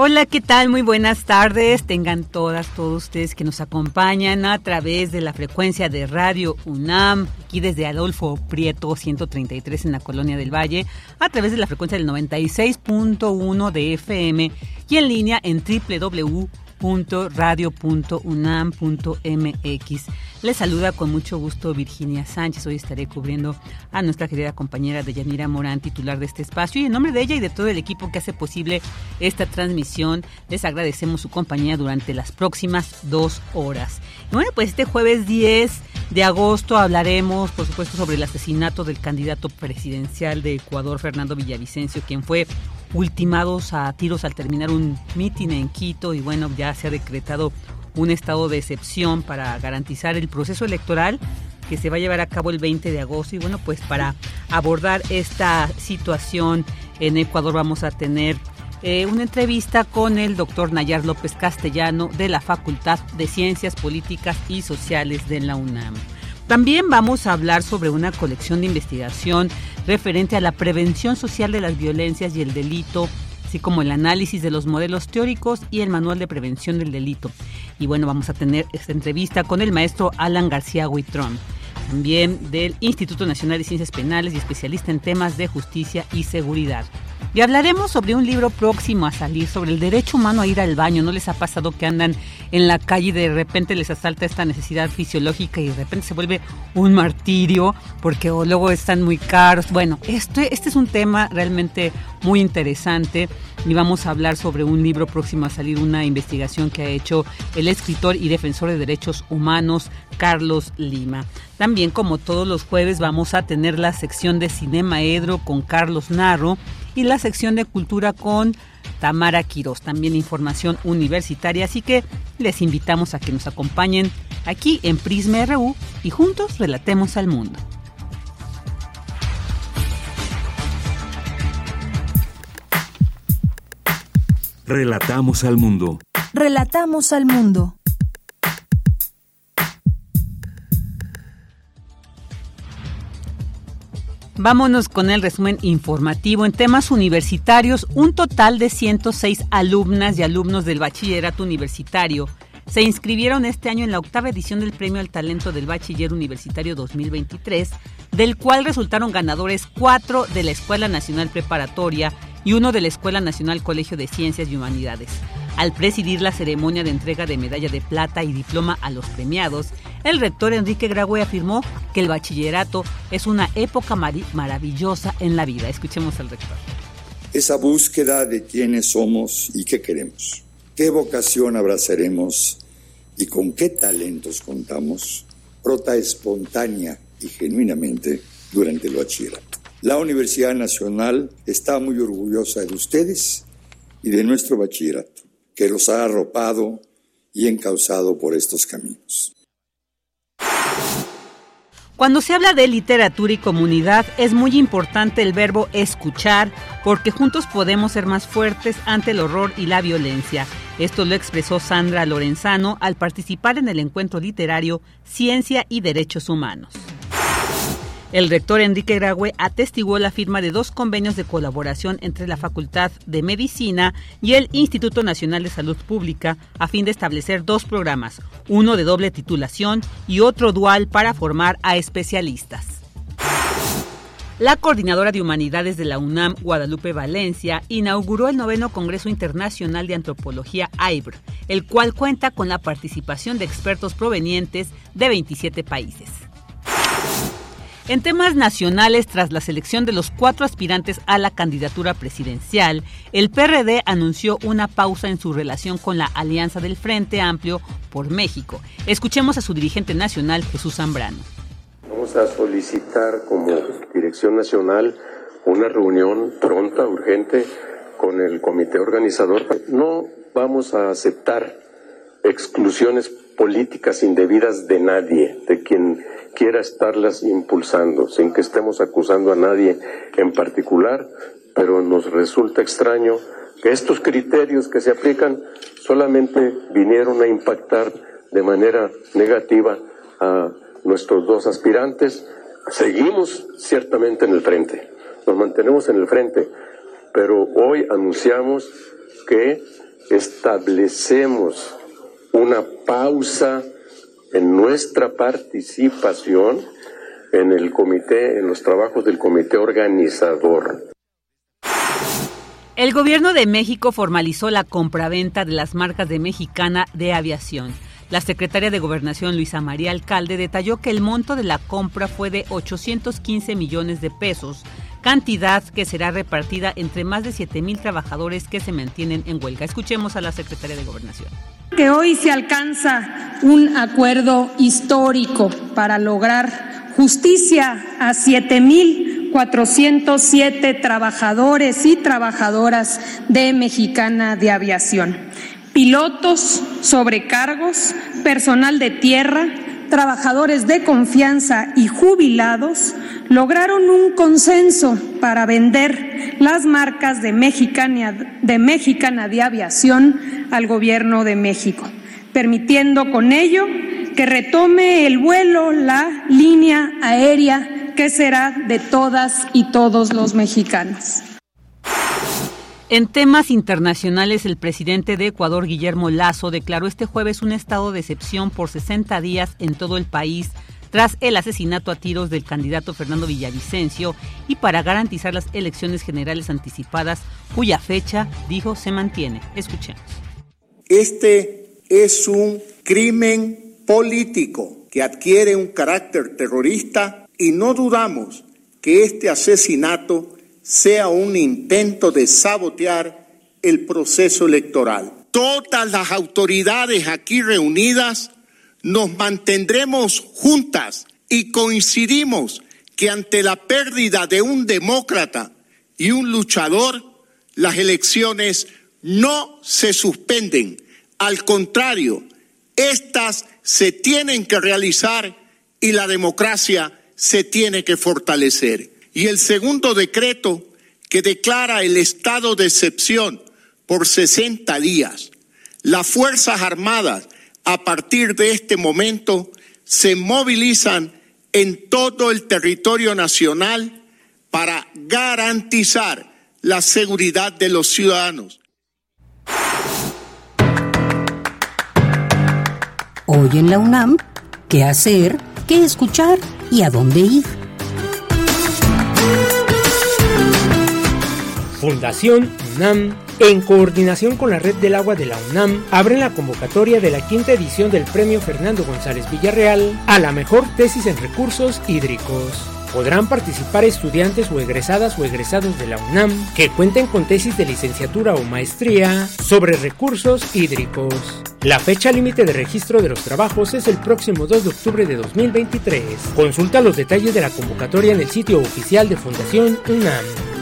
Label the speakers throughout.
Speaker 1: Hola, ¿qué tal? Muy buenas tardes. Tengan todas, todos ustedes que nos acompañan a través de la frecuencia de Radio UNAM, aquí desde Adolfo Prieto 133 en la Colonia del Valle, a través de la frecuencia del 96.1 de FM y en línea en www www.radio.unam.mx. Les saluda con mucho gusto Virginia Sánchez. Hoy estaré cubriendo a nuestra querida compañera Deyanira Morán, titular de este espacio. Y en nombre de ella y de todo el equipo que hace posible esta transmisión, les agradecemos su compañía durante las próximas dos horas. bueno, pues este jueves 10 de agosto hablaremos, por supuesto, sobre el asesinato del candidato presidencial de Ecuador, Fernando Villavicencio, quien fue ultimados a tiros al terminar un mitin en Quito y bueno, ya se ha decretado un estado de excepción para garantizar el proceso electoral que se va a llevar a cabo el 20 de agosto. Y bueno, pues para abordar esta situación en Ecuador vamos a tener eh, una entrevista con el doctor Nayar López Castellano de la Facultad de Ciencias Políticas y Sociales de la UNAM. También vamos a hablar sobre una colección de investigación referente a la prevención social de las violencias y el delito, así como el análisis de los modelos teóricos y el manual de prevención del delito. Y bueno, vamos a tener esta entrevista con el maestro Alan García Huitrón, también del Instituto Nacional de Ciencias Penales y especialista en temas de justicia y seguridad. Y hablaremos sobre un libro próximo a salir, sobre el derecho humano a ir al baño. ¿No les ha pasado que andan en la calle y de repente les asalta esta necesidad fisiológica y de repente se vuelve un martirio porque luego están muy caros? Bueno, este, este es un tema realmente muy interesante y vamos a hablar sobre un libro próximo a salir, una investigación que ha hecho el escritor y defensor de derechos humanos Carlos Lima. También como todos los jueves vamos a tener la sección de Cinema Edro con Carlos Narro y la sección de cultura con Tamara Quiroz, también información universitaria, así que les invitamos a que nos acompañen aquí en Prisma RU y juntos relatemos al mundo.
Speaker 2: Relatamos al mundo.
Speaker 3: Relatamos al mundo.
Speaker 1: Vámonos con el resumen informativo. En temas universitarios, un total de 106 alumnas y alumnos del bachillerato universitario se inscribieron este año en la octava edición del Premio al Talento del Bachiller Universitario 2023, del cual resultaron ganadores cuatro de la Escuela Nacional Preparatoria y uno de la Escuela Nacional Colegio de Ciencias y Humanidades. Al presidir la ceremonia de entrega de medalla de plata y diploma a los premiados, el rector Enrique Graue afirmó que el bachillerato es una época maravillosa en la vida. Escuchemos al rector.
Speaker 4: Esa búsqueda de quiénes somos y qué queremos, qué vocación abrazaremos y con qué talentos contamos, brota espontánea y genuinamente durante el bachillerato. La Universidad Nacional está muy orgullosa de ustedes y de nuestro bachillerato que los ha arropado y encauzado por estos caminos.
Speaker 1: Cuando se habla de literatura y comunidad es muy importante el verbo escuchar porque juntos podemos ser más fuertes ante el horror y la violencia. Esto lo expresó Sandra Lorenzano al participar en el encuentro literario Ciencia y Derechos Humanos. El rector Enrique Graue atestiguó la firma de dos convenios de colaboración entre la Facultad de Medicina y el Instituto Nacional de Salud Pública a fin de establecer dos programas, uno de doble titulación y otro dual para formar a especialistas. La coordinadora de humanidades de la UNAM, Guadalupe Valencia, inauguró el noveno Congreso Internacional de Antropología AIBR, el cual cuenta con la participación de expertos provenientes de 27 países. En temas nacionales, tras la selección de los cuatro aspirantes a la candidatura presidencial, el PRD anunció una pausa en su relación con la Alianza del Frente Amplio por México. Escuchemos a su dirigente nacional, Jesús Zambrano.
Speaker 5: Vamos a solicitar como Dirección Nacional una reunión pronta, urgente, con el comité organizador. No vamos a aceptar exclusiones políticas indebidas de nadie, de quien quiera estarlas impulsando, sin que estemos acusando a nadie en particular, pero nos resulta extraño que estos criterios que se aplican solamente vinieron a impactar de manera negativa a nuestros dos aspirantes. Seguimos ciertamente en el frente, nos mantenemos en el frente, pero hoy anunciamos que establecemos una pausa en nuestra participación en el comité, en los trabajos del comité organizador.
Speaker 1: El gobierno de México formalizó la compraventa de las marcas de Mexicana de Aviación. La secretaria de Gobernación Luisa María Alcalde detalló que el monto de la compra fue de 815 millones de pesos, cantidad que será repartida entre más de 7 mil trabajadores que se mantienen en huelga. Escuchemos a la secretaria de Gobernación
Speaker 6: que hoy se alcanza un acuerdo histórico para lograr justicia a 7.407 trabajadores y trabajadoras de Mexicana de Aviación, pilotos, sobrecargos, personal de tierra, trabajadores de confianza y jubilados lograron un consenso para vender las marcas de Mexicana de, Mexicana de Aviación al Gobierno de México, permitiendo con ello que retome el vuelo la línea aérea que será de todas y todos los mexicanos.
Speaker 1: En temas internacionales, el presidente de Ecuador, Guillermo Lazo, declaró este jueves un estado de excepción por 60 días en todo el país tras el asesinato a tiros del candidato Fernando Villavicencio y para garantizar las elecciones generales anticipadas, cuya fecha, dijo, se mantiene. Escuchemos.
Speaker 7: Este es un crimen político que adquiere un carácter terrorista y no dudamos que este asesinato sea un intento de sabotear el proceso electoral. Todas las autoridades aquí reunidas nos mantendremos juntas y coincidimos que ante la pérdida de un demócrata y un luchador, las elecciones no se suspenden. Al contrario, estas se tienen que realizar y la democracia se tiene que fortalecer. Y el segundo decreto que declara el estado de excepción por 60 días. Las Fuerzas Armadas, a partir de este momento, se movilizan en todo el territorio nacional para garantizar la seguridad de los ciudadanos.
Speaker 8: Hoy en la UNAM, ¿qué hacer? ¿Qué escuchar? ¿Y a dónde ir?
Speaker 9: Fundación UNAM, en coordinación con la Red del Agua de la UNAM, abren la convocatoria de la quinta edición del Premio Fernando González Villarreal a la mejor tesis en recursos hídricos. Podrán participar estudiantes o egresadas o egresados de la UNAM que cuenten con tesis de licenciatura o maestría sobre recursos hídricos. La fecha límite de registro de los trabajos es el próximo 2 de octubre de 2023. Consulta los detalles de la convocatoria en el sitio oficial de Fundación UNAM.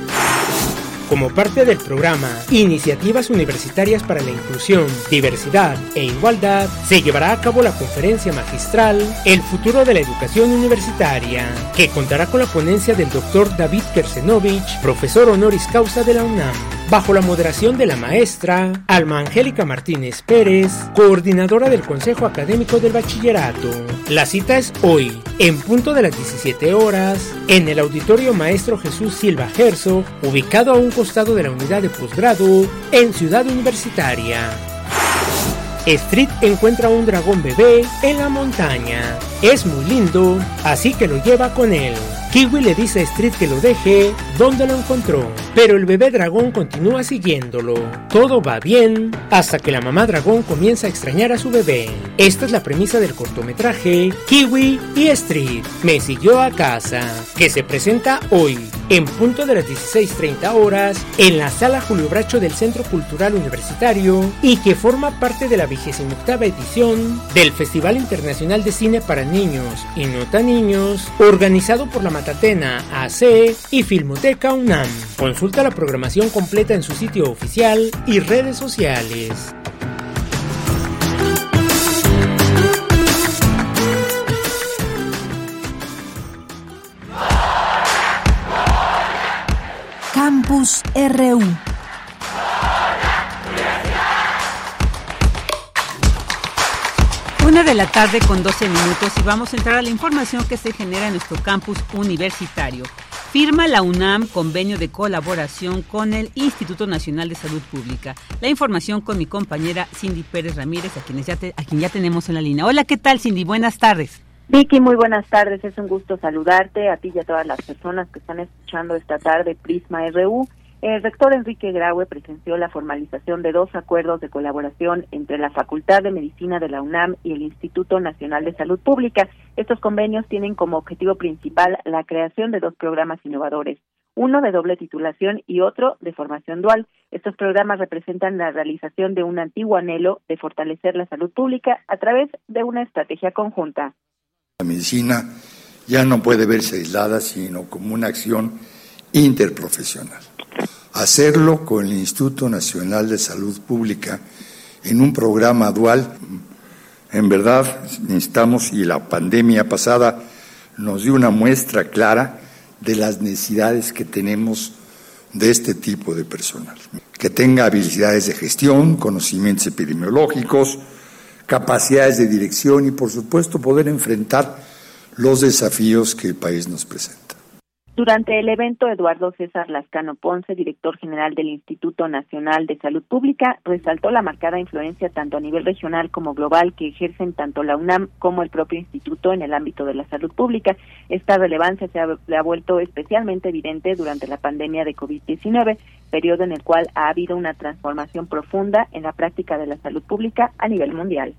Speaker 9: Como parte del programa Iniciativas Universitarias para la Inclusión, Diversidad e Igualdad, se llevará a cabo la conferencia magistral El futuro de la educación universitaria, que contará con la ponencia del doctor David Kersenovich, profesor honoris causa de la UNAM, bajo la moderación de la maestra Alma Angélica Martínez Pérez, coordinadora del Consejo Académico del Bachillerato. La cita es hoy, en punto de las 17 horas, en el Auditorio Maestro Jesús Silva Gerso, ubicado a un costado de la unidad de posgrado en Ciudad Universitaria. Street encuentra un dragón bebé en la montaña. Es muy lindo, así que lo lleva con él. Kiwi le dice a Street que lo deje donde lo encontró. pero el bebé dragón continúa siguiéndolo. Todo va bien hasta que la mamá dragón comienza a extrañar a su bebé. Esta es la premisa del cortometraje Kiwi y Street me siguió a casa, que se presenta hoy en punto de las 16.30 horas en la sala Julio Bracho del Centro Cultural Universitario y que forma parte de la 28 edición del Festival Internacional de Cine para Niños y No Tan Niños, organizado por la Matatena AC y Filmoteca UNAM. Consulta la programación completa en su sitio oficial y redes sociales.
Speaker 3: Campus RU.
Speaker 1: Una de la tarde con 12 minutos y vamos a entrar a la información que se genera en nuestro campus universitario. Firma la UNAM convenio de colaboración con el Instituto Nacional de Salud Pública. La información con mi compañera Cindy Pérez Ramírez, a, quienes ya a quien ya tenemos en la línea. Hola, ¿qué tal Cindy? Buenas tardes.
Speaker 10: Vicky, muy buenas tardes. Es un gusto saludarte a ti y a todas las personas que están escuchando esta tarde Prisma RU. El rector Enrique Graue presenció la formalización de dos acuerdos de colaboración entre la Facultad de Medicina de la UNAM y el Instituto Nacional de Salud Pública. Estos convenios tienen como objetivo principal la creación de dos programas innovadores, uno de doble titulación y otro de formación dual. Estos programas representan la realización de un antiguo anhelo de fortalecer la salud pública a través de una estrategia conjunta.
Speaker 4: La medicina ya no puede verse aislada, sino como una acción interprofesional. Hacerlo con el Instituto Nacional de Salud Pública en un programa dual, en verdad necesitamos, y la pandemia pasada nos dio una muestra clara de las necesidades que tenemos de este tipo de personal. Que tenga habilidades de gestión, conocimientos epidemiológicos, capacidades de dirección y, por supuesto, poder enfrentar los desafíos que el país nos presenta.
Speaker 10: Durante el evento, Eduardo César Lascano Ponce, director general del Instituto Nacional de Salud Pública, resaltó la marcada influencia tanto a nivel regional como global que ejercen tanto la UNAM como el propio instituto en el ámbito de la salud pública. Esta relevancia se ha, vuelto especialmente evidente durante la pandemia de COVID-19, periodo en el cual ha habido una transformación profunda en la práctica de la salud pública a nivel mundial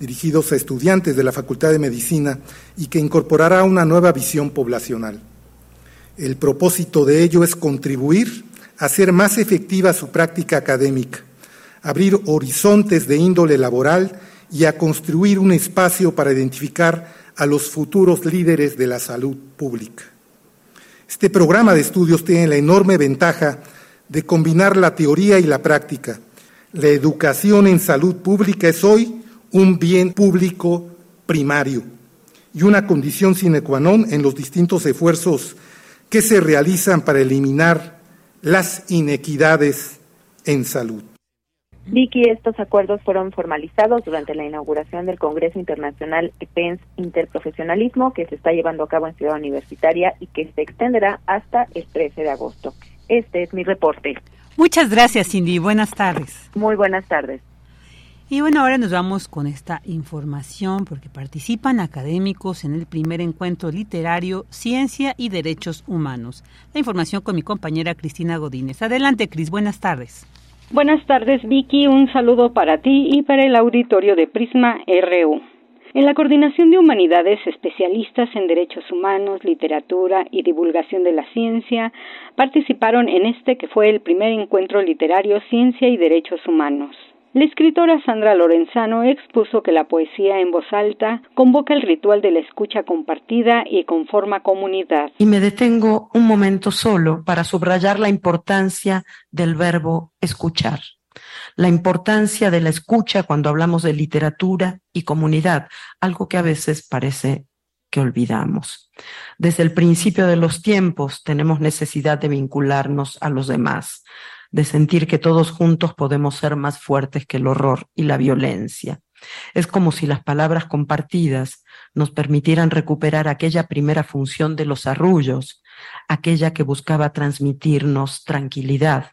Speaker 11: dirigidos a estudiantes de la Facultad de Medicina y que incorporará una nueva visión poblacional. El propósito de ello es contribuir a hacer más efectiva su práctica académica, abrir horizontes de índole laboral y a construir un espacio para identificar a los futuros líderes de la salud pública. Este programa de estudios tiene la enorme ventaja de combinar la teoría y la práctica. La educación en salud pública es hoy un bien público primario y una condición sine qua non en los distintos esfuerzos que se realizan para eliminar las inequidades en salud.
Speaker 10: Vicky, estos acuerdos fueron formalizados durante la inauguración del Congreso Internacional EPENS Interprofesionalismo que se está llevando a cabo en Ciudad Universitaria y que se extenderá hasta el 13 de agosto. Este es mi reporte.
Speaker 1: Muchas gracias, Cindy. Buenas tardes.
Speaker 10: Muy buenas tardes.
Speaker 1: Y bueno, ahora nos vamos con esta información porque participan académicos en el primer encuentro literario Ciencia y Derechos Humanos. La información con mi compañera Cristina Godínez. Adelante, Cris, buenas tardes.
Speaker 12: Buenas tardes, Vicky. Un saludo para ti y para el auditorio de Prisma RU. En la Coordinación de Humanidades, especialistas en derechos humanos, literatura y divulgación de la ciencia participaron en este que fue el primer encuentro literario Ciencia y Derechos Humanos. La escritora Sandra Lorenzano expuso que la poesía en voz alta convoca el ritual de la escucha compartida y conforma comunidad.
Speaker 13: Y me detengo un momento solo para subrayar la importancia del verbo escuchar, la importancia de la escucha cuando hablamos de literatura y comunidad, algo que a veces parece que olvidamos. Desde el principio de los tiempos tenemos necesidad de vincularnos a los demás, de sentir que todos juntos podemos ser más fuertes que el horror y la violencia. Es como si las palabras compartidas nos permitieran recuperar aquella primera función de los arrullos, aquella que buscaba transmitirnos tranquilidad.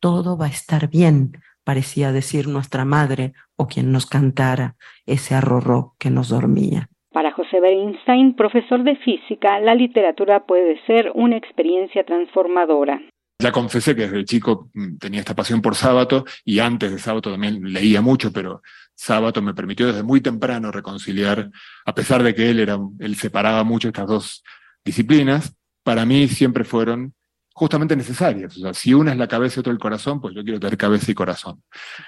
Speaker 13: Todo va a estar bien, parecía decir nuestra madre o quien nos cantara ese arrorró que nos dormía.
Speaker 12: Para José Bernstein, profesor de física, la literatura puede ser una experiencia transformadora.
Speaker 14: Ya confesé que desde chico mm, tenía esta pasión por sábado y antes de sábado también leía mucho, pero sábado me permitió desde muy temprano reconciliar, a pesar de que él era, él separaba mucho estas dos disciplinas, para mí siempre fueron justamente necesarias. O sea, si una es la cabeza y otra el corazón, pues yo quiero tener cabeza y corazón.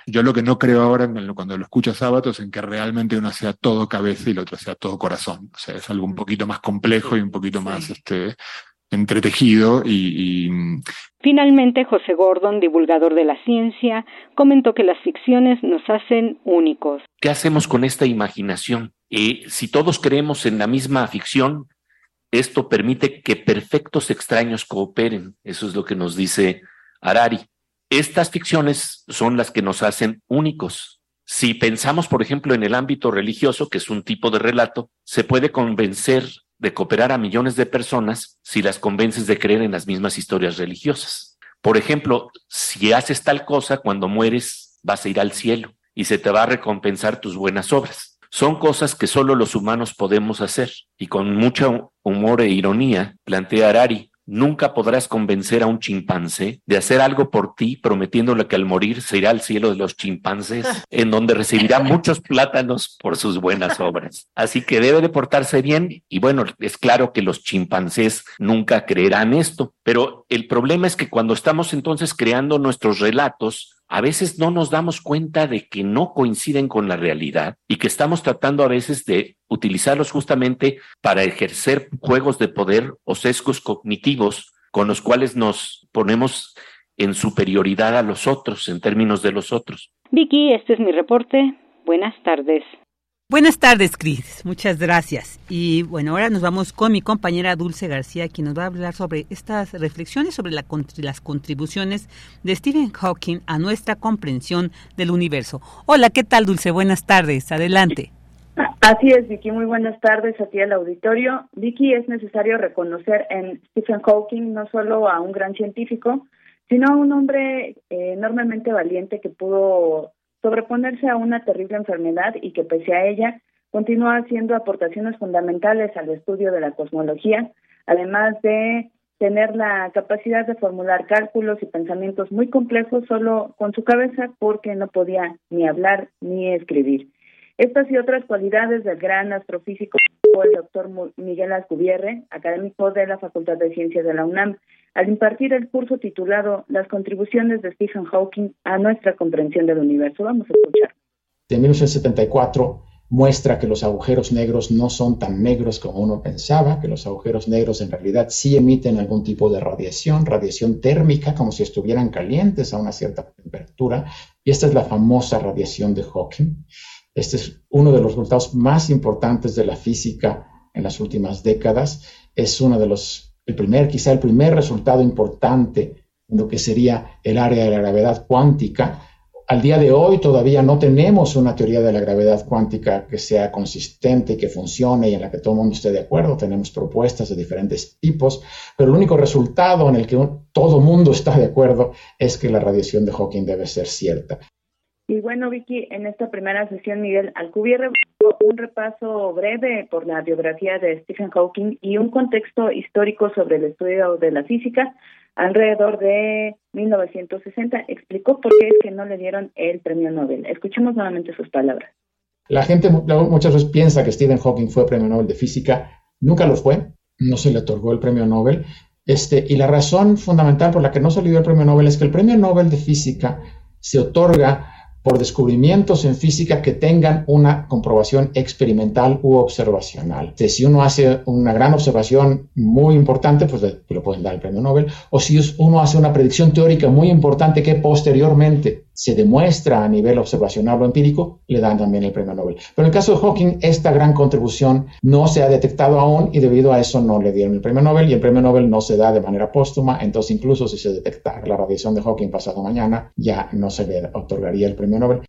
Speaker 14: Yo lo que no creo ahora cuando lo escucho a sábado es en que realmente uno sea todo cabeza y el otro sea todo corazón. O sea, es algo un poquito más complejo y un poquito más este, entretejido y,
Speaker 12: Finalmente, José Gordon, divulgador de la ciencia, comentó que las ficciones nos hacen únicos.
Speaker 15: ¿Qué hacemos con esta imaginación? Eh, si todos creemos en la misma ficción, esto permite que perfectos extraños cooperen. Eso es lo que nos dice Harari. Estas ficciones son las que nos hacen únicos. Si pensamos, por ejemplo, en el ámbito religioso, que es un tipo de relato, se puede convencer de cooperar a millones de personas si las convences de creer en las mismas historias religiosas. Por ejemplo, si haces tal cosa, cuando mueres vas a ir al cielo y se te va a recompensar tus buenas obras. Son cosas que solo los humanos podemos hacer. Y con mucho humor e ironía, plantea Arari, Nunca podrás convencer a un chimpancé de hacer algo por ti prometiéndole que al morir se irá al cielo de los chimpancés, en donde recibirá muchos plátanos por sus buenas obras. Así que debe de portarse bien y bueno, es claro que los chimpancés nunca creerán esto, pero el problema es que cuando estamos entonces creando nuestros relatos, a veces no nos damos cuenta de que no coinciden con la realidad y que estamos tratando a veces de utilizarlos justamente para ejercer juegos de poder o sesgos cognitivos con los cuales nos ponemos en superioridad a los otros, en términos de los otros.
Speaker 12: Vicky, este es mi reporte. Buenas tardes.
Speaker 1: Buenas tardes, Cris. Muchas gracias. Y bueno, ahora nos vamos con mi compañera Dulce García, quien nos va a hablar sobre estas reflexiones sobre la, las contribuciones de Stephen Hawking a nuestra comprensión del universo. Hola, ¿qué tal, Dulce? Buenas tardes. Adelante.
Speaker 16: Así es, Vicky. Muy buenas tardes a ti al auditorio. Vicky, es necesario reconocer en Stephen Hawking no solo a un gran científico, sino a un hombre eh, enormemente valiente que pudo sobreponerse a una terrible enfermedad y que pese a ella continúa haciendo aportaciones fundamentales al estudio de la cosmología, además de tener la capacidad de formular cálculos y pensamientos muy complejos solo con su cabeza porque no podía ni hablar ni escribir. Estas y otras cualidades del gran astrofísico el doctor Miguel Alcubierre, académico de la Facultad de Ciencias de la UNAM, al impartir el curso titulado Las contribuciones de Stephen Hawking a nuestra comprensión del universo. Vamos a escuchar.
Speaker 17: De 1974 muestra que los agujeros negros no son tan negros como uno pensaba, que los agujeros negros en realidad sí emiten algún tipo de radiación, radiación térmica, como si estuvieran calientes a una cierta temperatura, y esta es la famosa radiación de Hawking. Este es uno de los resultados más importantes de la física en las últimas décadas. Es uno de los, el primer, quizá el primer resultado importante en lo que sería el área de la gravedad cuántica. Al día de hoy todavía no tenemos una teoría de la gravedad cuántica que sea consistente, que funcione y en la que todo el mundo esté de acuerdo. Tenemos propuestas de diferentes tipos, pero el único resultado en el que todo el mundo está de acuerdo es que la radiación de Hawking debe ser cierta.
Speaker 16: Y bueno, Vicky, en esta primera sesión, Miguel Alcubierre un repaso breve por la biografía de Stephen Hawking y un contexto histórico sobre el estudio de la física alrededor de 1960. Explicó por qué es que no le dieron el premio Nobel. Escuchemos nuevamente sus palabras.
Speaker 17: La gente muchas veces piensa que Stephen Hawking fue premio Nobel de física. Nunca lo fue. No se le otorgó el premio Nobel. Este, y la razón fundamental por la que no se le dio el premio Nobel es que el premio Nobel de física se otorga por descubrimientos en física que tengan una comprobación experimental u observacional. si uno hace una gran observación muy importante, pues le, pueden dar el premio Nobel, o si uno hace una predicción teórica muy importante que posteriormente se demuestra a nivel observacional o empírico, le dan también el premio Nobel. Pero en el caso de Hawking, esta gran contribución no se ha detectado aún y debido a eso no le dieron el premio Nobel y el premio Nobel no se da de manera póstuma, entonces incluso si se detecta la radiación de Hawking pasado mañana, ya no se le otorgaría el premio Nobel.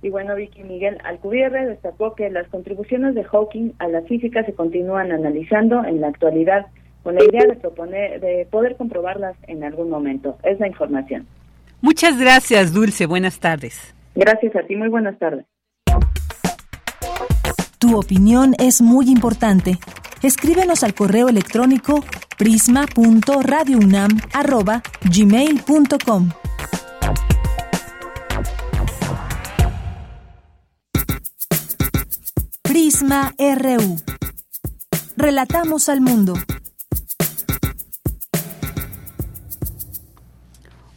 Speaker 16: Y bueno, Vicky Miguel Alcubierre destacó que las contribuciones de Hawking a la física se continúan analizando en la actualidad con la idea de proponer de poder comprobarlas en algún momento. Es la información.
Speaker 1: Muchas gracias, Dulce. Buenas tardes.
Speaker 16: Gracias a ti. Muy buenas tardes.
Speaker 3: Tu opinión es muy importante. Escríbenos al correo electrónico prisma.radiounam@gmail.com. Prisma RU. Relatamos al mundo.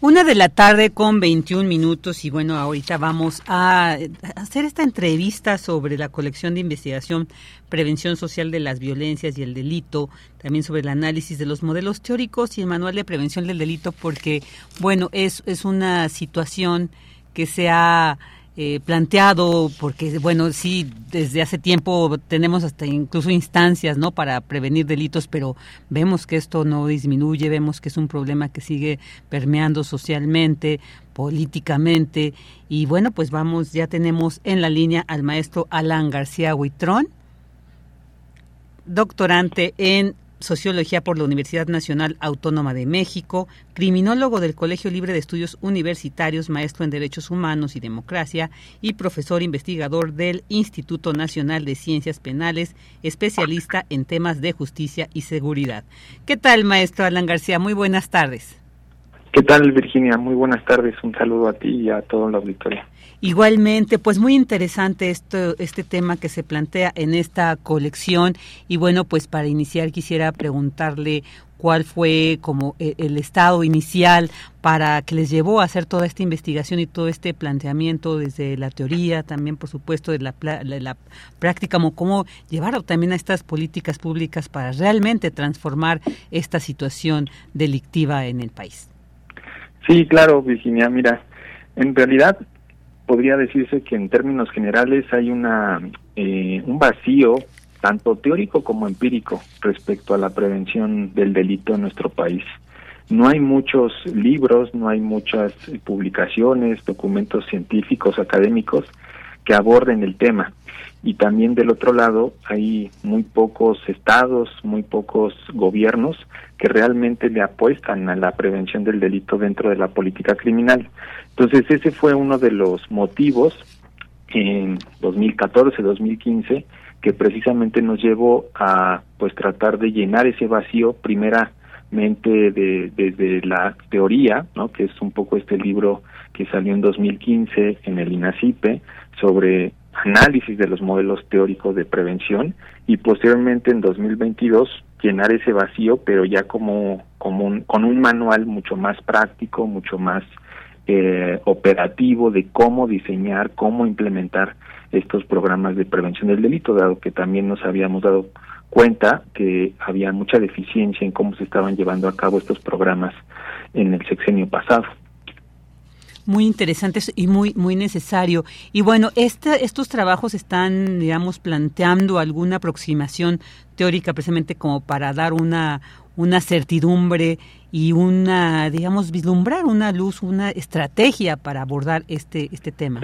Speaker 1: Una de la tarde con 21 minutos y bueno, ahorita vamos a hacer esta entrevista sobre la colección de investigación Prevención Social de las Violencias y el Delito, también sobre el análisis de los modelos teóricos y el manual de prevención del delito, porque bueno, es, es una situación que se ha eh, planteado, porque bueno, sí, desde hace tiempo tenemos hasta incluso instancias, ¿no? Para prevenir delitos, pero vemos que esto no disminuye, vemos que es un problema que sigue permeando socialmente, políticamente, y bueno, pues vamos, ya tenemos en la línea al maestro Alan García Huitrón, doctorante en Sociología por la Universidad Nacional Autónoma de México, criminólogo del Colegio Libre de Estudios Universitarios, maestro en Derechos Humanos y Democracia y profesor investigador del Instituto Nacional de Ciencias Penales, especialista en temas de justicia y seguridad. ¿Qué tal, maestro Alan García? Muy buenas tardes.
Speaker 18: ¿Qué tal, Virginia? Muy buenas tardes. Un saludo a ti y a todo la auditorio.
Speaker 1: Igualmente, pues muy interesante esto, este tema que se plantea en esta colección y bueno, pues para iniciar quisiera preguntarle cuál fue como e, el estado inicial para que les llevó a hacer toda esta investigación y todo este planteamiento desde la teoría, también por supuesto de la, la práctica, como cómo llevar también a estas políticas públicas para realmente transformar esta situación delictiva en el país.
Speaker 18: Sí, claro, Virginia, mira, en realidad podría decirse que en términos generales hay una eh, un vacío tanto teórico como empírico respecto a la prevención del delito en nuestro país. No hay muchos libros, no hay muchas publicaciones, documentos científicos, académicos que aborden el tema. Y también del otro lado hay muy pocos estados, muy pocos gobiernos que realmente le apuestan a la prevención del delito dentro de la política criminal. Entonces ese fue uno de los motivos en 2014, 2015 que precisamente nos llevó a pues tratar de llenar ese vacío primeramente de, desde la teoría, ¿no? que es un poco este libro que salió en 2015 en el INACIPE sobre análisis de los modelos teóricos de prevención y posteriormente en 2022 llenar ese vacío, pero ya como, como un, con un manual mucho más práctico, mucho más eh, operativo de cómo diseñar, cómo implementar estos programas de prevención del delito, dado que también nos habíamos dado cuenta que había mucha deficiencia en cómo se estaban llevando a cabo estos programas en el sexenio pasado
Speaker 1: muy interesantes y muy muy necesario. Y bueno, este, estos trabajos están, digamos, planteando alguna aproximación teórica precisamente como para dar una una certidumbre y una, digamos, vislumbrar una luz, una estrategia para abordar este este tema.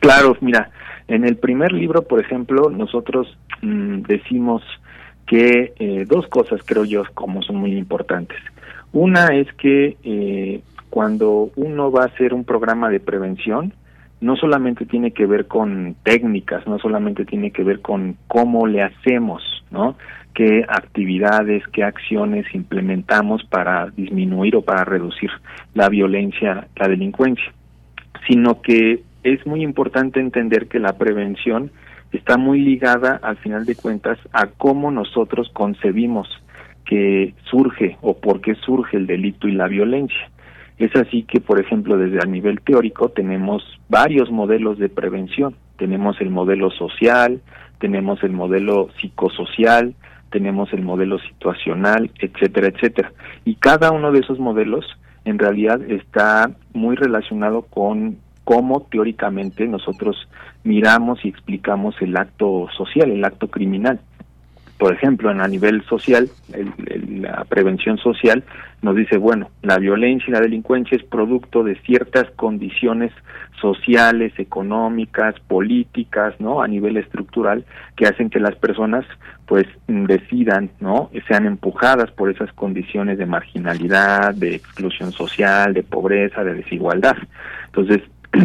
Speaker 18: Claro, mira, en el primer libro, por ejemplo, nosotros mm, decimos que eh, dos cosas creo yo como son muy importantes. Una es que eh, cuando uno va a hacer un programa de prevención, no solamente tiene que ver con técnicas, no solamente tiene que ver con cómo le hacemos, ¿no? qué actividades, qué acciones implementamos para disminuir o para reducir la violencia, la delincuencia, sino que es muy importante entender que la prevención está muy ligada, al final de cuentas, a cómo nosotros concebimos que surge o por qué surge el delito y la violencia. Es así que, por ejemplo, desde el nivel teórico tenemos varios modelos de prevención. Tenemos el modelo social, tenemos el modelo psicosocial, tenemos el modelo situacional, etcétera, etcétera. Y cada uno de esos modelos en realidad está muy relacionado con cómo teóricamente nosotros miramos y explicamos el acto social, el acto criminal por ejemplo, en a nivel social, la prevención social nos dice, bueno, la violencia y la delincuencia es producto de ciertas condiciones sociales, económicas, políticas, ¿no? A nivel estructural que hacen que las personas pues decidan, ¿no? Sean empujadas por esas condiciones de marginalidad, de exclusión social, de pobreza, de desigualdad. Entonces,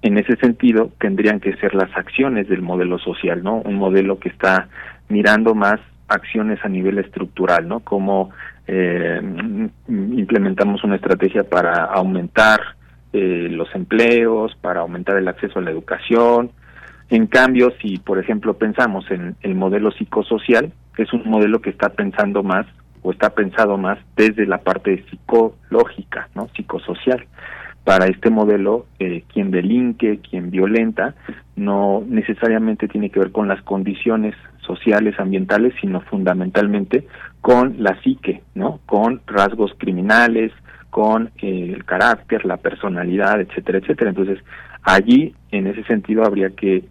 Speaker 18: en ese sentido tendrían que ser las acciones del modelo social, ¿no? Un modelo que está mirando más acciones a nivel estructural, ¿no? Como eh, implementamos una estrategia para aumentar eh, los empleos, para aumentar el acceso a la educación. En cambio, si por ejemplo pensamos en el modelo psicosocial, es un modelo que está pensando más o está pensado más desde la parte psicológica, ¿no? Psicosocial. Para este modelo, eh, quien delinque, quien violenta, no necesariamente tiene que ver con las condiciones sociales, ambientales, sino fundamentalmente con la psique, ¿no? Con rasgos criminales, con eh, el carácter, la personalidad, etcétera, etcétera. Entonces, allí, en ese sentido, habría que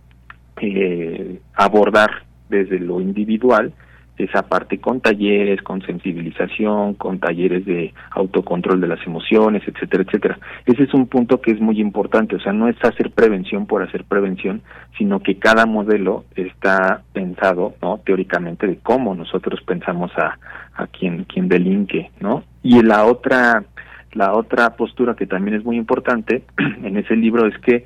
Speaker 18: eh, abordar desde lo individual esa parte con talleres, con sensibilización, con talleres de autocontrol de las emociones, etcétera, etcétera. Ese es un punto que es muy importante, o sea, no es hacer prevención por hacer prevención, sino que cada modelo está pensado, ¿no? Teóricamente de cómo nosotros pensamos a, a quien, quien delinque, ¿no? Y la otra, la otra postura que también es muy importante en ese libro es que,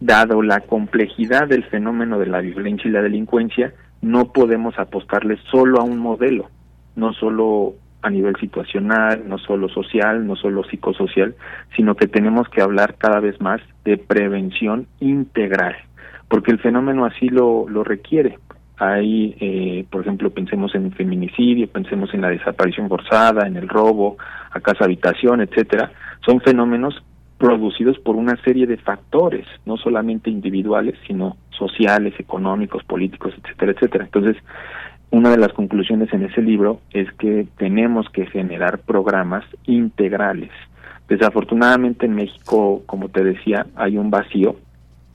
Speaker 18: dado la complejidad del fenómeno de la violencia y la delincuencia, no podemos apostarle solo a un modelo, no solo a nivel situacional, no solo social, no solo psicosocial, sino que tenemos que hablar cada vez más de prevención integral, porque el fenómeno así lo, lo requiere. Hay, eh, por ejemplo, pensemos en el feminicidio, pensemos en la desaparición forzada, en el robo a casa habitación, etcétera. Son fenómenos producidos por una serie de factores, no solamente individuales, sino sociales, económicos, políticos, etcétera, etcétera. Entonces, una de las conclusiones en ese libro es que tenemos que generar programas integrales. Desafortunadamente en México, como te decía, hay un vacío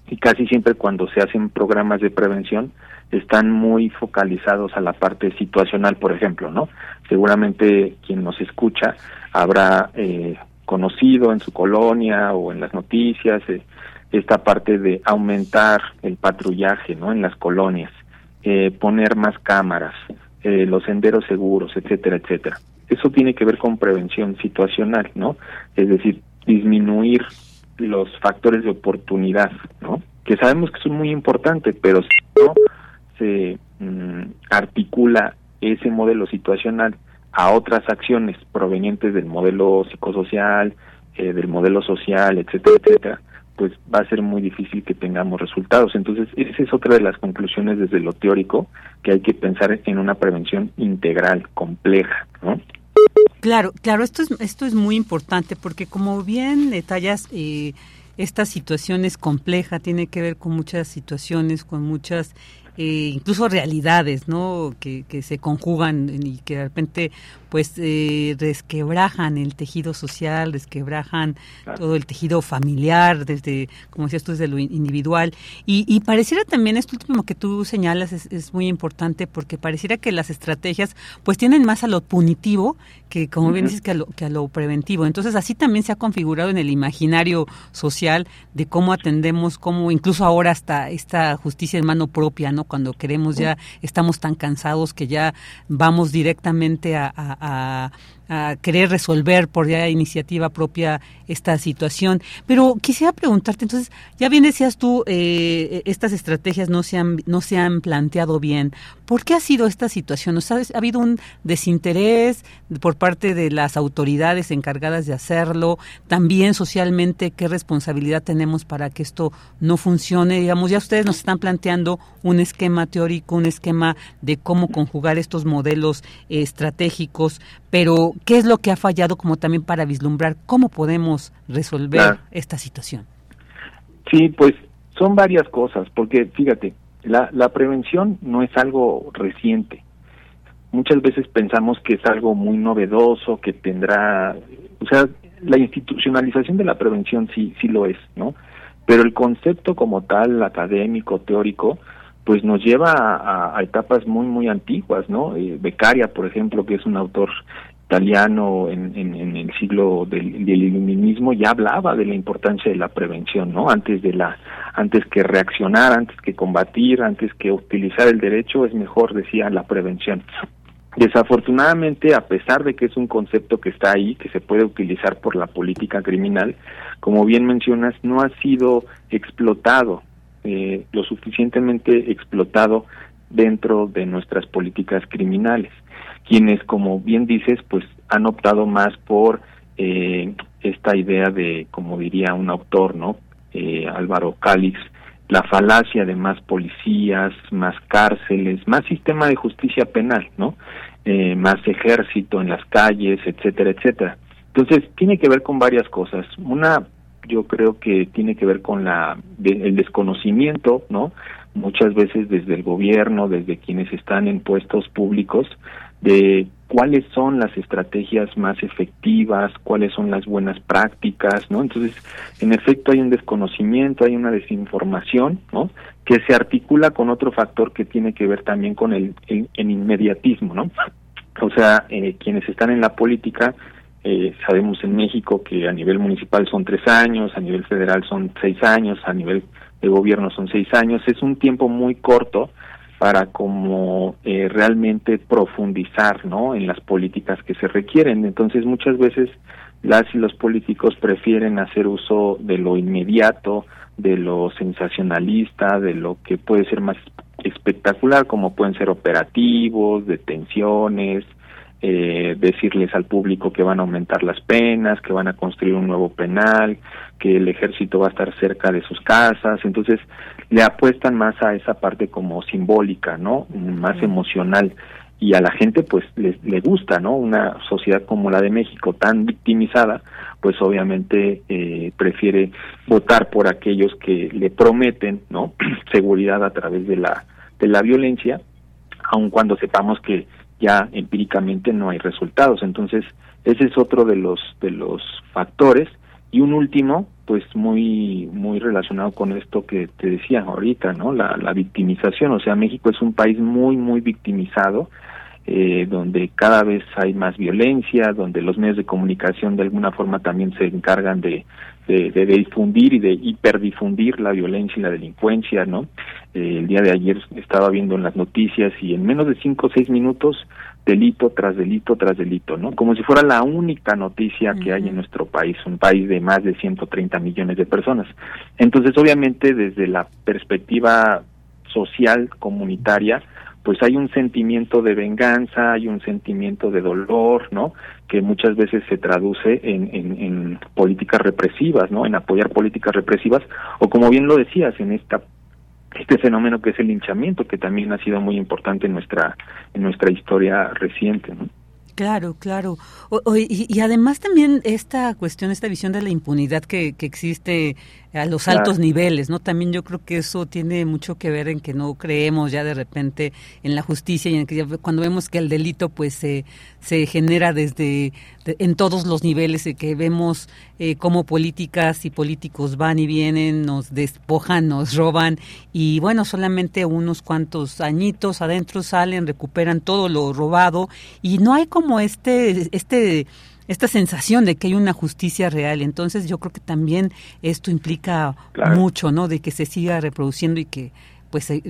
Speaker 18: y casi siempre cuando se hacen programas de prevención están muy focalizados a la parte situacional, por ejemplo, ¿no? Seguramente quien nos escucha habrá eh, conocido en su colonia o en las noticias, eh, esta parte de aumentar el patrullaje ¿no? en las colonias, eh, poner más cámaras, eh, los senderos seguros, etcétera, etcétera. Eso tiene que ver con prevención situacional, ¿no? Es decir, disminuir los factores de oportunidad, ¿no? Que sabemos que son muy importantes, pero si no se mm, articula ese modelo situacional a otras acciones provenientes del modelo psicosocial, eh, del modelo social, etcétera, etcétera, pues va a ser muy difícil que tengamos resultados. Entonces, esa es otra de las conclusiones desde lo teórico, que hay que pensar en una prevención integral, compleja, ¿no?
Speaker 1: Claro, claro, esto es, esto es muy importante porque como bien detallas, eh, esta situación es compleja, tiene que ver con muchas situaciones, con muchas eh, incluso realidades, ¿no? Que, que se conjugan y que de repente pues eh, desquebrajan el tejido social, desquebrajan todo el tejido familiar, desde, como decías tú, desde lo individual. Y, pareciera también, esto último que tú señalas es, muy importante porque pareciera que las estrategias pues tienen más a lo punitivo que, como bien dices, que a, lo, que a lo preventivo. Entonces así también se ha configurado en el imaginario social de cómo atendemos, cómo incluso ahora hasta esta justicia en mano propia, ¿no? Cuando queremos ya, estamos tan cansados que ya vamos directamente a a, querer resolver por ya iniciativa propia esta situación. Pero quisiera preguntarte, entonces, ya bien decías tú, eh, estas estrategias no se, han, no se han planteado bien. ¿Por qué ha sido esta situación? ¿Sabes? ¿Ha habido un desinterés por parte de las autoridades encargadas de hacerlo? También socialmente, ¿qué responsabilidad tenemos para que esto no funcione? Digamos, ya ustedes nos están planteando un esquema teórico, un esquema de cómo conjugar estos modelos estratégicos, pero ¿qué es lo que ha fallado como también para vislumbrar cómo podemos resolver esta situación?
Speaker 18: Sí, pues son varias cosas, porque fíjate, la, la prevención no es algo reciente. Muchas veces pensamos que es algo muy novedoso, que tendrá, o sea, la institucionalización de la prevención sí, sí lo es, ¿no? Pero el concepto como tal, académico, teórico, pues nos lleva a, etapas muy, muy antiguas, ¿no? Eh, Beccaria, por ejemplo, que es un autor italiano en, en, el siglo del, del, iluminismo ya hablaba de la importancia de la prevención, ¿no? Antes de la, antes que reaccionar, antes que combatir, antes que utilizar el derecho, es mejor, decía, la prevención. Desafortunadamente, a pesar de que es un concepto que está ahí, que se puede utilizar por la política criminal, como bien mencionas, no ha sido explotado, eh, lo suficientemente explotado dentro de nuestras políticas criminales, quienes, como bien dices, pues han optado más por eh, esta idea de, como diría un autor, ¿no? Eh, Álvaro Calix, la falacia de más policías, más cárceles, más sistema de justicia penal, ¿no? Eh, más ejército en las calles, etcétera, etcétera. Entonces, tiene que ver con varias cosas. Una, yo creo que tiene que ver con la el desconocimiento, ¿no? Muchas veces desde el gobierno, desde quienes están en puestos públicos, de cuáles son las estrategias más efectivas, cuáles son las buenas prácticas, ¿no? Entonces, en efecto hay un desconocimiento, hay una desinformación, ¿no? Que se articula con otro factor que tiene que ver también con el, el, inmediatismo, ¿no? O sea, eh, quienes están en la política, eh, sabemos en México que a nivel municipal son tres años, a nivel federal son seis años, a nivel de gobierno son seis años, es un tiempo muy corto para como eh, realmente profundizar no en las políticas que se requieren. Entonces muchas veces las y los políticos prefieren hacer uso de lo inmediato de lo sensacionalista de lo que puede ser más espectacular como pueden ser operativos detenciones eh, decirles al público que van a aumentar las penas, que van a construir un nuevo penal, que el ejército va a estar cerca de sus casas, entonces le apuestan más a esa parte como simbólica, ¿no? Más emocional y a la gente pues le, le gusta, ¿no? Una sociedad como la de México tan victimizada, pues obviamente eh, prefiere votar por aquellos que le prometen, ¿no? Seguridad a través de la de la violencia, aun cuando sepamos que ya empíricamente no hay resultados. Entonces, ese es otro de los de los factores y un último, pues muy muy relacionado con esto que te decía ahorita, ¿no? La, la victimización, o sea, México es un país muy muy victimizado. Eh, donde cada vez hay más violencia, donde los medios de comunicación de alguna forma también se encargan de, de, de, difundir y de hiperdifundir la violencia y la delincuencia, ¿no? Eh, el día de ayer estaba viendo en las noticias y en menos de cinco o seis minutos delito tras delito tras delito, ¿no? Como si fuera la única noticia que hay en nuestro país, un país de más de 130 millones de personas. Entonces, obviamente, desde la perspectiva social comunitaria, pues hay un sentimiento de venganza, hay un sentimiento de dolor, ¿no? Que muchas veces se traduce en, en, políticas represivas, ¿no? En apoyar políticas represivas, o como bien lo decías, en esta este fenómeno que es el linchamiento, que también ha sido muy importante en nuestra en nuestra historia reciente, ¿no?
Speaker 1: Claro, claro. y, y, además también esta cuestión, esta visión de la impunidad que, que existe a los altos niveles, ¿no? También yo creo que eso tiene mucho que ver en que no creemos ya de repente en la justicia y en que cuando vemos que el delito pues se, se genera desde en todos los niveles y que vemos eh, cómo políticas y políticos van y vienen, nos despojan, nos roban y bueno, solamente unos cuantos añitos adentro salen, recuperan todo lo robado y no hay como este este esta sensación de que hay una justicia real. Entonces yo creo que también esto implica mucho, ¿no? De que se siga reproduciendo y que pues eh,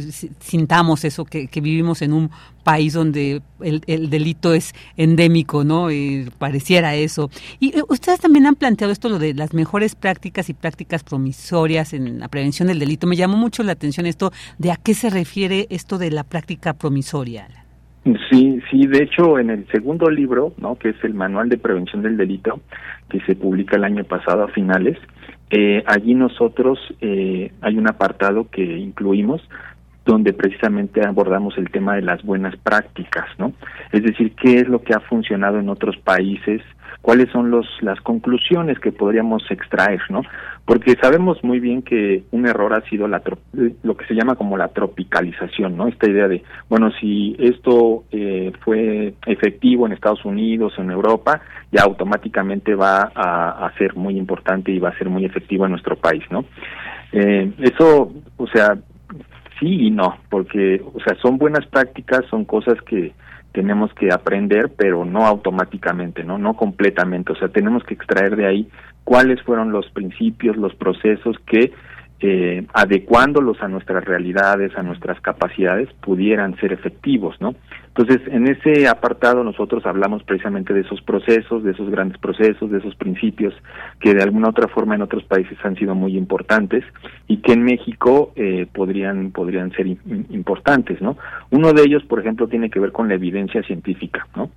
Speaker 1: sintamos eso, que, vivimos en un país donde el, el delito es endémico, ¿no? Y pareciera eso. Y eh, ustedes también han planteado esto, lo de las mejores prácticas y prácticas promisorias en la prevención del delito. Me llamó mucho la atención esto de a qué se refiere esto de la práctica promisoria.
Speaker 18: Sí, sí, de hecho en el segundo libro, ¿no? que es el Manual de Prevención del Delito, que se publica el año pasado a finales, eh, allí nosotros eh, hay un apartado que incluimos donde precisamente abordamos el tema de las buenas prácticas, ¿no? Es decir, qué es lo que ha funcionado en otros países, cuáles son los las conclusiones que podríamos extraer, ¿no? Porque sabemos muy bien que un error ha sido la lo que se llama como la tropicalización, ¿no? Esta idea de, bueno, si esto eh, fue efectivo en Estados Unidos en Europa, ya automáticamente va a, a, ser muy importante y va a ser muy efectivo en nuestro país, ¿no? Eh, eso, o sea, sí y no, porque, o sea, son buenas prácticas, son cosas que tenemos que aprender, pero no automáticamente, ¿no? No completamente, o sea, tenemos que extraer de ahí cuáles fueron los principios, los procesos que eh, adecuándolos a nuestras realidades, a nuestras capacidades, pudieran ser efectivos, ¿no? Entonces, en ese apartado nosotros hablamos precisamente de esos procesos, de esos grandes procesos, de esos principios que de alguna otra forma en otros países han sido muy importantes y que en México eh, podrían podrían ser importantes, ¿no? Uno de ellos, por ejemplo, tiene que ver con la evidencia científica, ¿no?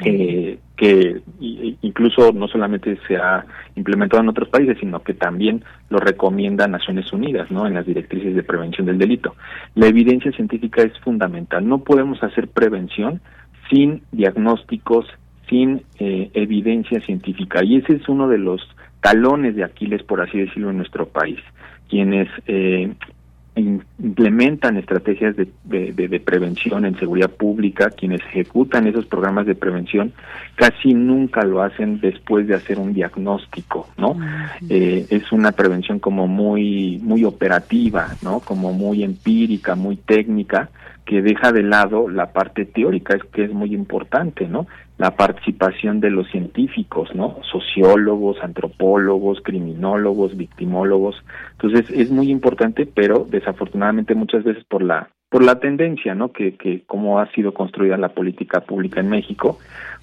Speaker 18: Eh, que incluso no solamente se ha implementado en otros países, sino que también lo recomienda Naciones Unidas, ¿no? En las directrices de prevención del delito. La evidencia científica es fundamental. No podemos hacer prevención sin diagnósticos, sin eh, evidencia científica. Y ese es uno de los talones de Aquiles, por así decirlo, en nuestro país. Quienes eh, implementan estrategias de, de, prevención en seguridad pública, quienes ejecutan esos programas de prevención, casi nunca lo hacen después de hacer un diagnóstico, ¿no? Eh, es una prevención como muy, muy operativa, ¿no? Como muy empírica, muy técnica, que deja de lado la parte teórica, es que es muy importante, ¿no? La participación de los científicos, ¿no? Sociólogos, antropólogos, criminólogos, victimólogos. Entonces es muy importante, pero desafortunadamente muchas veces por la por la tendencia, ¿no? Que que como ha sido construida la política pública en México,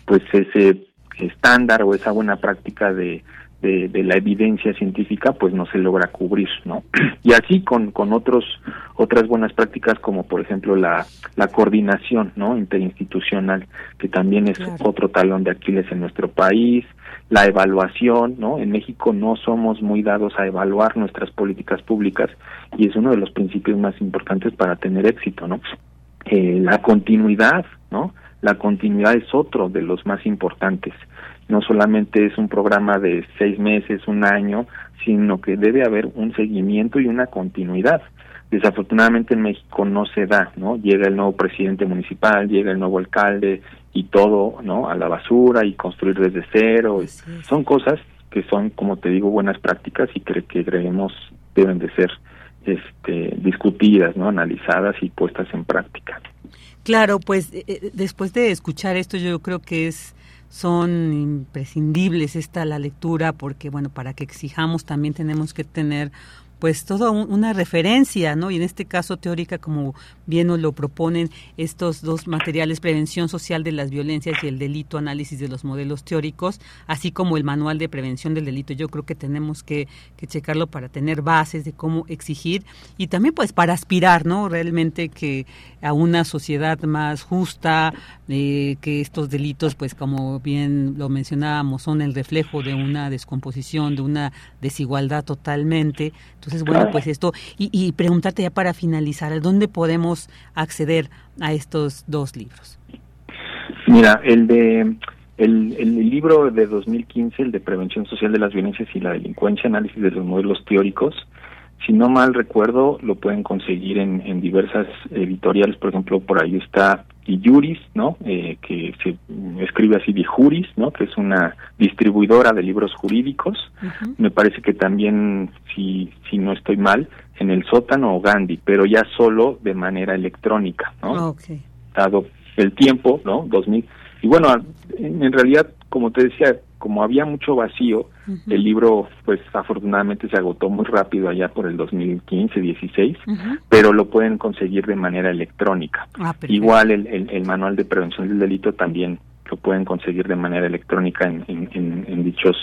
Speaker 18: pues ese estándar o esa buena práctica de de, la evidencia científica pues no se logra cubrir no y así con con otros otras buenas prácticas como por ejemplo la la coordinación no interinstitucional que también es otro talón de Aquiles en nuestro país la evaluación no en México no somos muy dados a evaluar nuestras políticas públicas y es uno de los principios más importantes para tener éxito no eh, la continuidad no la continuidad es otro de los más importantes no solamente es un programa de seis meses, un año, sino que debe haber un seguimiento y una continuidad. Desafortunadamente en México no se da, ¿no? Llega el nuevo presidente municipal, llega el nuevo alcalde y todo, ¿no? A la basura y construir desde cero. Son cosas que son, como te digo, buenas prácticas y que, que creemos deben de ser este, discutidas, ¿no? Analizadas y puestas en práctica.
Speaker 1: Claro, pues eh, eh, después de escuchar esto yo creo que es son imprescindibles esta la lectura porque bueno para que exijamos también tenemos que tener pues toda una referencia, ¿no? Y en este caso teórica, como bien nos lo proponen estos dos materiales, Prevención Social de las Violencias y el Delito, Análisis de los Modelos Teóricos, así como el Manual de Prevención del Delito. Yo creo que tenemos que, que checarlo para tener bases de cómo exigir y también pues para aspirar, ¿no? Realmente que a una sociedad más justa, eh, que estos delitos, pues como bien lo mencionábamos, son el reflejo de una descomposición, de una desigualdad totalmente. Entonces, bueno, pues esto, y, y preguntarte ya para finalizar, ¿a dónde podemos acceder a estos dos libros?
Speaker 18: Mira, el de el, el, libro de 2015, el de Prevención Social de las Violencias y la Delincuencia, análisis de los modelos teóricos, si no mal recuerdo, lo pueden conseguir en, en diversas editoriales, por ejemplo, por ahí está Iuris, ¿no? Eh, que se escribe así de Juris, ¿no? Que es una distribuidora de libros jurídicos. Me parece que también, si, si no estoy mal, en el sótano o Gandhi, pero ya solo de manera electrónica, ¿no? Dado el tiempo, ¿no? 2000. Y bueno, en realidad, como te decía, como había mucho vacío, el libro pues afortunadamente se agotó muy rápido allá por el 2015, 16, pero lo pueden conseguir de manera electrónica. Ah, Igual el, el, manual de prevención del delito también lo pueden conseguir de manera electrónica en, en, en, dichos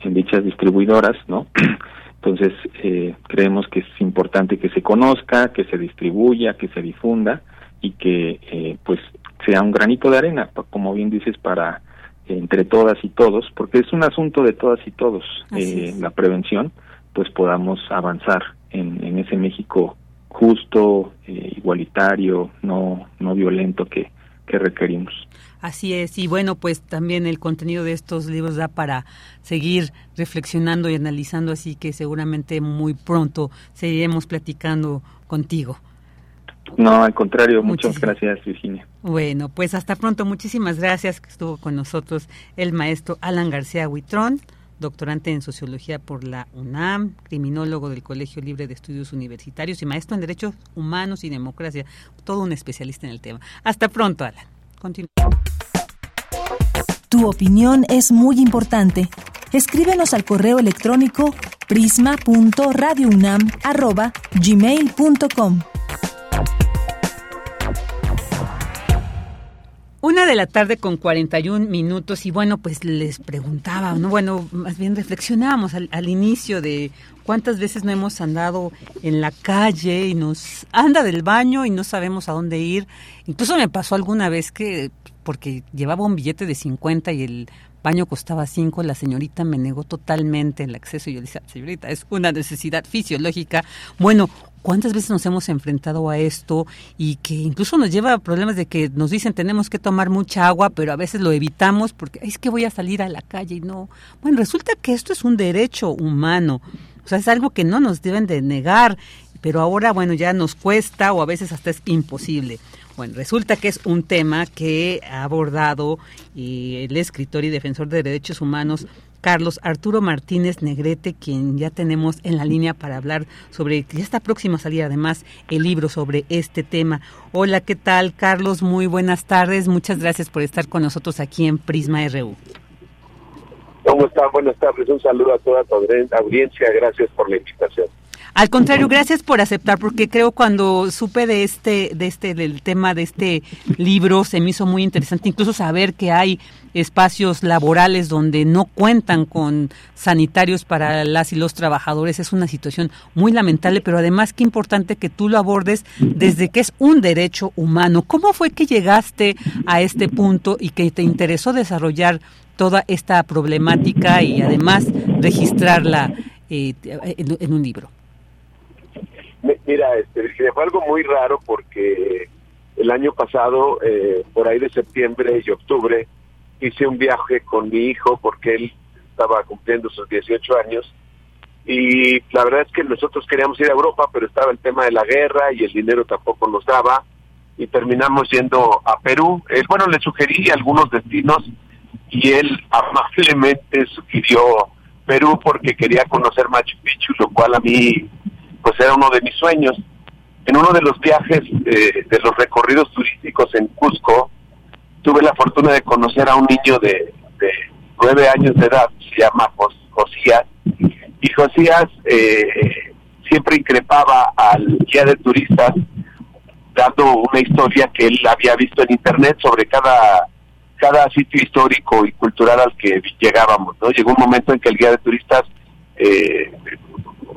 Speaker 18: en dichas distribuidoras, ¿no? Entonces eh, creemos que es importante que se conozca, que se distribuya, que se difunda y que eh, pues sea un granito de arena, como bien dices, para entre todas y todos, porque es un asunto de todas y todos, eh, la prevención, pues podamos avanzar en, en ese México justo, eh, igualitario, no, no violento que, que requerimos.
Speaker 1: Así es, y bueno, pues también el contenido de estos libros da para seguir reflexionando y analizando, así que seguramente muy pronto seguiremos platicando contigo.
Speaker 18: No, al contrario, muchas gracias, Virginia.
Speaker 1: Bueno, pues hasta pronto. Muchísimas gracias que estuvo con nosotros el maestro Alan García Huitrón, doctorante en sociología por la UNAM, criminólogo del Colegio Libre de Estudios Universitarios y maestro en Derechos Humanos y Democracia, todo un especialista en el tema. Hasta pronto, Alan. Continúa.
Speaker 3: Tu opinión es muy importante. Escríbenos al correo electrónico prisma.radiounam@gmail.com.
Speaker 1: Una de la tarde con 41 minutos y bueno, pues les preguntaba, ¿no? Bueno, más bien reflexionábamos al, inicio de cuántas veces no hemos andado en la calle y nos anda del baño y no sabemos a dónde ir. Incluso me pasó alguna vez que, porque llevaba un billete de 50 y el baño costaba 5, la señorita me negó totalmente el acceso y yo le decía, señorita, es una necesidad fisiológica. Bueno, ¿cuántas veces nos hemos enfrentado a esto y que incluso nos lleva a problemas de que nos dicen tenemos que tomar mucha agua, pero a veces lo evitamos porque es que voy a salir a la calle y no. Bueno, resulta que esto es un derecho humano. O sea, es algo que no nos deben de negar, pero ahora, bueno, ya nos cuesta o a veces hasta es imposible. Bueno, resulta que es un tema que ha abordado el escritor y defensor de derechos humanos Carlos Arturo Martínez Negrete, quien ya tenemos en la línea para hablar sobre, ya está próximo a salir además el libro sobre este tema. Hola, ¿qué tal Carlos? Muy buenas tardes, muchas gracias por estar con nosotros aquí en Prisma RU.
Speaker 19: ¿Cómo están? Buenas tardes, un saludo a toda tu audiencia, gracias por la invitación.
Speaker 1: Al contrario, gracias por aceptar, porque creo cuando supe de este, de este, del tema de este libro, se me hizo muy interesante, incluso saber que hay espacios laborales donde no cuentan con sanitarios para las y los trabajadores es una situación muy lamentable, pero además qué importante que tú lo abordes desde que es un derecho humano. ¿Cómo fue que llegaste a este punto y que te interesó desarrollar toda esta problemática y además registrarla eh, en, en un libro?
Speaker 19: Mira, este, fue algo muy raro porque el año pasado, eh, por ahí de septiembre y octubre, hice un viaje con mi hijo porque él estaba cumpliendo sus 18 años y la verdad es que nosotros queríamos ir a Europa, pero estaba el tema de la guerra y el dinero tampoco nos daba y terminamos yendo a Perú. Él, bueno, le sugerí algunos destinos y él amablemente sugirió Perú porque quería conocer Machu Picchu, lo cual a mí pues era uno de mis sueños. En uno de los viajes de, los recorridos turísticos en Cusco, tuve la fortuna de conocer a un niño de, nueve años de edad, se llama Josías, y Josías eh, siempre increpaba al guía de turistas dando una historia que él había visto en internet sobre cada cada sitio histórico y cultural al que llegábamos, ¿no? Llegó un momento en que el guía de turistas eh,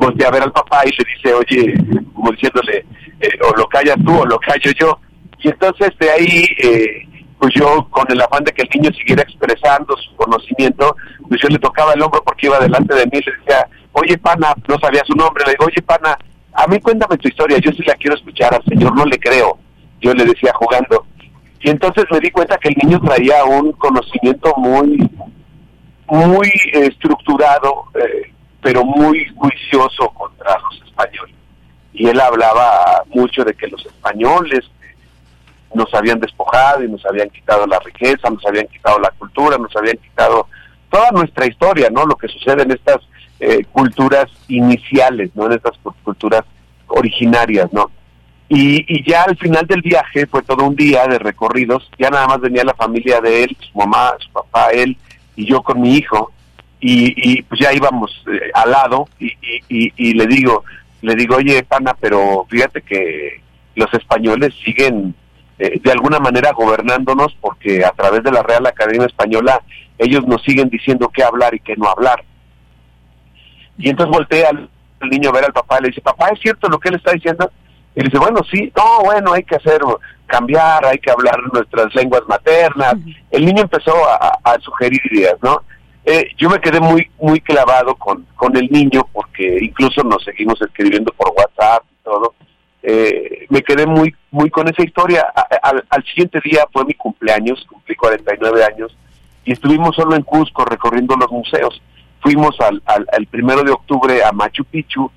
Speaker 19: voltea a ver al papá y le dice, oye, como diciéndole, eh, o lo callas tú o lo callo yo. Y entonces de ahí, eh, pues yo con el afán de que el niño siguiera expresando su conocimiento, pues yo le tocaba el hombro porque iba delante de mí y le decía, oye pana, no sabía su nombre, le digo, oye pana, a mí cuéntame tu historia, yo sí la quiero escuchar, al señor no le creo, yo le decía jugando. Y entonces me di cuenta que el niño traía un conocimiento muy, muy estructurado, eh, pero muy juicioso contra los españoles. Y él hablaba mucho de que los españoles nos habían despojado y nos habían quitado la riqueza, nos habían quitado la cultura, nos habían quitado toda nuestra historia, ¿no? Lo que sucede en estas eh, culturas iniciales, ¿no? En estas culturas originarias, ¿no? Y, y, ya al final del viaje fue todo un día de recorridos, ya nada más venía la familia de él, su mamá, su papá, él y yo con mi hijo, y, pues ya íbamos eh, al lado y, y, le digo, le digo, oye, pana, pero fíjate que los españoles siguen eh, de alguna manera gobernándonos porque a través de la Real Academia Española ellos nos siguen diciendo qué hablar y qué no hablar. Y entonces voltea al, niño a ver al papá y le dice, papá, ¿es cierto lo que él está diciendo? Y le dice, bueno, sí, no, bueno, hay que hacer, cambiar, hay que hablar nuestras lenguas maternas. El niño empezó a, a sugerir ideas, ¿no? Eh, yo me quedé muy muy clavado con, con el niño porque incluso nos seguimos escribiendo por WhatsApp y todo. Eh, me quedé muy muy con esa historia. al, al, siguiente día fue mi cumpleaños, cumplí 49 años y estuvimos solo en Cusco recorriendo los museos. Fuimos al, al, primero de octubre a Machu Picchu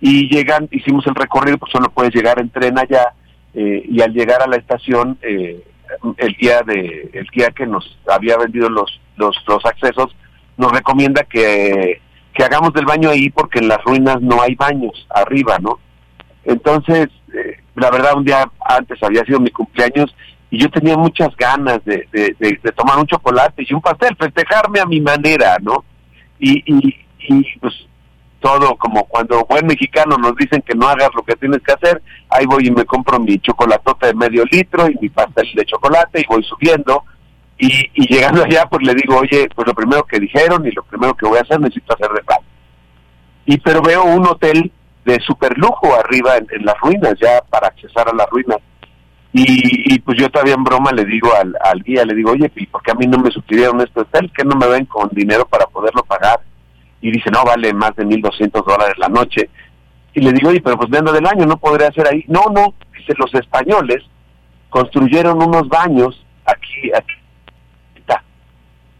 Speaker 19: y llegan, hicimos el recorrido, pues solo puedes llegar en tren allá eh, y al llegar a la estación el guía de el guía que nos había vendido los los, los accesos nos recomienda que, hagamos del baño ahí porque en las ruinas no hay baños arriba, ¿no? Entonces, eh, la verdad, un día antes había sido mi cumpleaños y yo tenía muchas ganas de, de, tomar un chocolate y un pastel, festejarme a mi manera, ¿no? Y, y, y pues todo como cuando buen mexicano nos dicen que no hagas lo que tienes que hacer, ahí voy y me compro mi chocolatota de medio litro y mi pastel de chocolate y voy subiendo y, y llegando allá pues le digo, oye, pues lo primero que dijeron y lo primero que voy a hacer necesito hacer de plan. Y pero veo un hotel de super lujo arriba en, las ruinas, ya para accesar a las ruinas. Y, y, pues yo todavía en broma le digo al, al guía, le digo, oye, ¿y por qué a mí no me sugirieron este hotel? que no me ven con dinero para poderlo pagar? y dice, no, vale más de 1.200 dólares la noche. Y le digo, oye, pero pues vendo del año, no podría hacer ahí. No, no, dice, los españoles construyeron unos baños aquí, aquí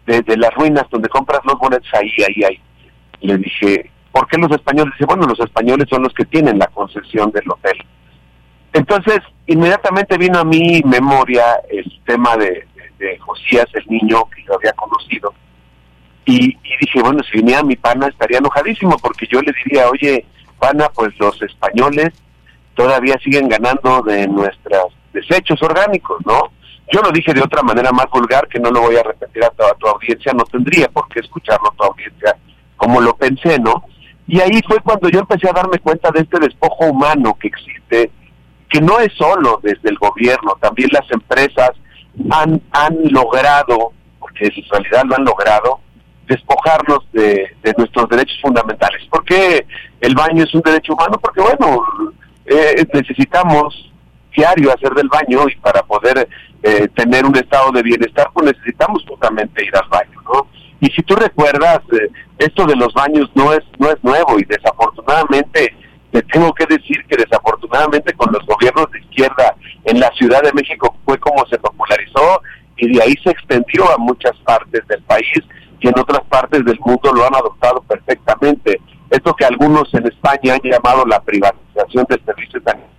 Speaker 19: de, las ruinas donde compras los boletos, ahí, ahí, ahí. Y le dije, ¿por qué los españoles? Dice, bueno, los españoles son los que tienen la concesión del hotel. Entonces, inmediatamente vino a mi memoria el tema de, de Josías, el niño que yo había conocido, y, dije, bueno, si venía mi pana estaría enojadísimo porque yo le diría, oye, pana, pues los españoles todavía siguen ganando de nuestros desechos orgánicos, ¿no? Yo lo dije de otra manera más vulgar que no lo voy a repetir a toda tu audiencia, no tendría por qué escucharlo tu audiencia como lo pensé, ¿no? Y ahí fue cuando yo empecé a darme cuenta de este despojo humano que existe, que no es solo desde el gobierno, también las empresas han, han logrado, porque en realidad lo han logrado, despojarnos de, nuestros derechos fundamentales. ¿Por qué el baño es un derecho humano? Porque, bueno, eh, necesitamos diario hacer del baño y para poder eh, tener un estado de bienestar, pues necesitamos justamente ir al baño, ¿no? Y si tú recuerdas, eh, esto de los baños no es, no es nuevo y desafortunadamente te tengo que decir que desafortunadamente con los gobiernos de izquierda en la Ciudad de México fue como se popularizó y de ahí se extendió a muchas partes del país y en otras partes del mundo lo han adoptado perfectamente. Esto que algunos en España han llamado la privatización del servicio sanitario.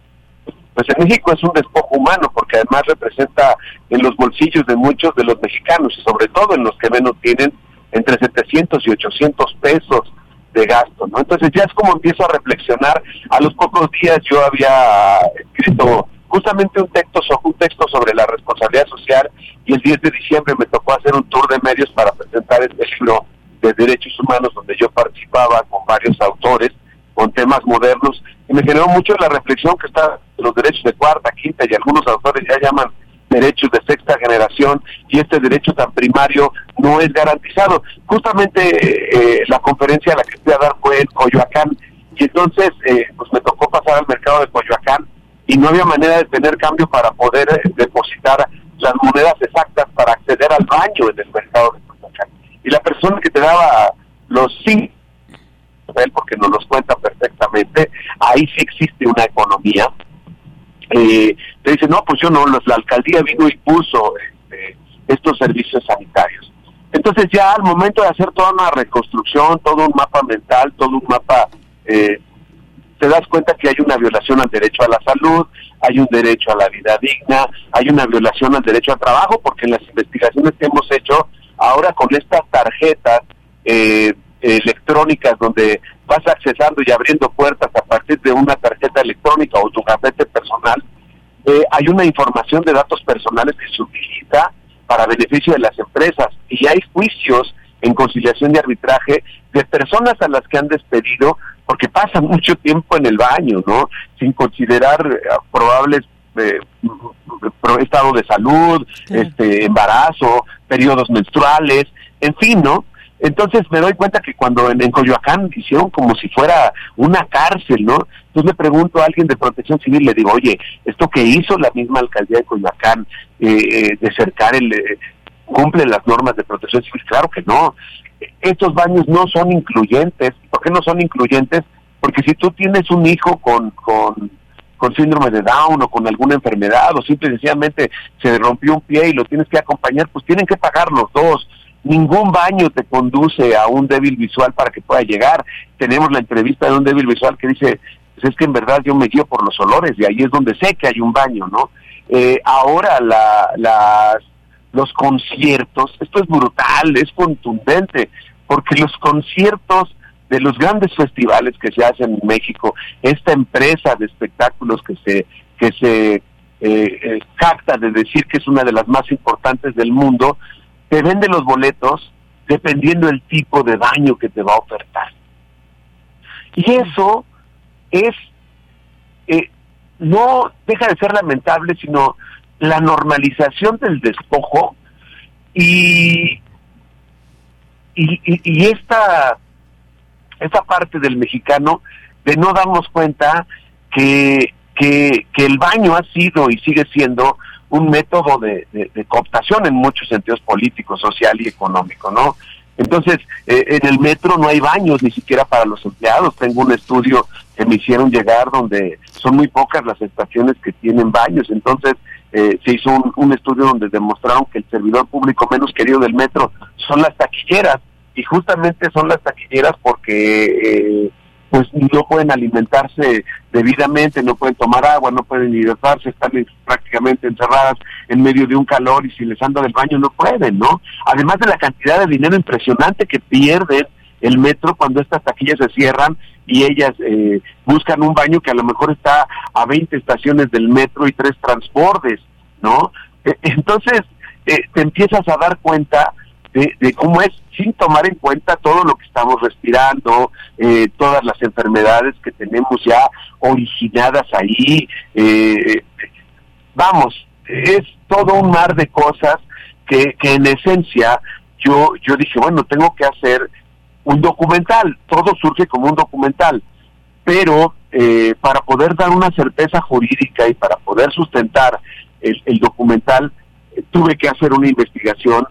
Speaker 19: Pues en México es un despojo humano porque además representa en los bolsillos de muchos de los mexicanos y sobre todo en los que menos tienen entre 700 y 800 pesos de gasto, ¿no? Entonces ya es como empiezo a reflexionar. A los pocos días yo había escrito justamente un texto, un texto sobre la responsabilidad social y el 10 de diciembre me tocó hacer un tour de medios para presentar este libro de derechos humanos donde yo participaba con varios autores con temas modernos y me generó mucho la reflexión que está los derechos de cuarta, quinta y algunos autores ya llaman derechos de sexta generación y este derecho tan primario no es garantizado. Justamente eh, la conferencia a la que fui a dar fue en Coyoacán y entonces eh, pues me tocó pasar al mercado de Coyoacán y no había manera de tener cambio para poder eh, depositar las monedas exactas para acceder al baño en el mercado de Coyoacán. Y la persona que te daba los cinco, porque nos los cuenta perfectamente, ahí sí existe una economía. Eh, te dice, no, pues yo no, la alcaldía vino y puso este, estos servicios sanitarios. Entonces ya al momento de hacer toda una reconstrucción, todo un mapa mental, todo un mapa eh, te das cuenta que hay una violación al derecho a la salud, hay un derecho a la vida digna, hay una violación al derecho al trabajo, porque en las investigaciones que hemos hecho, ahora con estas tarjetas eh, electrónicas donde vas accesando y abriendo puertas a partir de una tarjeta electrónica o tu gafete personal, eh, hay una información de datos personales que se utiliza para beneficio de las empresas y hay juicios en conciliación y arbitraje de personas a las que han despedido porque pasan mucho tiempo en el baño, ¿no? Sin considerar eh, probables eh, estado de salud, este embarazo, periodos menstruales, en fin, ¿no? Entonces me doy cuenta que cuando en, Coyoacán hicieron como si fuera una cárcel, ¿no? Entonces le pregunto a alguien de protección civil, le digo, oye, esto que hizo la misma alcaldía de Coyoacán, eh, de cercar el, cumple las normas de protección civil? Claro que no. Estos baños no son incluyentes. ¿Por qué no son incluyentes? Porque si tú tienes un hijo con, con, con síndrome de Down o con alguna enfermedad o simple y sencillamente se rompió un pie y lo tienes que acompañar, pues tienen que pagar los dos. Ningún baño te conduce a un débil visual para que pueda llegar. Tenemos la entrevista de un débil visual que dice, pues es que en verdad yo me guío por los olores y ahí es donde sé que hay un baño, ¿no? Eh, ahora la, las los conciertos, esto es brutal, es contundente, porque los conciertos de los grandes festivales que se hacen en México, esta empresa de espectáculos que se que se eh, eh, jacta de decir que es una de las más importantes del mundo, te vende los boletos dependiendo del tipo de daño que te va a ofertar. Y eso es, eh, no deja de ser lamentable, sino la normalización del despojo y, y, y, esta, esta parte del mexicano de no darnos cuenta que, que, que el baño ha sido y sigue siendo un método de, de, cooptación en muchos sentidos políticos, social y económico, ¿no? Entonces, eh, en el metro no hay baños ni siquiera para los empleados. Tengo un estudio que me hicieron llegar donde son muy pocas las estaciones que tienen baños. Entonces, eh, se hizo un, un, estudio donde demostraron que el servidor público menos querido del metro son las taquilleras. Y justamente son las taquilleras porque eh, pues no pueden alimentarse debidamente, no pueden tomar agua, no pueden hidratarse, están prácticamente encerradas en medio de un calor y si les anda del baño no pueden, ¿no? Además de la cantidad de dinero impresionante que pierden el metro cuando estas taquillas se cierran y ellas eh, buscan un baño que a lo mejor está a 20 estaciones del metro y tres transportes, ¿no? E, entonces eh, te empiezas a dar cuenta de, cómo es sin tomar en cuenta todo lo que estamos respirando, eh, todas las enfermedades que tenemos ya originadas ahí. Eh, vamos, es todo un mar de cosas que, que en esencia yo, yo dije, bueno, tengo que hacer un documental, todo surge como un documental, pero eh, para poder dar una certeza jurídica y para poder sustentar el, el documental, tuve que hacer una investigación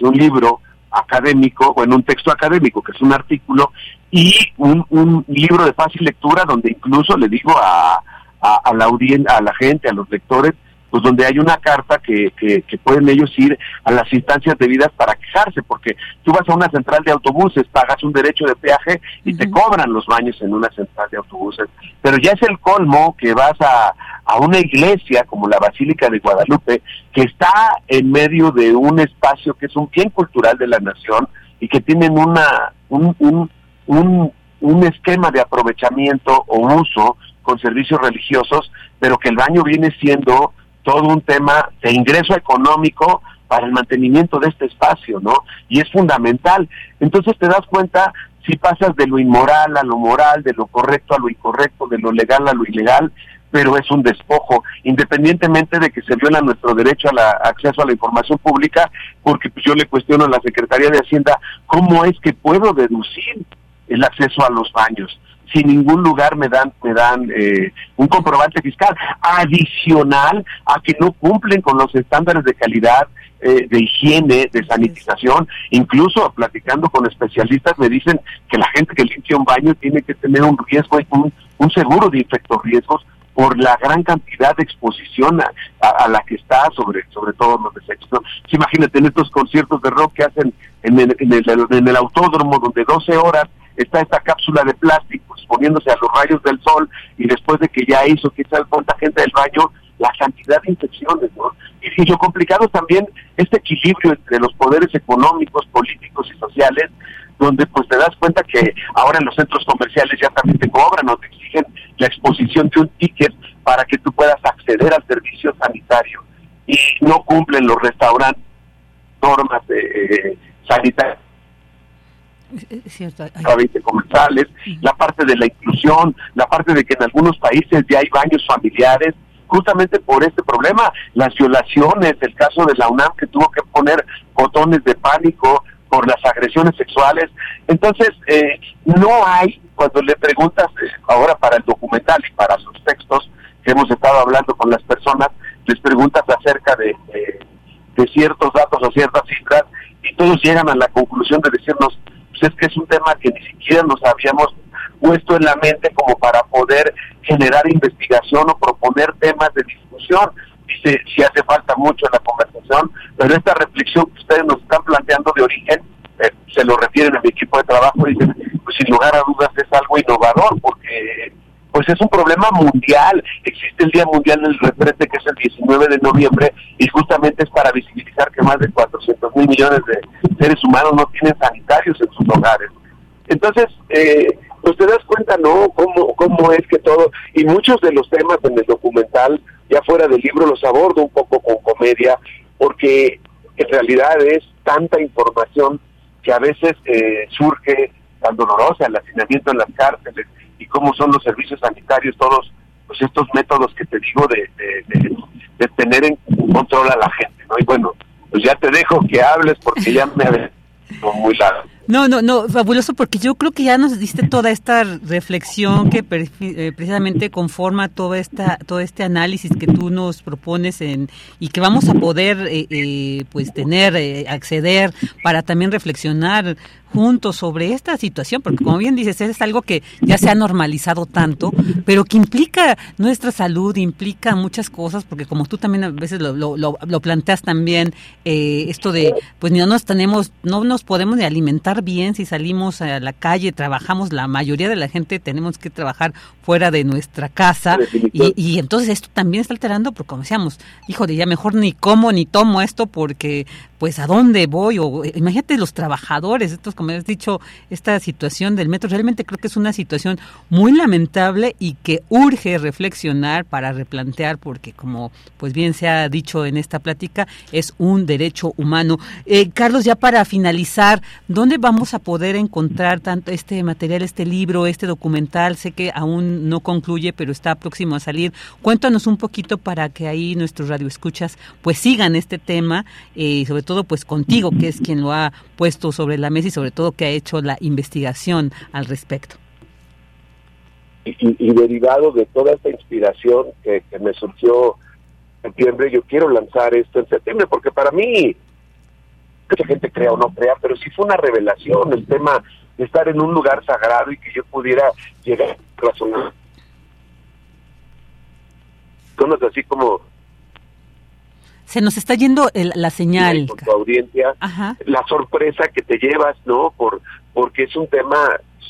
Speaker 19: un libro académico, bueno, un texto académico, que es un artículo, y un, un libro de fácil lectura donde incluso le digo a, a, la a la gente, a los lectores, pues donde hay una carta que, que, pueden ellos ir a las instancias debidas para quejarse, porque tú vas a una central de autobuses, pagas un derecho de peaje y te cobran los baños en una central de autobuses, pero ya es el colmo que vas a, a una iglesia como la Basílica de Guadalupe, que está en medio de un espacio que es un bien cultural de la nación y que tienen una, un, un, un, un esquema de aprovechamiento o uso con servicios religiosos, pero que el baño viene siendo todo un tema de ingreso económico para el mantenimiento de este espacio, ¿no? Y es fundamental. Entonces te das cuenta si pasas de lo inmoral a lo moral, de lo correcto a lo incorrecto, de lo legal a lo ilegal, pero es un despojo, independientemente de que se viola nuestro derecho al acceso a la información pública, porque pues, yo le cuestiono a la Secretaría de Hacienda cómo es que puedo deducir el acceso a los baños. Si en ningún lugar me dan me dan eh, un comprobante fiscal adicional a que no cumplen con los estándares de calidad eh, de higiene, de sanitización, incluso platicando con especialistas me dicen que la gente que limpia un baño tiene que tener un riesgo, un, un seguro de infectos riesgos por la gran cantidad de exposición a, la que está sobre sobre todos los desechos. imagínate en estos conciertos de rock que hacen en el, en el, en el autódromo donde 12 horas está esta cápsula de plástico exponiéndose a los rayos del sol y después de que ya hizo quizás cuánta gente del baño la cantidad de infecciones, ¿no? Y, lo complicado también este equilibrio entre los poderes económicos, políticos y sociales, donde pues te das cuenta que ahora en los centros comerciales ya también te cobran o te exigen la exposición de un ticket para que tú puedas acceder al servicio sanitario y no cumplen los restaurantes normas eh, sanitarias comerciales, la parte de la inclusión, la parte de que en algunos países ya hay baños familiares, justamente por este problema, las violaciones, el caso de la UNAM que tuvo que poner botones de pánico por las agresiones sexuales. Entonces, eh, no hay, cuando le preguntas eh, ahora para el documental y para sus textos, que hemos estado hablando con las personas, les preguntas acerca de, de ciertos datos o ciertas cifras y todos llegan a la conclusión de decirnos, pues es que es un tema que ni siquiera nos habíamos puesto en la mente como para poder generar investigación o proponer temas de discusión. Dice, si hace falta mucho en la conversación, pero esta reflexión que ustedes nos están planteando de origen, eh, se lo refieren a mi equipo de trabajo, dicen, pues sin lugar a dudas es algo innovador, porque pues es un problema mundial. Existe el Día Mundial del Retrete, que es el 19 de noviembre, y justamente es para visibilizar que más de 400 mil millones de seres humanos no tienen sanitarios en sus hogares. Entonces, eh, pues te das cuenta, ¿no? Cómo, cómo es que todo, y muchos de los temas en el documental, ya fuera del libro, los abordo un poco con comedia, porque en realidad es tanta información que a veces eh, surge tan dolorosa, el hacinamiento en las cárceles, y cómo son los servicios sanitarios, todos pues estos métodos que te digo de, de, tener en control a la gente, ¿no? Y bueno, pues ya te dejo que hables porque ya me muy largo.
Speaker 1: No, no, no, fabuloso porque yo creo que ya nos diste toda esta reflexión que eh, precisamente conforma toda esta, todo este análisis que tú nos propones en, y que vamos a poder eh, eh, pues tener, acceder para también reflexionar juntos sobre esta situación, porque como bien dices, es algo que ya se ha normalizado tanto, pero que implica nuestra salud, implica muchas cosas, porque como tú también a veces lo, lo, lo, planteas también, eh, esto de, pues no nos tenemos, no nos podemos ni alimentar bien si salimos a la calle, trabajamos, la mayoría de la gente tenemos que trabajar fuera de nuestra casa, y, y entonces esto también está alterando, porque como decíamos, hijo de ya mejor ni como ni tomo esto porque pues a dónde voy o imagínate los trabajadores, estos como has dicho, esta situación del metro realmente creo que es una situación muy lamentable y que urge reflexionar para replantear porque como pues bien se ha dicho en esta plática es un derecho humano. Eh, Carlos, ya para finalizar, ¿dónde vamos a poder encontrar tanto este material, este libro, este documental? Sé que aún no concluye, pero está próximo a salir. Cuéntanos un poquito para que ahí nuestros radioescuchas pues sigan este tema eh, sobre todo pues contigo, que es quien lo ha puesto sobre la mesa y sobre todo que ha hecho la investigación al respecto.
Speaker 19: Y, derivado de toda esta inspiración que, me surgió en septiembre, yo quiero lanzar esto en septiembre, porque para mí, mucha gente crea o no crea, pero sí fue una revelación el tema de estar en un lugar sagrado y que yo pudiera llegar a razonar. así como
Speaker 1: se nos está yendo la señal.
Speaker 19: Con tu audiencia, la sorpresa que te llevas, ¿no? Por porque es un tema,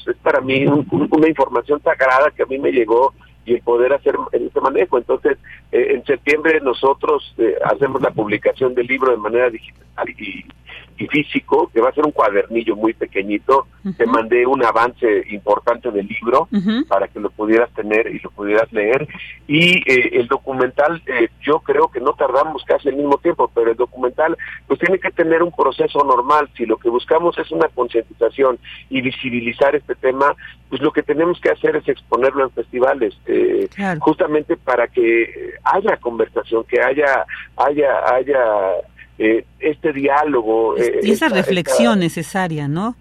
Speaker 19: es para mí una información sagrada que a mí me llegó y el poder hacer este manejo. Entonces, eh, en septiembre nosotros eh, hacemos la publicación del libro de manera digital y y físico, que va a ser un cuadernillo muy pequeñito. Te mandé un avance importante del libro para que lo pudieras tener y lo pudieras leer. Y eh, el documental, eh, yo creo que no tardamos casi el mismo tiempo, pero el documental pues tiene que tener un proceso normal. Si lo que buscamos es una concientización y visibilizar este tema, pues lo que tenemos que hacer es exponerlo en festivales, eh, justamente para que haya conversación, que haya, haya, haya eh, este diálogo.
Speaker 1: Eh, y esa reflexión necesaria, ¿no?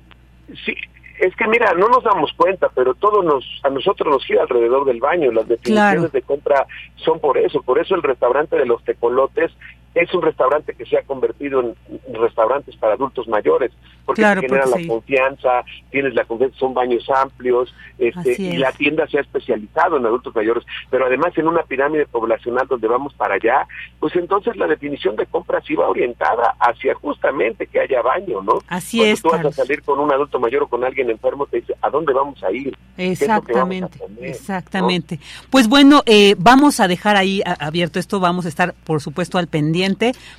Speaker 19: Sí, es que mira, no nos damos cuenta, pero todo nos, a nosotros nos gira alrededor del baño. Las definiciones de compra son por eso. Por eso el restaurante de los tecolotes es un restaurante que se ha convertido en restaurantes para adultos mayores, porque genera la confianza, tienes la confianza, son baños amplios, este, y la tienda se ha especializado en adultos mayores, pero además en una pirámide poblacional donde vamos para allá, pues entonces la definición de compra sí va orientada hacia justamente que haya baño, ¿no?
Speaker 1: Así
Speaker 19: Cuando
Speaker 1: es.
Speaker 19: tú vas a salir con un adulto mayor o con alguien enfermo, te dice, ¿a dónde vamos a ir?
Speaker 1: Exactamente, exactamente. Pues bueno, eh, vamos a dejar ahí abierto esto, vamos a estar, por supuesto, al pendiente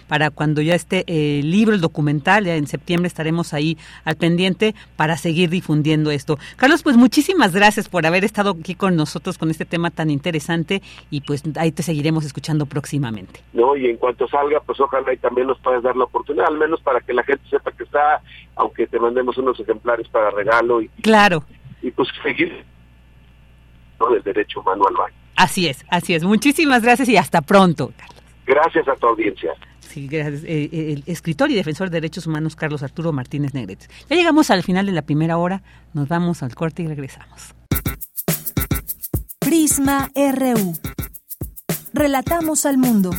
Speaker 1: para cuando ya esté el libro, el documental, ya en septiembre estaremos ahí al pendiente para seguir difundiendo esto. Carlos, pues muchísimas gracias por haber estado aquí con nosotros con este tema tan interesante y pues ahí te seguiremos escuchando próximamente.
Speaker 19: No, y en cuanto salga, pues ojalá y también nos puedas dar la oportunidad, al menos para que la gente sepa que está, aunque te mandemos unos ejemplares para regalo. Y,
Speaker 1: claro.
Speaker 19: Y, pues seguir ¿no? del derecho humano al baño.
Speaker 1: Así es, así es. Muchísimas gracias y hasta pronto.
Speaker 19: Gracias a tu audiencia.
Speaker 1: Sí, gracias. Eh, eh, el escritor y defensor de derechos humanos Carlos Arturo Martínez Negrete. Ya llegamos al final de la primera hora, nos vamos al corte y regresamos.
Speaker 3: Prisma RU. Relatamos al mundo.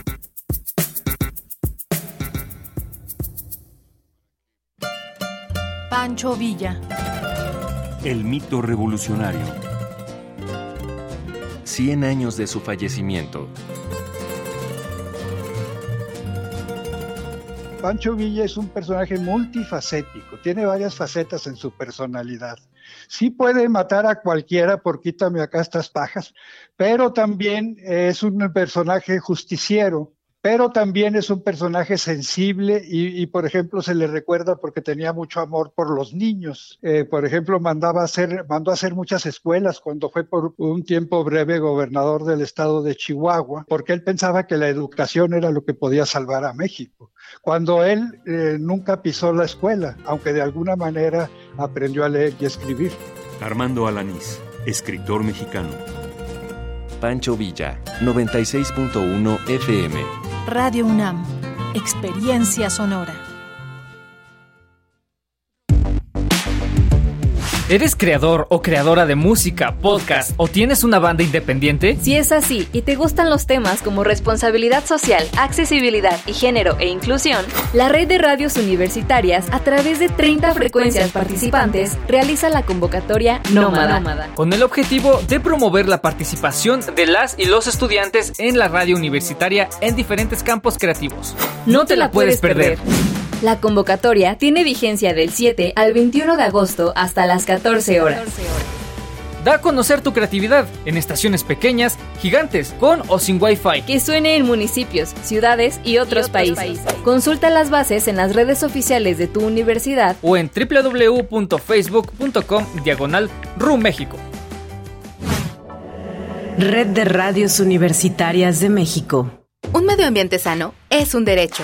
Speaker 3: Pancho Villa.
Speaker 2: El mito revolucionario.
Speaker 20: Cien años de su fallecimiento.
Speaker 21: Pancho Villa es un personaje multifacético, tiene varias facetas en su personalidad. Sí puede matar a cualquiera por quítame acá estas pajas, pero también es un personaje justiciero, pero también es un personaje sensible y, por ejemplo, se le recuerda porque tenía mucho amor por los niños. Eh, por ejemplo, mandaba hacer, mandó a hacer muchas escuelas cuando fue por un tiempo breve gobernador del estado de Chihuahua, porque él pensaba que la educación era lo que podía salvar a México. Cuando él eh, nunca pisó la escuela, aunque de alguna manera aprendió a leer y escribir.
Speaker 2: Armando Alanís escritor mexicano.
Speaker 20: Pancho Villa, 96.1 FM.
Speaker 3: Radio UNAM, experiencia sonora.
Speaker 22: ¿Eres creador o creadora de música, podcast o tienes una banda independiente?
Speaker 23: Si es así y te gustan los temas como responsabilidad social, accesibilidad y género e inclusión, la red de radios universitarias, a través de 30 frecuencias participantes, realiza la convocatoria Nómada.
Speaker 22: Con el objetivo de promover la participación de las y los estudiantes en la radio universitaria en diferentes campos creativos.
Speaker 23: No te la puedes perder. La convocatoria tiene vigencia del 7 al 21 de agosto hasta las 14 horas.
Speaker 22: Da a conocer tu creatividad en estaciones pequeñas, gigantes, con o sin Wi-Fi.
Speaker 23: Que suene en municipios, ciudades y otros, países. Consulta las bases en las redes oficiales de tu universidad
Speaker 22: o en www.facebook.com diagonal México.
Speaker 24: Red de Radios Universitarias de México.
Speaker 25: Un medio ambiente sano es un derecho.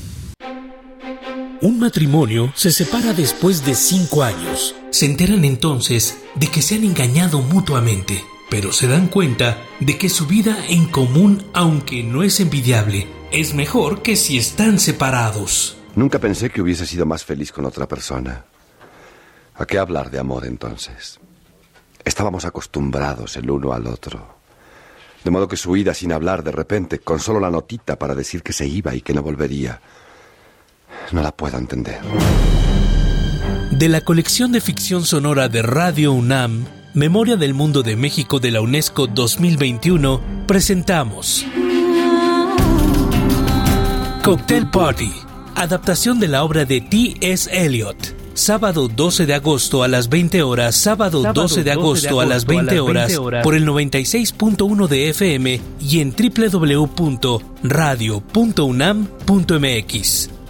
Speaker 26: Un matrimonio se separa después de cinco años. Se enteran entonces de que se han engañado mutuamente, pero se dan cuenta de que su vida en común, aunque no es envidiable, es mejor que si están separados.
Speaker 27: Nunca pensé que hubiese sido más feliz con otra persona. ¿A qué hablar de amor entonces? Estábamos acostumbrados el uno al otro. De modo que su ida sin hablar de repente, con solo la notita para decir que se iba y que no volvería, no la puedo entender.
Speaker 26: De la colección de ficción sonora de Radio UNAM, Memoria del Mundo de México de la UNESCO 2021, presentamos Cocktail Party, adaptación de la obra de T.S. Eliot. Sábado 12 de agosto a las 20 horas, sábado, 12 de agosto, a las 20, horas, por el 96.1 de FM y en www.radio.unam.mx.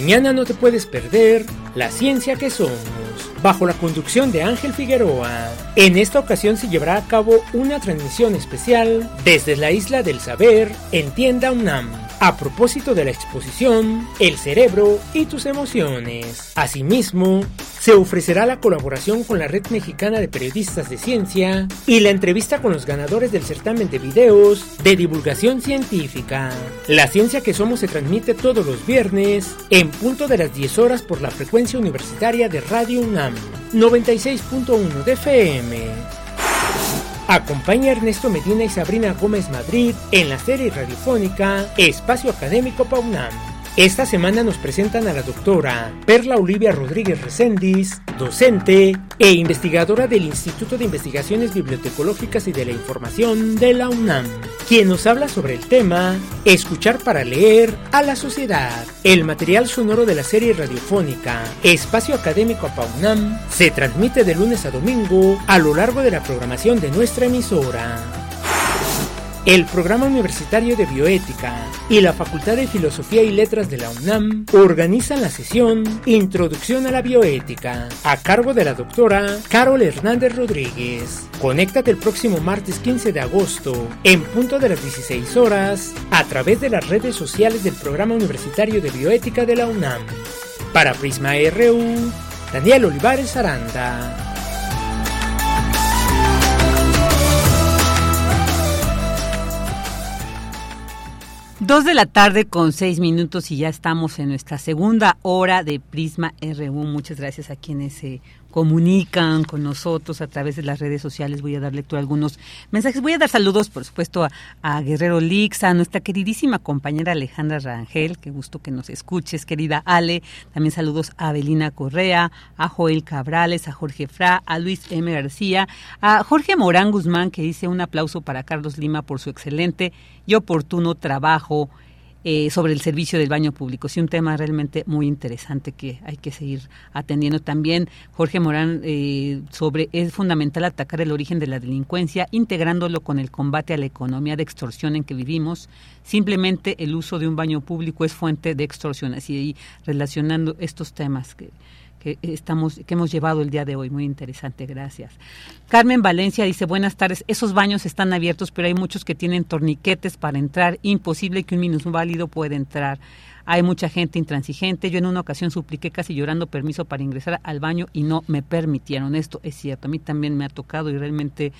Speaker 9: Mañana no te puedes perder La Ciencia que Somos, bajo la conducción de Ángel Figueroa. En esta ocasión se llevará a cabo una transmisión especial desde la Isla del Saber en Tienda UNAM a propósito de la exposición El cerebro y tus emociones. Asimismo, se ofrecerá la colaboración con la Red Mexicana de Periodistas de Ciencia y la entrevista con los ganadores del certamen de videos de divulgación científica. La ciencia que somos se transmite todos los viernes en punto de las 10 horas por la frecuencia universitaria de Radio UNAM 96.1 de FM. Acompaña a Ernesto Medina y Sabrina Gómez Madrid en la serie radiofónica Espacio Académico Paunam. Esta semana nos presentan a la doctora Perla Olivia Rodríguez Recendis, docente e investigadora del Instituto de Investigaciones Bibliotecológicas y de la Información de la UNAM, quien nos habla sobre el tema Escuchar para leer a la sociedad. El material sonoro de la serie radiofónica Espacio Académico PAUNAM se transmite de lunes a domingo a lo largo de la programación de nuestra emisora. El Programa Universitario de Bioética y la Facultad de Filosofía y Letras de la UNAM organizan la sesión Introducción a la Bioética a cargo de la doctora Carol Hernández Rodríguez. Conéctate el próximo martes 15 de agosto en punto de las 16 horas a través de las redes sociales del Programa Universitario de Bioética de la UNAM. Para Prisma RU, Daniel Olivares Aranda.
Speaker 1: Dos de la tarde con seis minutos y ya estamos en nuestra segunda hora de Prisma RU. Muchas gracias a quienes se comunican con nosotros a través de las redes sociales. Voy a dar lectura a algunos mensajes. Voy a dar saludos, por supuesto, a, Guerrero Lix, a nuestra queridísima compañera Alejandra Rangel. Qué gusto que nos escuches, querida Ale. También saludos a Abelina Correa, a Joel Cabrales, a Jorge Fra, a Luis M. García, a Jorge Morán Guzmán, que dice un aplauso para Carlos Lima por su excelente y oportuno trabajo eh, sobre el servicio del baño público. Sí, un tema realmente muy interesante que hay que seguir atendiendo también. Jorge Morán, eh, sobre es fundamental atacar el origen de la delincuencia, integrándolo con el combate a la economía de extorsión en que vivimos. Simplemente el uso de un baño público es fuente de extorsión. Así, relacionando estos temas que que estamos que hemos llevado el día de hoy. Muy interesante gracias. Carmen Valencia dice buenas tardes. Esos baños están abiertos pero hay muchos que tienen torniquetes para entrar. Imposible que un minusválido pueda entrar. Hay mucha gente intransigente. Yo en una ocasión supliqué casi llorando permiso para ingresar al baño y no me permitieron esto. Es cierto a mí también me ha tocado y realmente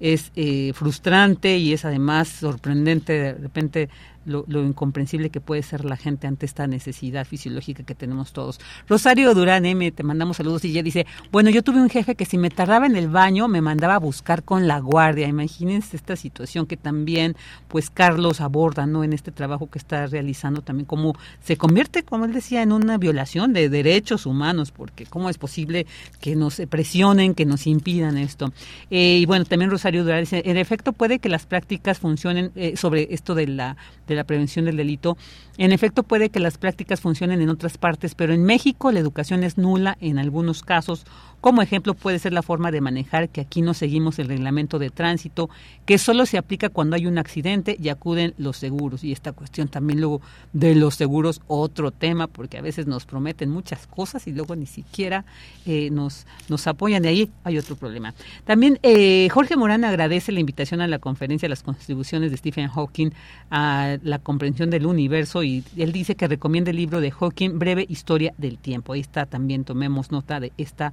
Speaker 1: es eh, frustrante y es además sorprendente de repente lo, incomprensible que puede ser la gente ante esta necesidad fisiológica que tenemos todos. Rosario Durán M, te mandamos saludos y ella dice, bueno, yo tuve un jefe que si me tardaba en el baño me mandaba a buscar con la guardia. Imagínense esta situación que también pues Carlos aborda, ¿no? En este trabajo que está realizando también, cómo se convierte, como él decía, en una violación de derechos humanos, porque cómo es posible que nos presionen, que nos impidan esto. Eh, y bueno, también Rosario Durán dice, en efecto puede que las prácticas funcionen eh, sobre esto de la la prevención del delito. En efecto, puede que las prácticas funcionen en otras partes, pero en México la educación es nula en algunos casos como ejemplo puede ser la forma de manejar que aquí no seguimos el reglamento de tránsito, que solo se aplica cuando hay un accidente y acuden los seguros. Y esta cuestión también luego de los seguros, otro tema, porque a veces nos prometen muchas cosas y luego ni siquiera eh, nos, nos apoyan. De ahí hay otro problema. También eh, Jorge Morán agradece la invitación a la conferencia las contribuciones de Stephen Hawking a la comprensión del universo y él dice que recomienda el libro de Hawking, Breve Historia del Tiempo. Ahí está también, tomemos nota de esta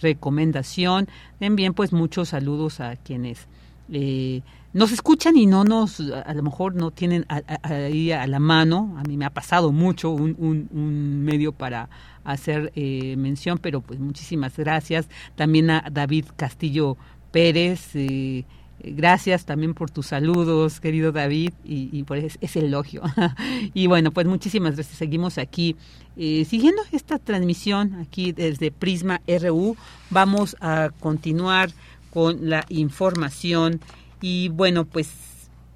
Speaker 1: recomendación. Envíen pues muchos saludos a quienes eh, nos escuchan y no nos, a lo mejor no tienen ahí a, la mano. A mí me ha pasado mucho un, un, medio para hacer eh, mención, pero pues muchísimas gracias. También a David Castillo Pérez. Eh, Gracias también por tus saludos, querido David, y, por ese, elogio. y bueno, pues muchísimas gracias. Seguimos aquí eh, siguiendo esta transmisión aquí desde Prisma RU. Vamos a continuar con la información y bueno, pues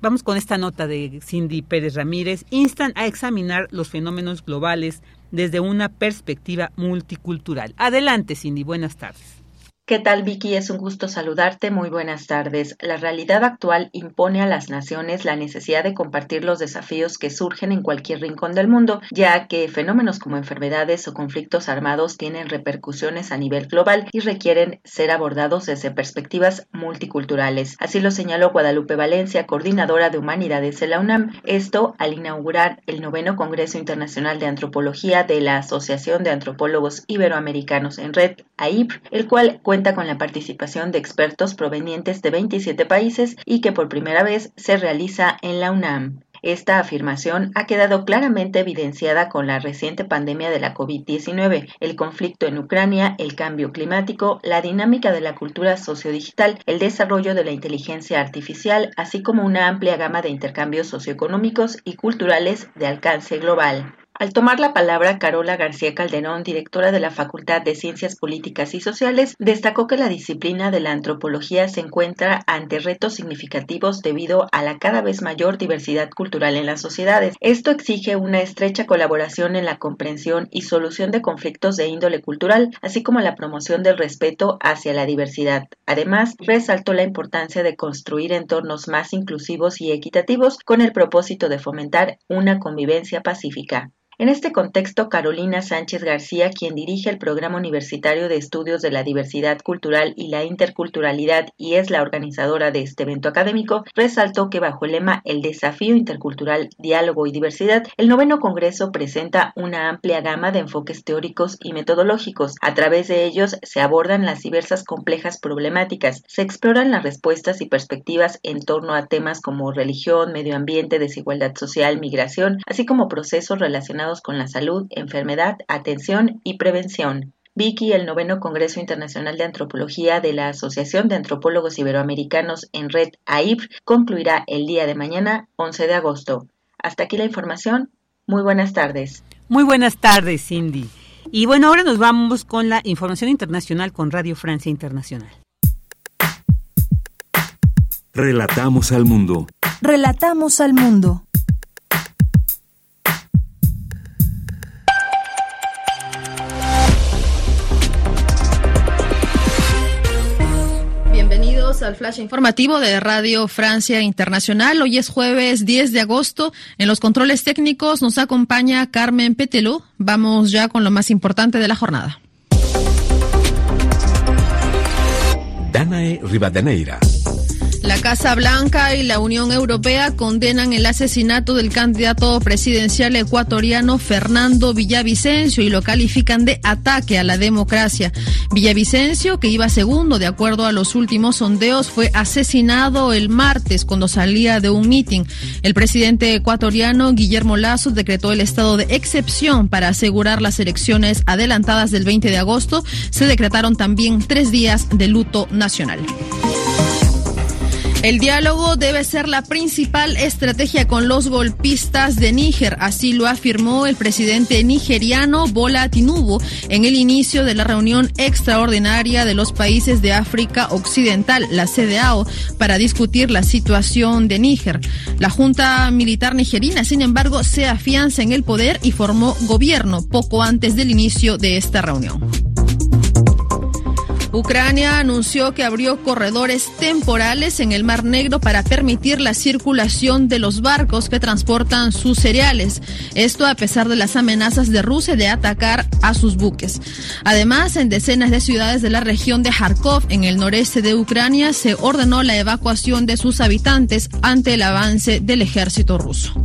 Speaker 1: vamos con esta nota de Cindy Pérez Ramírez. Instan a examinar los fenómenos globales desde una perspectiva multicultural. Adelante, Cindy. Buenas tardes.
Speaker 28: ¿Qué tal Vicky? Es un gusto saludarte. Muy buenas tardes. La realidad actual impone a las naciones la necesidad de compartir los desafíos que surgen en cualquier rincón del mundo, ya que fenómenos como enfermedades o conflictos armados tienen repercusiones a nivel global y requieren ser abordados desde perspectivas multiculturales. Así lo señaló Guadalupe Valencia, coordinadora de humanidades de la UNAM. Esto al inaugurar el noveno Congreso Internacional de Antropología de la Asociación de Antropólogos Iberoamericanos en Red, AIP, el cual cuenta con la participación de expertos provenientes de 27 países y que por primera vez se realiza en la UNAM. Esta afirmación ha quedado claramente evidenciada con la reciente pandemia de la COVID-19, el conflicto en Ucrania, el cambio climático, la dinámica de la cultura sociodigital, el desarrollo de la inteligencia artificial, así como una amplia gama de intercambios socioeconómicos y culturales de alcance global. Al tomar la palabra, Carola García Calderón, directora de la Facultad de Ciencias Políticas y Sociales, destacó que la disciplina de la antropología se encuentra ante retos significativos debido a la cada vez mayor diversidad cultural en las sociedades. Esto exige una estrecha colaboración en la comprensión y solución de conflictos de índole cultural, así como la promoción del respeto hacia la diversidad. Además, resaltó la importancia de construir entornos más inclusivos y equitativos con el propósito de fomentar una convivencia pacífica. En este contexto, Carolina Sánchez García, quien dirige el Programa Universitario de Estudios de la Diversidad Cultural y la Interculturalidad y es la organizadora de este evento académico, resaltó que bajo el lema El desafío intercultural, diálogo y diversidad, el noveno Congreso presenta una amplia gama de enfoques teóricos y metodológicos. A través de ellos se abordan las diversas complejas problemáticas, se exploran las respuestas y perspectivas en torno a temas como religión, medio ambiente, desigualdad social, migración, así como procesos relacionados con la salud, enfermedad, atención y prevención. Vicky, el noveno Congreso Internacional de Antropología de la Asociación de Antropólogos Iberoamericanos en Red AIB concluirá el día de mañana, 11 de agosto. Hasta aquí la información. Muy buenas tardes.
Speaker 1: Muy buenas tardes, Cindy. Y bueno, ahora nos vamos con la información internacional con Radio Francia Internacional.
Speaker 2: Relatamos al mundo.
Speaker 3: Relatamos al mundo.
Speaker 29: Al flash informativo de Radio Francia Internacional. Hoy es jueves 10 de agosto. En los controles técnicos nos acompaña Carmen Petelú. Vamos ya con lo más importante de la jornada.
Speaker 2: Danae Rivadeneira.
Speaker 29: La Casa Blanca y la Unión Europea condenan el asesinato del candidato presidencial ecuatoriano Fernando Villavicencio y lo califican de ataque a la democracia. Villavicencio, que iba segundo de acuerdo a los últimos sondeos, fue asesinado el martes cuando salía de un mitin. El presidente ecuatoriano Guillermo Lazo decretó el estado de excepción para asegurar las elecciones adelantadas del 20 de agosto. Se decretaron también tres días de luto nacional. El diálogo debe ser la principal estrategia con los golpistas de Níger, así lo afirmó el presidente nigeriano Bola Tinubu en el inicio de la reunión extraordinaria de los países de África Occidental, la CDAO, para discutir la situación de Níger. La Junta Militar Nigerina, sin embargo, se afianza en el poder y formó gobierno poco antes del inicio de esta reunión. Ucrania anunció que abrió corredores temporales en el Mar Negro para permitir la circulación de los barcos que transportan sus cereales. Esto a pesar de las amenazas de Rusia de atacar a sus buques. Además, en decenas de ciudades de la región de Kharkov, en el noreste de Ucrania, se ordenó la evacuación de sus habitantes ante el avance del ejército ruso.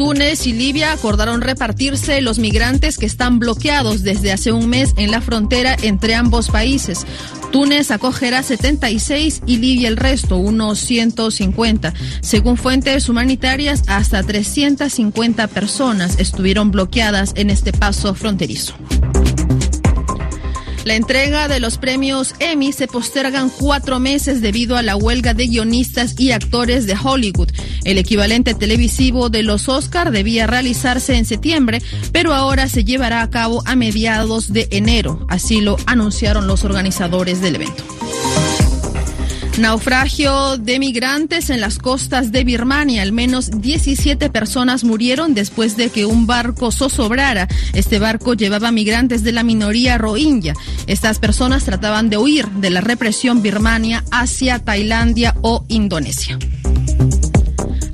Speaker 29: Túnez y Libia acordaron repartirse los migrantes que están bloqueados desde hace un mes en la frontera entre ambos países. Túnez acogerá 76 y Libia el resto, unos 150. Según fuentes humanitarias, hasta 350 personas estuvieron bloqueadas en este paso fronterizo. La entrega de los premios Emmy se postergan cuatro meses debido a la huelga de guionistas y actores de Hollywood. El equivalente televisivo de los Oscar debía realizarse en septiembre, pero ahora se llevará a cabo a mediados de enero. Así lo anunciaron los organizadores del evento. Naufragio de migrantes en las costas de Birmania. Al menos 17 personas murieron después de que un barco zozobrara. Este barco llevaba migrantes de la minoría rohingya. Estas personas trataban de huir de la represión birmania hacia Tailandia o Indonesia.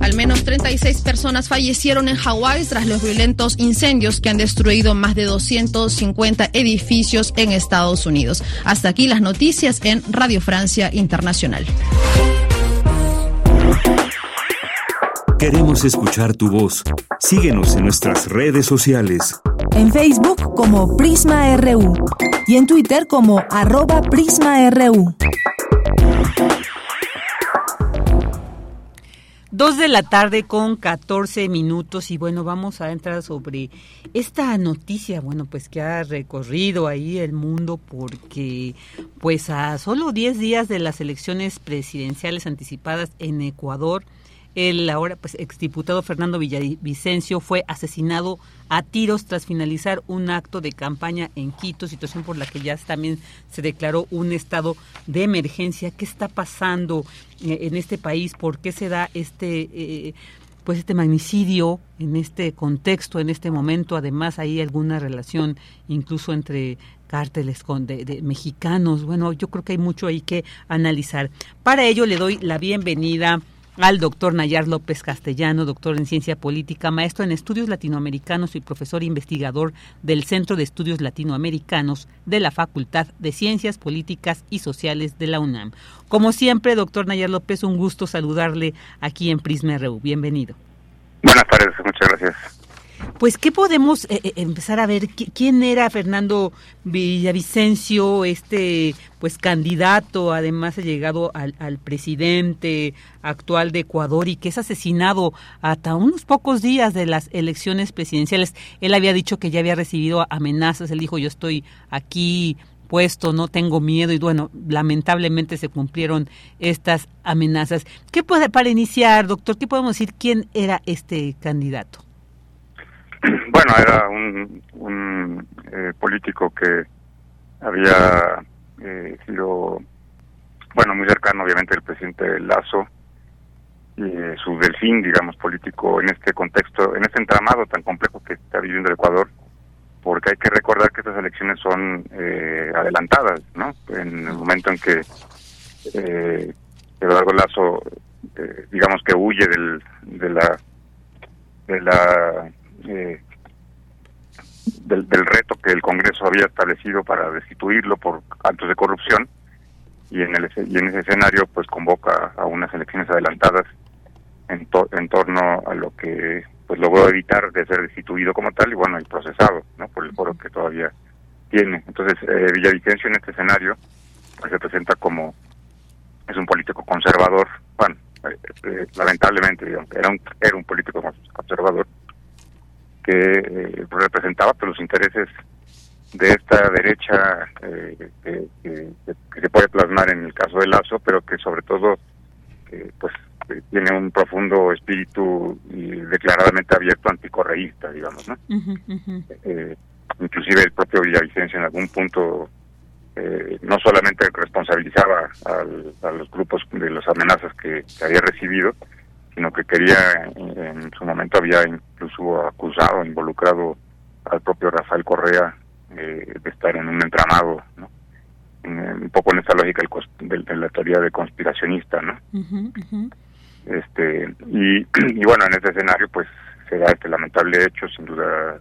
Speaker 29: Al menos 36 personas fallecieron en Hawái tras los violentos incendios que han destruido más de 250 edificios en Estados Unidos. Hasta aquí las noticias en Radio Francia Internacional.
Speaker 2: Queremos escuchar tu voz. Síguenos en nuestras redes sociales.
Speaker 3: En Facebook como Prisma RU y en Twitter como arroba PrismaRU.
Speaker 1: Dos de la tarde con 14 minutos y bueno, vamos a entrar sobre esta noticia, bueno, pues que ha recorrido ahí el mundo porque pues a solo 10 días de las elecciones presidenciales anticipadas en Ecuador, el ahora pues exdiputado Fernando Villavicencio fue asesinado a tiros tras finalizar un acto de campaña en Quito, situación por la que ya también se declaró un estado de emergencia. ¿Qué está pasando eh, en este país? ¿Por qué se da este eh, pues este magnicidio en este contexto, en este momento? Además, hay alguna relación incluso entre cárteles con de, de, mexicanos. Bueno, yo creo que hay mucho ahí que analizar. Para ello le doy la bienvenida al doctor Nayar López Castellano, doctor en ciencia política, maestro en estudios latinoamericanos y profesor investigador del Centro de Estudios Latinoamericanos de la Facultad de Ciencias Políticas y Sociales de la UNAM. Como siempre, doctor Nayar López, un gusto saludarle aquí en Prisma RU. Bienvenido.
Speaker 30: Buenas tardes, muchas gracias.
Speaker 1: Pues, ¿qué podemos eh, eh, empezar a ver? ¿Quién era Fernando Villavicencio, este pues candidato, además ha llegado al, al, presidente actual de Ecuador y que es asesinado hasta unos pocos días de las elecciones presidenciales? Él había dicho que ya había recibido amenazas, él dijo yo estoy aquí puesto, no tengo miedo y bueno, lamentablemente se cumplieron estas amenazas. ¿Qué puede, para iniciar, doctor, qué podemos decir quién era este candidato?
Speaker 30: Bueno, era un, eh, político que había eh, sido, bueno, muy cercano obviamente del presidente Lazo eh, su delfín, digamos, político en este contexto, en este entramado tan complejo que está viviendo el Ecuador, porque hay que recordar que estas elecciones son eh, adelantadas, ¿no? En el momento en que eh, Eduardo Lazo, eh, digamos que huye del, de la de la eh, del, reto que el Congreso había establecido para destituirlo por actos de corrupción y en el ese escenario pues convoca a unas elecciones adelantadas en, torno a lo que pues logró evitar de ser destituido como tal y bueno y procesado no por el foro que todavía tiene. Entonces eh, Villavicencio en este escenario pues se presenta como es un político conservador. Bueno eh, eh, lamentablemente era un era un político conservador que eh, representaba pues, los intereses de esta derecha eh, que, que, que, se puede plasmar en el caso de Lazo, pero que sobre todo eh, pues tiene un profundo espíritu y declaradamente abierto anticorreísta, digamos, ¿no? Uh -huh. eh, inclusive el propio Villavicencio en algún punto eh, no solamente responsabilizaba al, a los grupos de las amenazas que, que había recibido, sino que quería, en, en, su momento había incluso acusado, involucrado al propio Rafael Correa eh, de estar en un entramado, ¿no? Un poco en esta lógica el, de, la teoría de conspiracionista, ¿no? Uh -huh, uh -huh. Este y, y, bueno, en este escenario pues se da este lamentable hecho, sin duda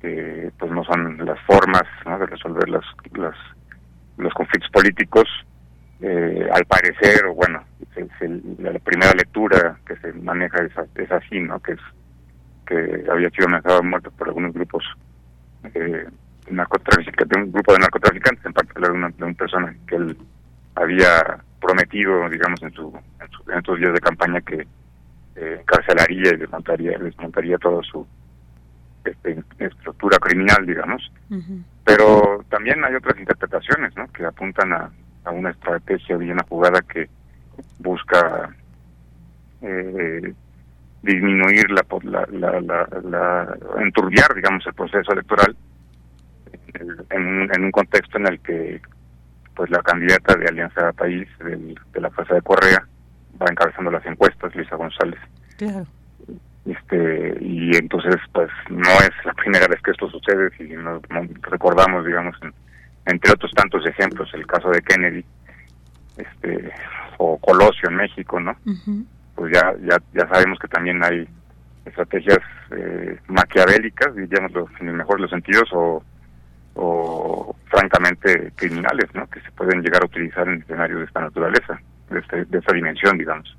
Speaker 30: que pues no son las formas ¿no? de resolver las, las los conflictos políticos eh, al parecer, o bueno, se, se, la primera lectura que se maneja es, es, así, ¿no? Que es que había sido amenazado muerto por algunos grupos eh, narcotraficantes, de un grupo de narcotraficantes, en particular de, una, de un personaje que él había prometido, digamos, en, su, en, su, en estos días de campaña que eh, encarcelaría y desmontaría, desmontaría toda su este, estructura criminal, digamos. Uh -huh. Pero también hay otras interpretaciones, ¿no? Que apuntan a a una estrategia y una jugada que busca eh, disminuir la, la, la, la, la, enturbiar, digamos, el proceso electoral en, en, un contexto en el que pues la candidata de Alianza País del, de la Fuerza de Correa va encabezando las encuestas, Luisa González.
Speaker 1: Claro.
Speaker 30: Este, y entonces, pues no es la primera vez que esto sucede, si nos recordamos, digamos, en, entre otros tantos ejemplos, el caso de Kennedy, este, o Colosio en México, ¿no? Uh -huh. Pues ya, ya, ya sabemos que también hay estrategias eh, maquiavélicas, diríamos en el mejor de los sentidos, o, o francamente criminales, ¿no? Que se pueden llegar a utilizar en escenarios de esta naturaleza, de, este, de esta dimensión, digamos.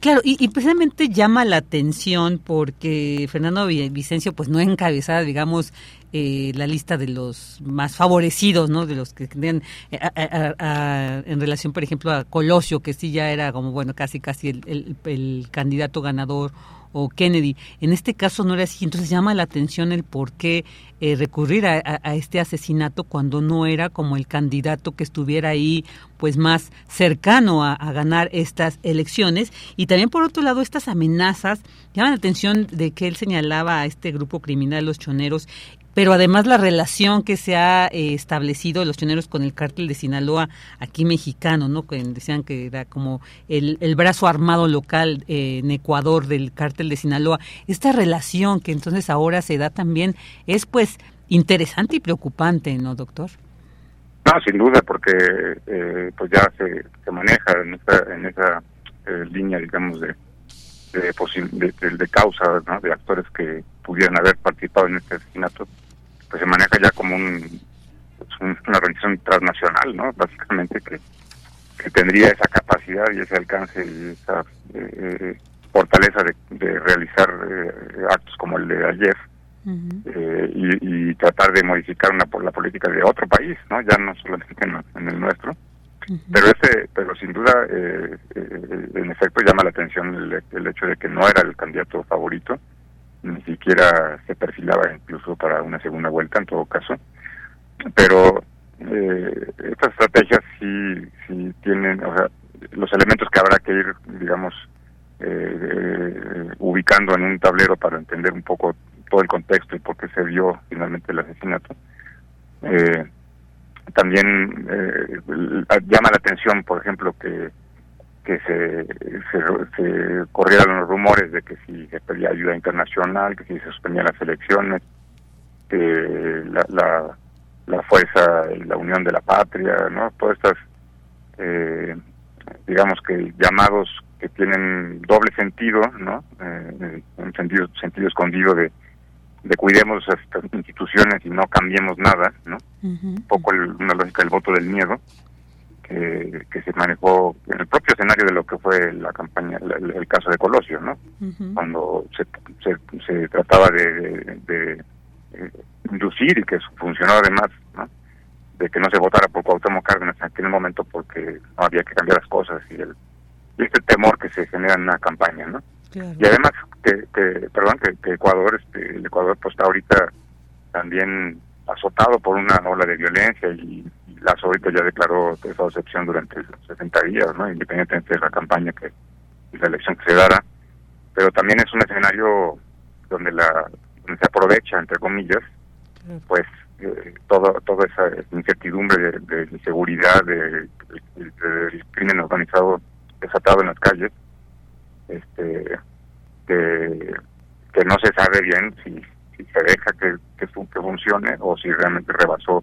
Speaker 1: Claro, y, y, precisamente llama la atención porque Fernando Vicencio pues no encabezaba, digamos, eh, la lista de los más favorecidos, ¿no? De los que tenían eh, en relación, por ejemplo, a Colosio, que sí ya era como, bueno, casi casi el, el, el candidato ganador o Kennedy. En este caso no era así, entonces llama la atención el por qué eh, recurrir a, este asesinato cuando no era como el candidato que estuviera ahí pues más cercano a, a, ganar estas elecciones. Y también por otro lado estas amenazas. Llaman la atención de que él señalaba a este grupo criminal los choneros pero además la relación que se ha eh, establecido los choneros con el cártel de Sinaloa aquí mexicano, ¿no? Que decían que era como el, el brazo armado local eh, en Ecuador del cártel de Sinaloa. Esta relación que entonces ahora se da también es pues interesante y preocupante, ¿no, doctor?
Speaker 30: No, sin duda, porque eh, pues ya se, se, maneja en esa, en esa eh, línea, digamos, de, de, de, de, causa, de actores que pudieran haber participado en este asesinato pues se maneja ya como un, pues una organización transnacional, ¿no? Básicamente que, que, tendría esa capacidad y ese alcance y esa eh, fortaleza de, de realizar eh, actos como el de ayer eh, y, tratar de modificar una la política de otro país, ¿no? Ya no solamente en, el nuestro. Pero ese, pero sin duda, eh, eh, en efecto, llama la atención el, hecho de que no era el candidato favorito, ni siquiera se perfilaba incluso para una segunda vuelta en todo caso. Pero eh, estas estrategias sí, sí tienen, o sea, los elementos que habrá que ir, digamos, ubicando en un tablero para entender un poco todo el contexto y por qué se dio finalmente el asesinato. Eh, también eh, llama la atención, por ejemplo, que que se, se, corrieran los rumores de que si se pedía ayuda internacional, que si se suspendían las elecciones, que la, la, la fuerza y la unión de la patria, ¿no? Todas estas, eh, digamos que llamados que tienen doble sentido, ¿no? Eh, un sentido, sentido escondido de, de cuidemos estas instituciones y no cambiemos nada, ¿no? Un poco una lógica del voto del miedo que, que, se manejó en el propio escenario de lo que fue la campaña, el, caso de Colosio, ¿no? Cuando se, se, trataba de, de, eh, inducir y que funcionó además, ¿no? De que no se votara por Cuauhtémoc Cárdenas en aquel momento porque no había que cambiar las cosas y el y este temor que se genera en una campaña, ¿no? Y además que, que perdón, que, Ecuador, este, el Ecuador pues está ahorita también azotado por una ola de violencia y, la Lazo ahorita ya declaró esa excepción durante 60 días, ¿no? Independientemente de la campaña que y la elección que se dará, pero también es un escenario donde la donde se aprovecha entre comillas, pues eh, todo, toda esa incertidumbre de, inseguridad, de, de, crimen organizado desatado en las calles, este que, que no se sabe bien si, si se deja que, que, funcione o si realmente rebasó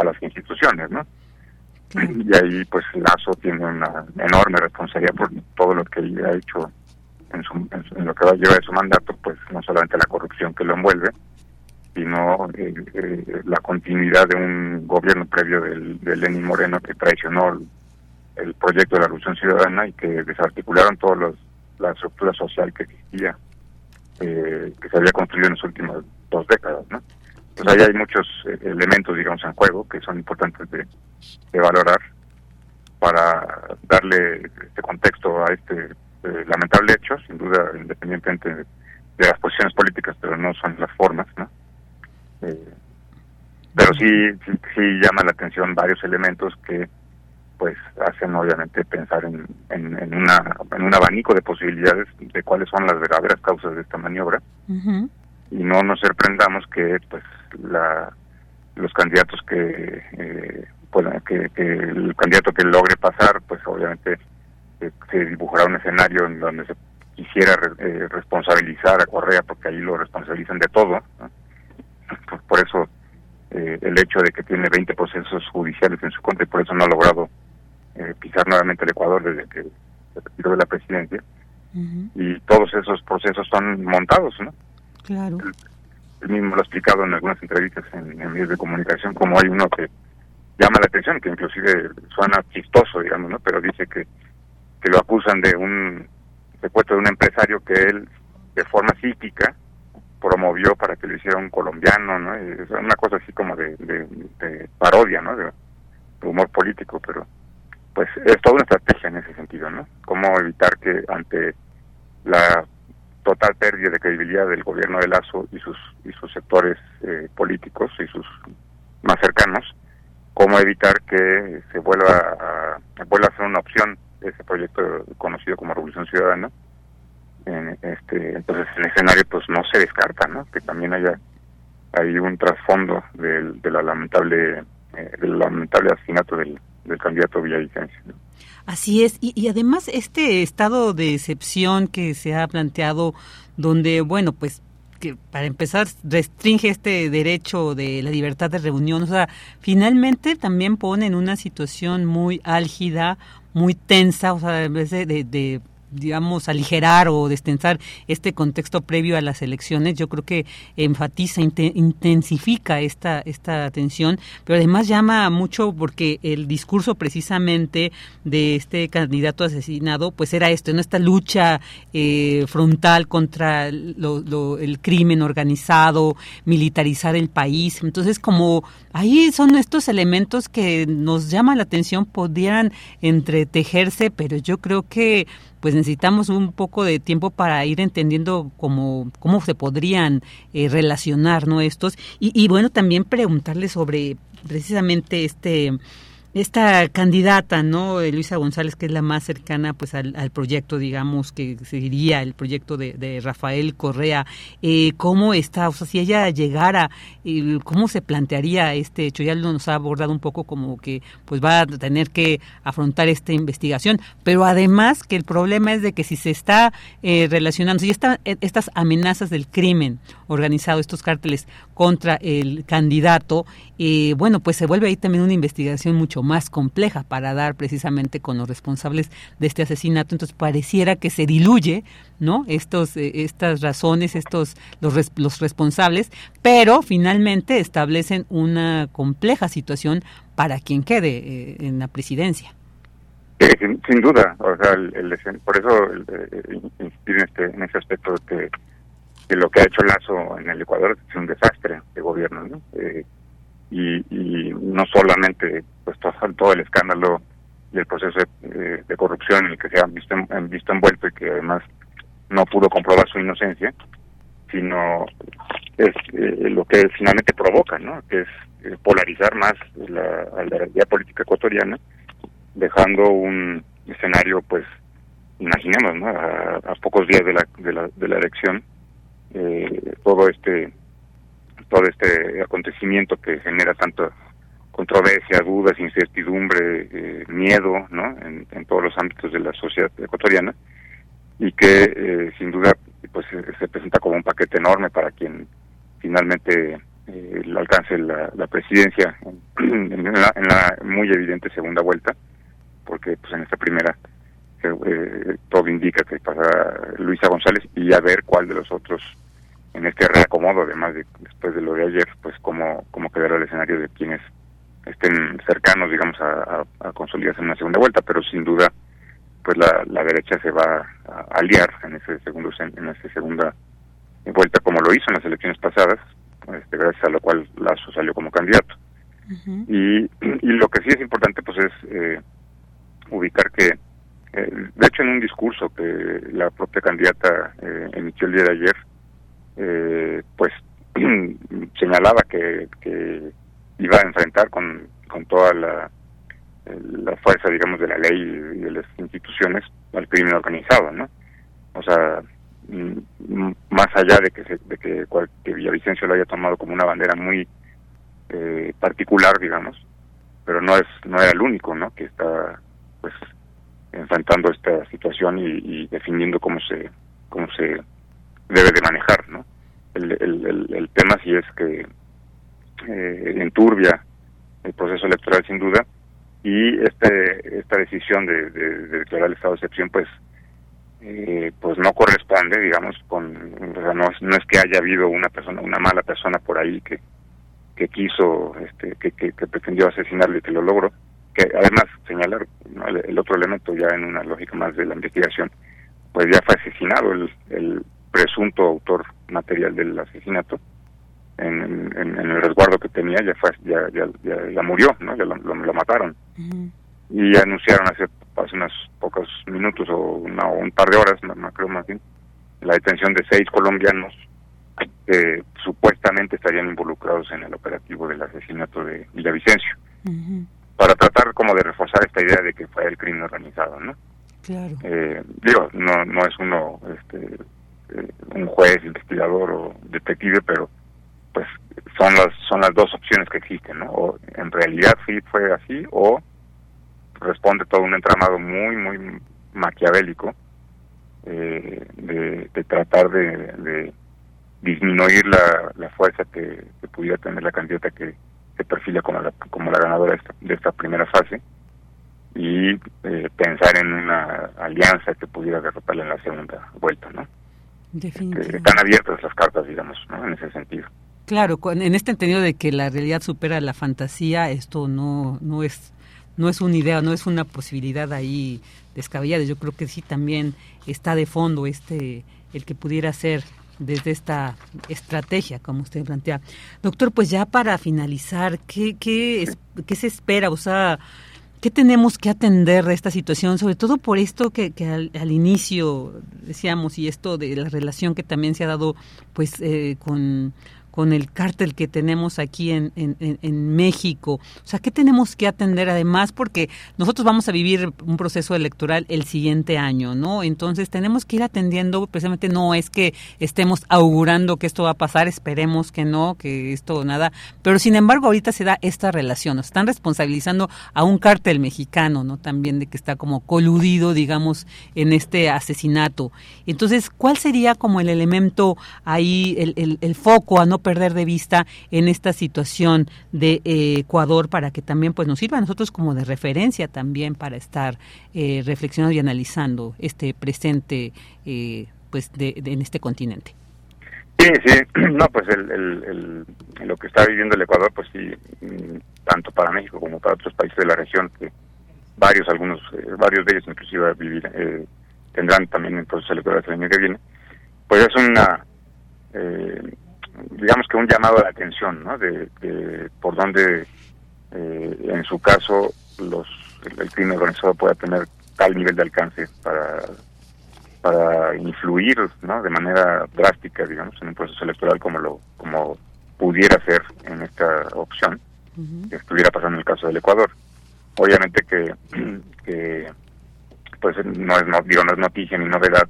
Speaker 30: a las instituciones, ¿no? Y ahí, pues, Lazo tiene una enorme responsabilidad por todo lo que ha hecho en, su, en, lo que va a llevar de su mandato, pues, no solamente la corrupción que lo envuelve, sino eh, eh, la continuidad de un gobierno previo del, de Lenín Moreno que traicionó el proyecto de la Revolución Ciudadana y que desarticularon los la estructura social que existía, eh, que se había construido en las últimas dos décadas, ¿no? Pues ahí hay muchos eh, elementos, digamos, en juego que son importantes de, valorar para darle este contexto a este eh, lamentable hecho, sin duda, independientemente de, las posiciones políticas, pero no son las formas, ¿no? pero sí, sí, sí llama la atención varios elementos que pues hacen obviamente pensar en, en, una, en un abanico de posibilidades de cuáles son las verdaderas causas de esta maniobra y no nos sorprendamos que pues la los candidatos que eh, que, el candidato que logre pasar pues obviamente eh, se dibujará un escenario en donde se quisiera eh, responsabilizar a Correa porque ahí lo responsabilizan de todo por, eso eh, el hecho de que tiene 20 procesos judiciales en su contra y por eso no ha logrado eh, pisar nuevamente el Ecuador desde que se retiró de la presidencia. Y todos esos procesos son montados, ¿no?
Speaker 1: Claro.
Speaker 30: Él, mismo lo ha explicado en algunas entrevistas en, medios de comunicación, como hay uno que llama la atención, que inclusive suena chistoso, digamos, ¿no? Pero dice que, que lo acusan de un secuestro de un empresario que él, de forma psíquica, promovió para que lo hiciera un colombiano, ¿no? Es una cosa así como de, de, parodia, ¿no? de humor político, pero pues es toda una estrategia en ese sentido, ¿no? Cómo evitar que ante la total pérdida de credibilidad del gobierno de Lazo y sus y sus sectores eh, políticos y sus más cercanos, cómo evitar que se vuelva a, vuelva a ser una opción ese proyecto conocido como Revolución Ciudadana. En, este, entonces el escenario pues no se descarta, ¿no? Que también haya hay un trasfondo del, de la lamentable eh, del lamentable asesinato del candidato Villavicencio.
Speaker 1: Así es, y, además este estado de excepción que se ha planteado, donde, bueno, pues que para empezar restringe este derecho de la libertad de reunión, o sea, finalmente también pone en una situación muy álgida, muy tensa, o sea, en vez de, digamos, aligerar o destensar este contexto previo a las elecciones. Yo creo que enfatiza, intensifica esta, esta tensión, pero además llama mucho porque el discurso precisamente de este candidato asesinado, pues era esto, ¿no? esta lucha eh, frontal contra el crimen organizado, militarizar el país. Entonces, como ahí son estos elementos que nos llama la atención, podrían entretejerse, pero yo creo que pues necesitamos un poco de tiempo para ir entendiendo cómo, cómo se podrían eh, relacionar ¿no? estos. Y, y bueno, también preguntarle sobre precisamente este esta candidata, ¿no? Luisa González, que es la más cercana pues al, proyecto, digamos, que seguiría el proyecto de, Rafael Correa, eh, ¿cómo está? O sea, si ella llegara, eh, ¿cómo se plantearía este hecho? Ya nos ha abordado un poco como que pues va a tener que afrontar esta investigación, pero además que el problema es de que si se está eh, relacionando, si estas amenazas del crimen organizado, estos cárteles contra el candidato, bueno, pues se vuelve ahí también una investigación mucho más compleja para dar precisamente con los responsables de este asesinato. Entonces pareciera que se diluye, ¿no? Estos, eh, estas razones, estos los, los responsables, pero finalmente establecen una compleja situación para quien quede eh, en la presidencia.
Speaker 30: sin, duda, o sea, por eso eh, insistir en este, en ese aspecto de que, lo que ha hecho Lazo en el Ecuador es un desastre de gobierno, ¿no? y, y no solamente pues todo, el escándalo y el proceso de, corrupción en el que se han visto, visto envuelto y que además no pudo comprobar su inocencia, sino es eh, lo que finalmente provoca, ¿no? que es eh, polarizar más la, la política ecuatoriana, dejando un escenario, pues, imaginemos, ¿no? a, pocos días de la, de la, de la elección, eh, todo este todo este acontecimiento que genera tanta controversia, dudas, incertidumbre, eh, miedo, ¿no? En, todos los ámbitos de la sociedad ecuatoriana y que eh, sin duda pues se presenta como un paquete enorme para quien finalmente eh, alcance la, presidencia en, la, muy evidente segunda vuelta, porque pues en esta primera eh, todo indica que pasará Luisa González y a ver cuál de los otros en este reacomodo, además de después de lo de ayer, pues cómo, cómo quedará el escenario de quienes estén cercanos, digamos, a, consolidarse en una segunda vuelta, pero sin duda, pues la, la derecha se va a aliar en ese segundo en esa segunda vuelta, como lo hizo en las elecciones pasadas, este, gracias a lo cual Lazo salió como candidato. y, y lo que sí es importante, pues es eh, ubicar que, eh, de hecho, en un discurso que la propia candidata eh, emitió el día de ayer, eh, pues señalaba que, iba a enfrentar con, con toda la, la fuerza, digamos, de la ley y de las instituciones al crimen organizado, ¿no? O sea, más allá de que, se, de que, que Villavicencio lo haya tomado como una bandera muy eh, particular, digamos, pero no es no era el único, ¿no? Que está, pues, enfrentando esta situación y, y definiendo cómo se cómo se debe de manejar, ¿no? El, tema sí es que eh, enturbia el proceso electoral sin duda y este esta decisión de, declarar el estado de excepción pues eh, pues no corresponde digamos con o sea, no, no es que haya habido una persona una mala persona por ahí que que quiso este que, que, pretendió asesinarle y que lo logró que además señalar el, otro elemento ya en una lógica más de la investigación pues ya fue asesinado el, el presunto autor material del asesinato en, en, el resguardo que tenía ya fue ya ya, ya, murió no ya lo, lo, mataron. Y anunciaron hace, hace unos pocos minutos o, una, un par de horas no, creo más bien la detención de seis colombianos que supuestamente estarían involucrados en el operativo del asesinato de Villavicencio para tratar como de reforzar esta idea de que fue el crimen organizado no
Speaker 1: claro
Speaker 30: eh, digo no no es uno este eh, un juez, investigador o detective, pero pues son las son las dos opciones que existen, ¿no? O en realidad sí fue así o responde todo un entramado muy muy maquiavélico eh, de, tratar de, disminuir la, la fuerza que, pudiera tener la candidata que se perfila como la, como la ganadora de esta, de esta primera fase y eh, pensar en una alianza que pudiera derrotarle en la segunda vuelta, ¿no?
Speaker 1: Definitivamente.
Speaker 30: están abiertas las cartas, digamos, ¿no? En ese sentido.
Speaker 1: Claro, en este entendido de que la realidad supera la fantasía, esto no, no es no es una idea, no es una posibilidad ahí descabellada. Yo creo que sí también está de fondo este el que pudiera ser desde esta estrategia, como usted plantea. Doctor, pues ya para finalizar, ¿qué, qué, qué se espera? O sea, ¿qué tenemos que atender de esta situación? Sobre todo por esto que, que al, inicio decíamos y esto de la relación que también se ha dado pues eh, con con el cártel que tenemos aquí en, en, México. O sea, ¿qué tenemos que atender además? Porque nosotros vamos a vivir un proceso electoral el siguiente año, ¿no? Entonces tenemos que ir atendiendo, precisamente no es que estemos augurando que esto va a pasar, esperemos que no, que esto nada, pero sin embargo ahorita se da esta relación, nos están responsabilizando a un cártel mexicano, ¿no? También de que está como coludido, digamos, en este asesinato. Entonces, ¿cuál sería como el elemento ahí, el, el, el foco a no perder de vista en esta situación de eh, Ecuador para que también pues nos sirva a nosotros como de referencia también para estar eh, reflexionando y analizando este presente eh, pues de, en este continente.
Speaker 30: Sí, sí, no, pues el, lo que está viviendo el Ecuador, pues sí, mm, tanto para México como para otros países de la región, que varios, algunos, varios de ellos inclusive vivir, tendrán también el proceso electoral el año que viene, pues es una, eh, digamos que un llamado a la atención, ¿no? De, por dónde, eh, en su caso, los el, crimen organizado pueda tener tal nivel de alcance para para influir, ¿no? De manera drástica, digamos, en un proceso electoral como lo como pudiera ser en esta opción que estuviera pasando en el caso del Ecuador. Obviamente que, que pues no es no, digo no es noticia ni novedad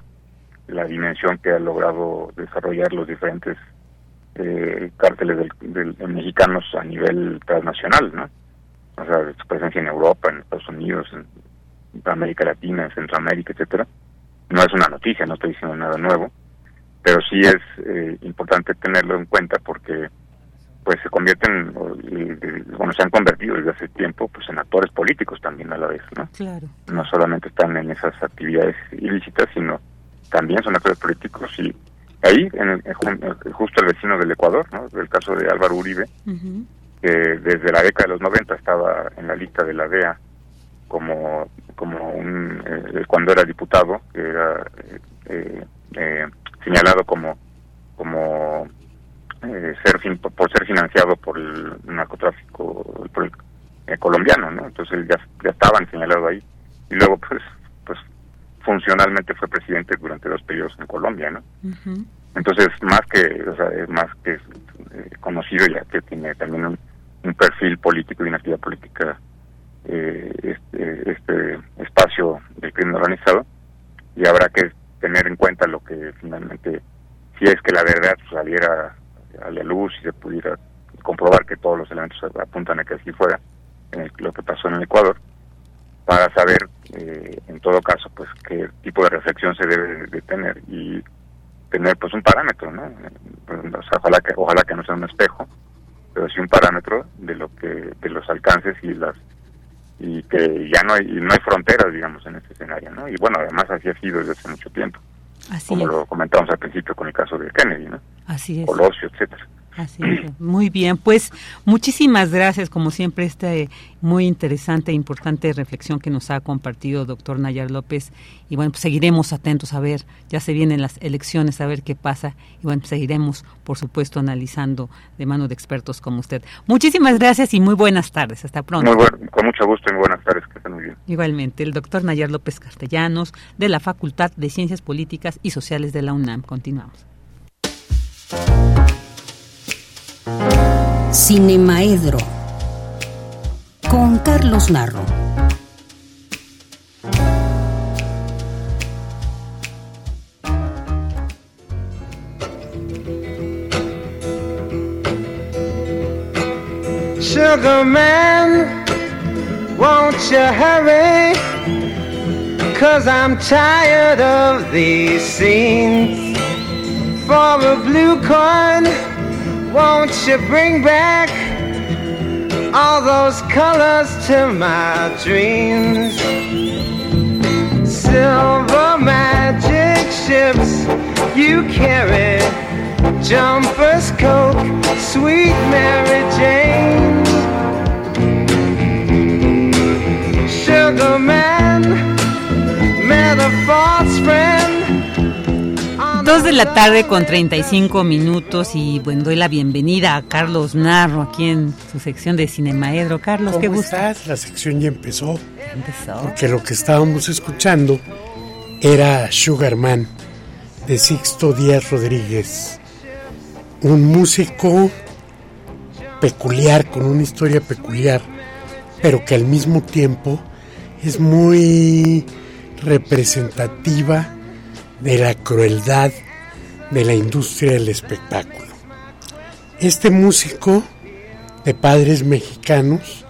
Speaker 30: la dimensión que ha logrado desarrollar los diferentes eh, cárteles del, mexicanos a nivel transnacional, ¿no? O sea, su presencia en Europa, en Estados Unidos, en, América Latina, en Centroamérica, etcétera. No es una noticia, no estoy diciendo nada nuevo, pero sí es eh, importante tenerlo en cuenta porque pues se convierten, bueno, se han convertido desde hace tiempo pues en actores políticos también a la vez, ¿no?
Speaker 1: Claro.
Speaker 30: No solamente están en esas actividades ilícitas, sino también son actores políticos y ahí, en justo el vecino del Ecuador, ¿no? el caso de Álvaro Uribe, que desde la década de los 90 estaba en la lista de la DEA como, como un, eh, cuando era diputado, que era eh, eh, señalado como, como ser por ser financiado por el narcotráfico por el, colombiano, ¿no? Entonces ya, ya estaban señalado ahí. Y luego, pues, funcionalmente fue presidente durante dos periodos en Colombia, ¿no? Entonces, más que, o sea, es más que eh, conocido ya que tiene también un, perfil político y una actividad política eh, este, este espacio del crimen organizado y habrá que tener en cuenta lo que finalmente, si es que la verdad saliera a la luz y se pudiera comprobar que todos los elementos apuntan a que así fuera en lo que pasó en el Ecuador, para saber, eh, en todo caso, pues qué tipo de reflexión se debe de tener y tener pues un parámetro, ¿no? ojalá que ojalá que no sea un espejo, pero sí un parámetro de lo que de los alcances y las y que ya no hay no hay fronteras, digamos, en este escenario, ¿no? Y bueno, además así ha sido desde hace mucho tiempo. como lo comentamos al principio con el caso de Kennedy, ¿no?
Speaker 1: Así es.
Speaker 30: Colosio, etcétera.
Speaker 1: Así Muy bien, pues muchísimas gracias, como siempre, esta muy interesante e importante reflexión que nos ha compartido doctor Nayar López. Y bueno, pues seguiremos atentos a ver, ya se vienen las elecciones, a ver qué pasa. Y bueno, pues seguiremos, por supuesto, analizando de mano de expertos como usted. Muchísimas gracias y muy buenas tardes. Hasta pronto.
Speaker 30: Muy con mucho gusto y muy buenas tardes, que estén muy bien.
Speaker 1: Igualmente, el doctor Nayar López Castellanos, de la Facultad de Ciencias Políticas y Sociales de la UNAM. Continuamos.
Speaker 8: Cinemaedro con Carlos Narro.
Speaker 31: Sugar man, won't you hurry? Cause I'm tired of these scenes. For a blue coin, won't you bring back all those colors to my dreams. Silver magic ships you carry, jumpers, coke, sweet Mary Jane. Sugar man, met a false friend.
Speaker 1: Dos de la tarde con 35 minutos y bueno, doy la bienvenida a Carlos Narro aquí en su sección de Cinemaedro. Carlos, qué
Speaker 32: ¿Cómo
Speaker 1: gusto.
Speaker 32: estás? La sección ya empezó.
Speaker 1: Empezó.
Speaker 32: Porque lo que estábamos escuchando era Sugar Man de Sixto Díaz Rodríguez. Un músico peculiar, con una historia peculiar, pero que al mismo tiempo es muy representativa de la crueldad de la industria del espectáculo. Este músico de padres mexicanos,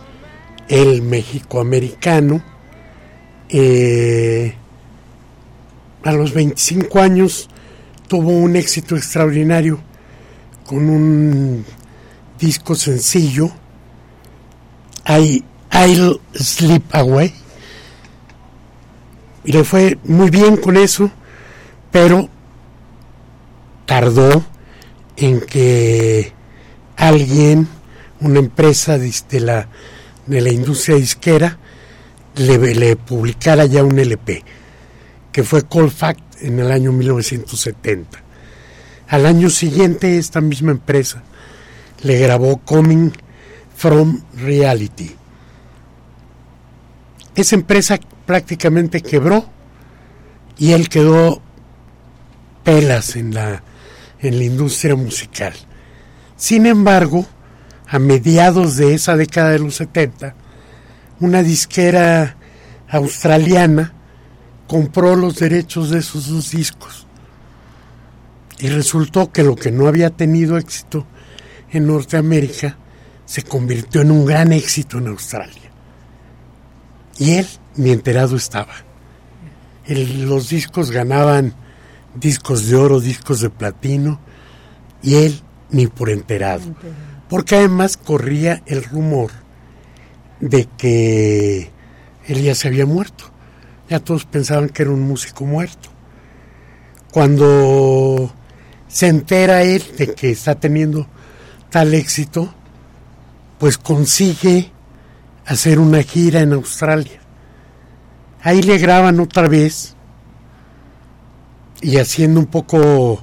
Speaker 32: el mexicoamericano, eh, a los 25 años tuvo un éxito extraordinario con un disco sencillo, I'll Sleep Away, y le fue muy bien con eso, pero tardó en que alguien, una empresa de, la, de la industria disquera, le, publicara ya un LP, que fue Colfact en el año 1970. Al año siguiente, esta misma empresa le grabó Coming from Reality. Esa empresa prácticamente quebró y él quedó pelas en la, en la industria musical. Sin embargo, a mediados de esa década de los 70, una disquera australiana compró los derechos de esos dos discos. Y resultó que lo que no había tenido éxito en Norteamérica se convirtió en un gran éxito en Australia. Y él ni enterado estaba. Los discos ganaban discos de oro, discos de platino, y él ni por enterado. Porque además corría el rumor de que él ya se había muerto. Ya todos pensaban que era un músico muerto. Cuando se entera él de que está teniendo tal éxito, pues consigue hacer una gira en Australia. Ahí le graban otra vez y haciendo un poco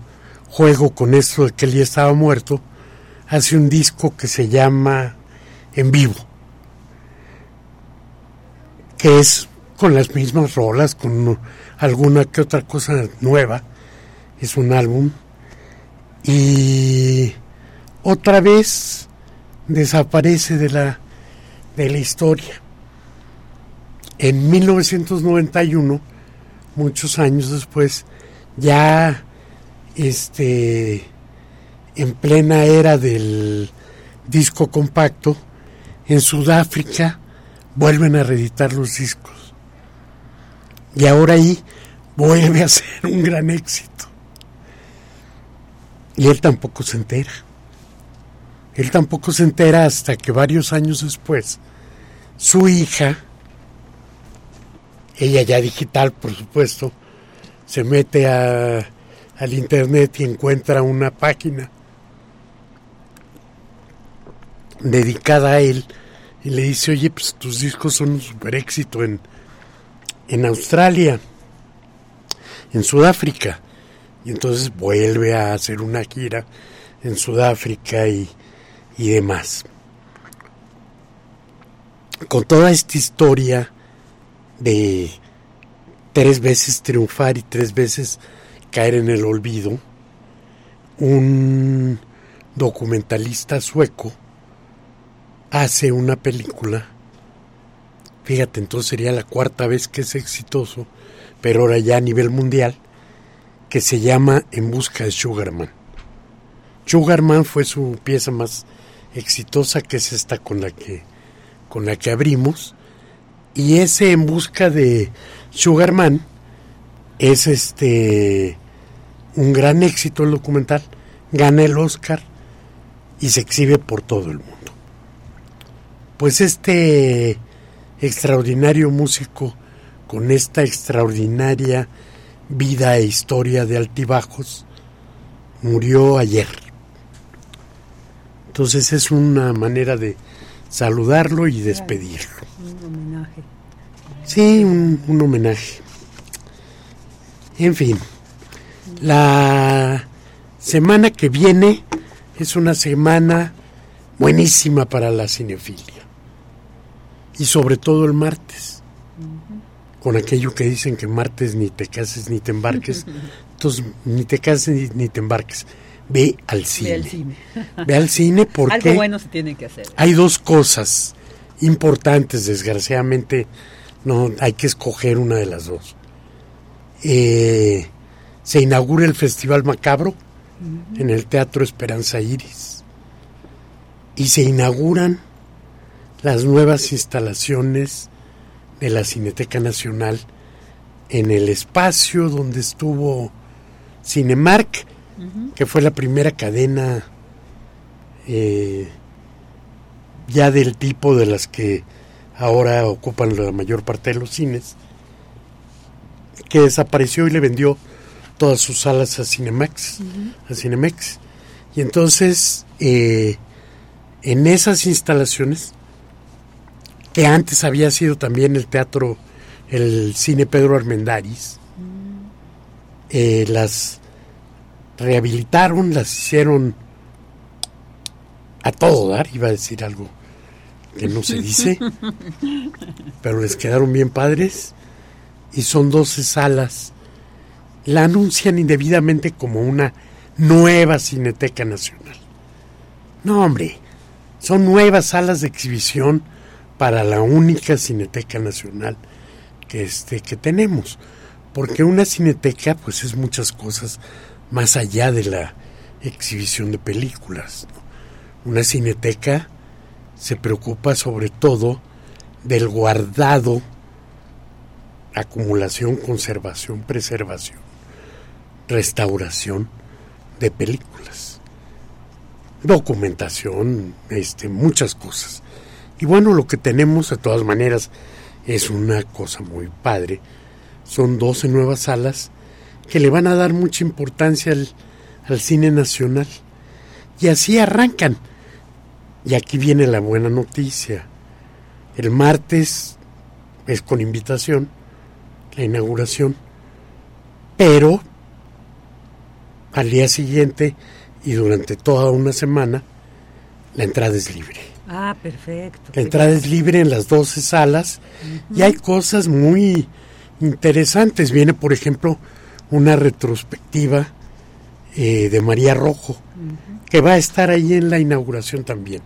Speaker 32: juego con esto de que él ya estaba muerto, hace un disco que se llama En Vivo, que es con las mismas rolas, con alguna que otra cosa nueva, es un álbum, y otra vez desaparece de la, de la historia. En 1991, muchos años después, ya este en plena era del disco compacto, en Sudáfrica vuelven a reeditar los discos. Y ahora ahí vuelve a ser un gran éxito. Y él tampoco se entera. Él tampoco se entera hasta que varios años después, su hija, ella ya digital por supuesto, se mete a, al internet y encuentra una página dedicada a él y le dice, oye, pues tus discos son un super éxito en, en Australia, en Sudáfrica. Y entonces vuelve a hacer una gira en Sudáfrica y, y demás. Con toda esta historia de tres veces triunfar y tres veces caer en el olvido, un documentalista sueco hace una película, fíjate, entonces sería la cuarta vez que es exitoso, pero ahora ya a nivel mundial, que se llama En busca de Sugarman. Sugarman fue su pieza más exitosa, que es esta con la que, con la que abrimos, y ese En busca de Sugarman es este un gran éxito el documental, gana el Oscar y se exhibe por todo el mundo. pues este extraordinario músico con esta extraordinaria vida e historia de altibajos murió ayer. Entonces es una manera de saludarlo y despedirlo.
Speaker 1: Un homenaje.
Speaker 32: Sí, un, un homenaje. En fin, la semana que viene es una semana buenísima para la cinefilia. Y sobre todo el martes. Con aquello que dicen que martes ni te cases ni te embarques. Entonces, ni te cases ni, ni te embarques. Ve al cine.
Speaker 1: Ve al cine.
Speaker 32: Ve al cine porque
Speaker 1: Algo bueno se tiene que hacer.
Speaker 32: hay dos cosas importantes, desgraciadamente no hay que escoger una de las dos. Eh, se inaugura el Festival Macabro en el Teatro Esperanza Iris. Y se inauguran las nuevas instalaciones de la Cineteca Nacional en el espacio donde estuvo Cinemark, que fue la primera cadena eh, ya del tipo de las que ahora ocupan la mayor parte de los cines, que desapareció y le vendió todas sus salas a Cinemax, a Cinemex. Y entonces, eh, en esas instalaciones, que antes había sido también el teatro, el cine Pedro Armendáriz, eh, las rehabilitaron, las hicieron a todo dar, iba a decir algo que no se dice, pero les quedaron bien padres y son 12 salas. La anuncian indebidamente como una nueva Cineteca Nacional. No, hombre, son nuevas salas de exhibición para la única Cineteca Nacional que, este, que tenemos. Porque una cineteca, pues es muchas cosas más allá de la exhibición de películas. Una cineteca se preocupa sobre todo del guardado, acumulación, conservación, preservación, restauración de películas, documentación, este, muchas cosas. Y bueno, lo que tenemos de todas maneras es una cosa muy padre. Son 12 nuevas salas que le van a dar mucha importancia al, al cine nacional. Y así arrancan. Y aquí viene la buena noticia. El martes es con invitación la inauguración, pero al día siguiente y durante toda una semana la entrada es libre.
Speaker 1: Ah, perfecto.
Speaker 32: La entrada es libre en las 12 salas y hay cosas muy interesantes. Viene, por ejemplo, una retrospectiva eh, de María Rojo, que va a estar ahí en la inauguración también.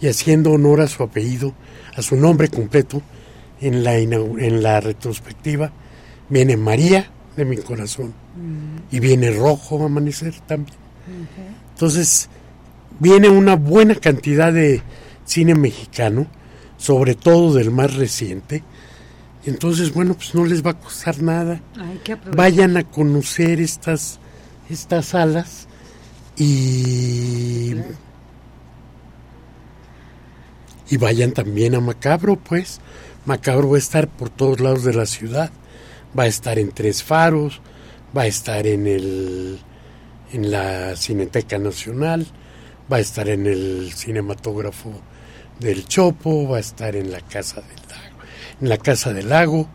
Speaker 32: Y haciendo honor a su apellido, a su nombre completo, en la, en la retrospectiva, viene María de mi corazón y viene Rojo Amanecer también. Entonces, viene una buena cantidad de cine mexicano, sobre todo del más reciente. Entonces, bueno, pues no les va a costar nada. Vayan a conocer estas, estas salas y, y vayan también a Macabro, pues. Macabro va a estar por todos lados de la ciudad. Va a estar en Tres Faros, va a estar en el en la Cineteca Nacional, va a estar en el cinematógrafo del Chopo, va a estar en la Casa del Lago, en la Casa del Lago.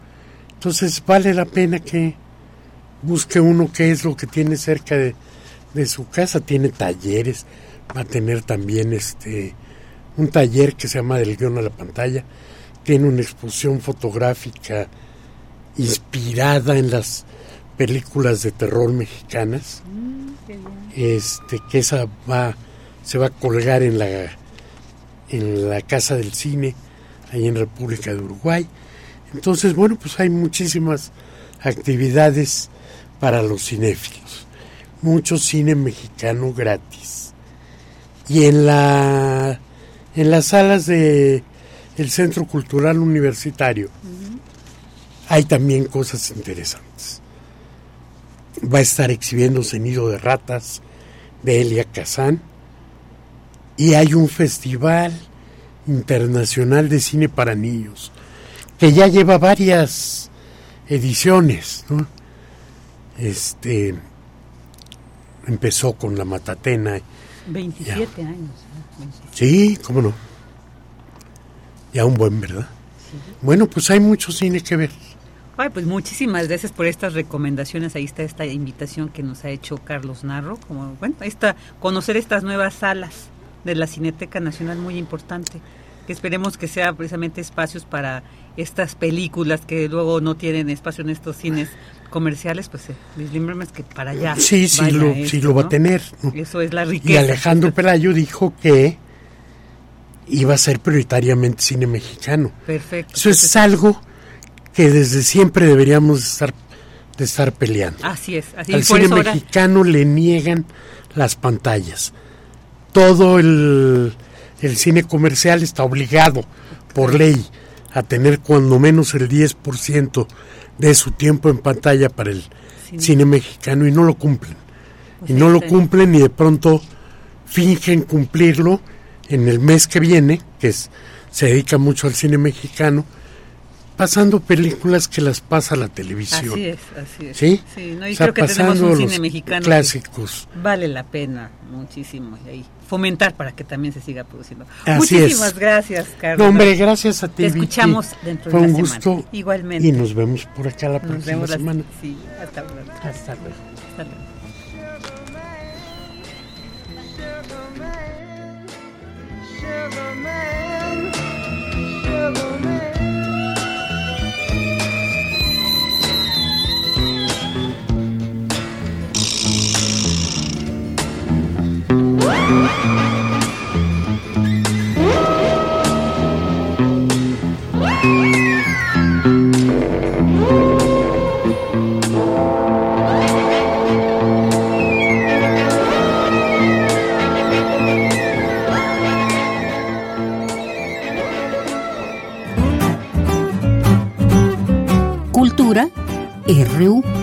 Speaker 32: Entonces vale la pena que busque uno qué es lo que tiene cerca de, de su casa. Tiene talleres, va a tener también este un taller que se llama del guion a la pantalla. Tiene una exposición fotográfica inspirada en las películas de terror mexicanas. Este que esa va se va a colgar en la en la casa del cine ahí en República de Uruguay. Entonces bueno pues hay muchísimas actividades para los cinéfilos. Mucho cine mexicano gratis. Y en la en las salas de el Centro Cultural Universitario hay también cosas interesantes va a estar exhibiéndose Nido de Ratas de Elia Kazán y hay un festival Internacional de Cine para Niños, que ya lleva varias ediciones, ¿no? Este empezó con la Matatena.
Speaker 1: 27 años.
Speaker 32: Sí, cómo no. Ya un buen, ¿verdad? Bueno, pues hay mucho cine que ver.
Speaker 1: Ay, pues muchísimas gracias por estas recomendaciones. Ahí está esta invitación que nos ha hecho Carlos Narro. Como, bueno, está, conocer estas nuevas salas de la Cineteca Nacional, muy importante. Que esperemos que sea precisamente espacios para estas películas que luego no tienen espacio en estos cines comerciales, pues eh, es que para allá.
Speaker 32: Sí, sí, lo, sí lo va a tener.
Speaker 1: Eso es la riqueza.
Speaker 32: Y Alejandro Pelayo dijo que iba a ser prioritariamente cine mexicano.
Speaker 1: Perfecto.
Speaker 32: Eso es algo que desde siempre deberíamos estar de estar peleando.
Speaker 1: Así es. Así
Speaker 32: Al cine mexicano le niegan las pantallas. Todo el, el cine comercial está obligado por ley a tener cuando menos el 10% de su tiempo en pantalla para el cine, mexicano y no lo cumplen. y no lo cumplen y de pronto fingen cumplirlo en el mes que viene, que es, se dedica mucho al cine mexicano, pasando películas que las pasa la televisión.
Speaker 1: Así es, así es.
Speaker 32: ¿Sí?
Speaker 1: ¿no? Y creo que tenemos un cine mexicano
Speaker 32: clásicos.
Speaker 1: vale la pena muchísimo y ahí fomentar para que también se siga produciendo.
Speaker 32: Así
Speaker 1: Muchísimas gracias, Carlos.
Speaker 32: hombre, gracias a ti.
Speaker 1: Te escuchamos dentro
Speaker 32: Fue
Speaker 1: de
Speaker 32: un
Speaker 1: la
Speaker 32: gusto.
Speaker 1: semana. Igualmente.
Speaker 32: Y nos vemos por acá la
Speaker 1: Nos
Speaker 32: próxima
Speaker 1: vemos la-
Speaker 32: semana.
Speaker 1: sí, hasta luego.
Speaker 32: Hasta luego.
Speaker 1: Hasta luego.
Speaker 8: Cultura RU.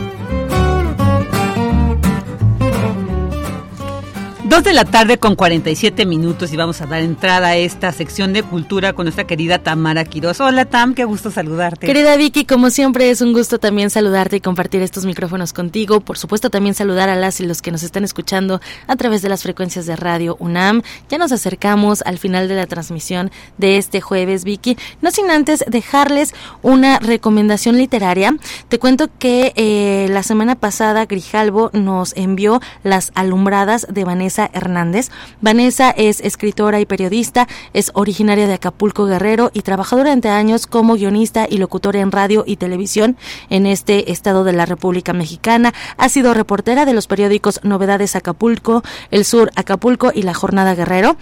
Speaker 1: Dos de la tarde con 47 minutos y vamos a dar entrada a esta sección de cultura con nuestra querida Tamara Quiroz. Hola Tam, qué gusto saludarte.
Speaker 33: Querida Vicky, como siempre es un gusto también saludarte y compartir estos micrófonos contigo. Por supuesto también saludar a las y los que nos están escuchando a través de las frecuencias de radio UNAM. Ya nos acercamos al final de la transmisión de este jueves, Vicky. No sin antes dejarles una recomendación literaria. Te cuento que eh, la semana pasada Grijalvo nos envió Las alumbradas de Vanessa Hernández. Vanessa es escritora y periodista, es originaria de Acapulco Guerrero y trabajó durante años como guionista y locutora en radio y televisión en este estado de la República Mexicana. Ha sido reportera de los periódicos Novedades Acapulco, El Sur Acapulco y La Jornada Guerrero.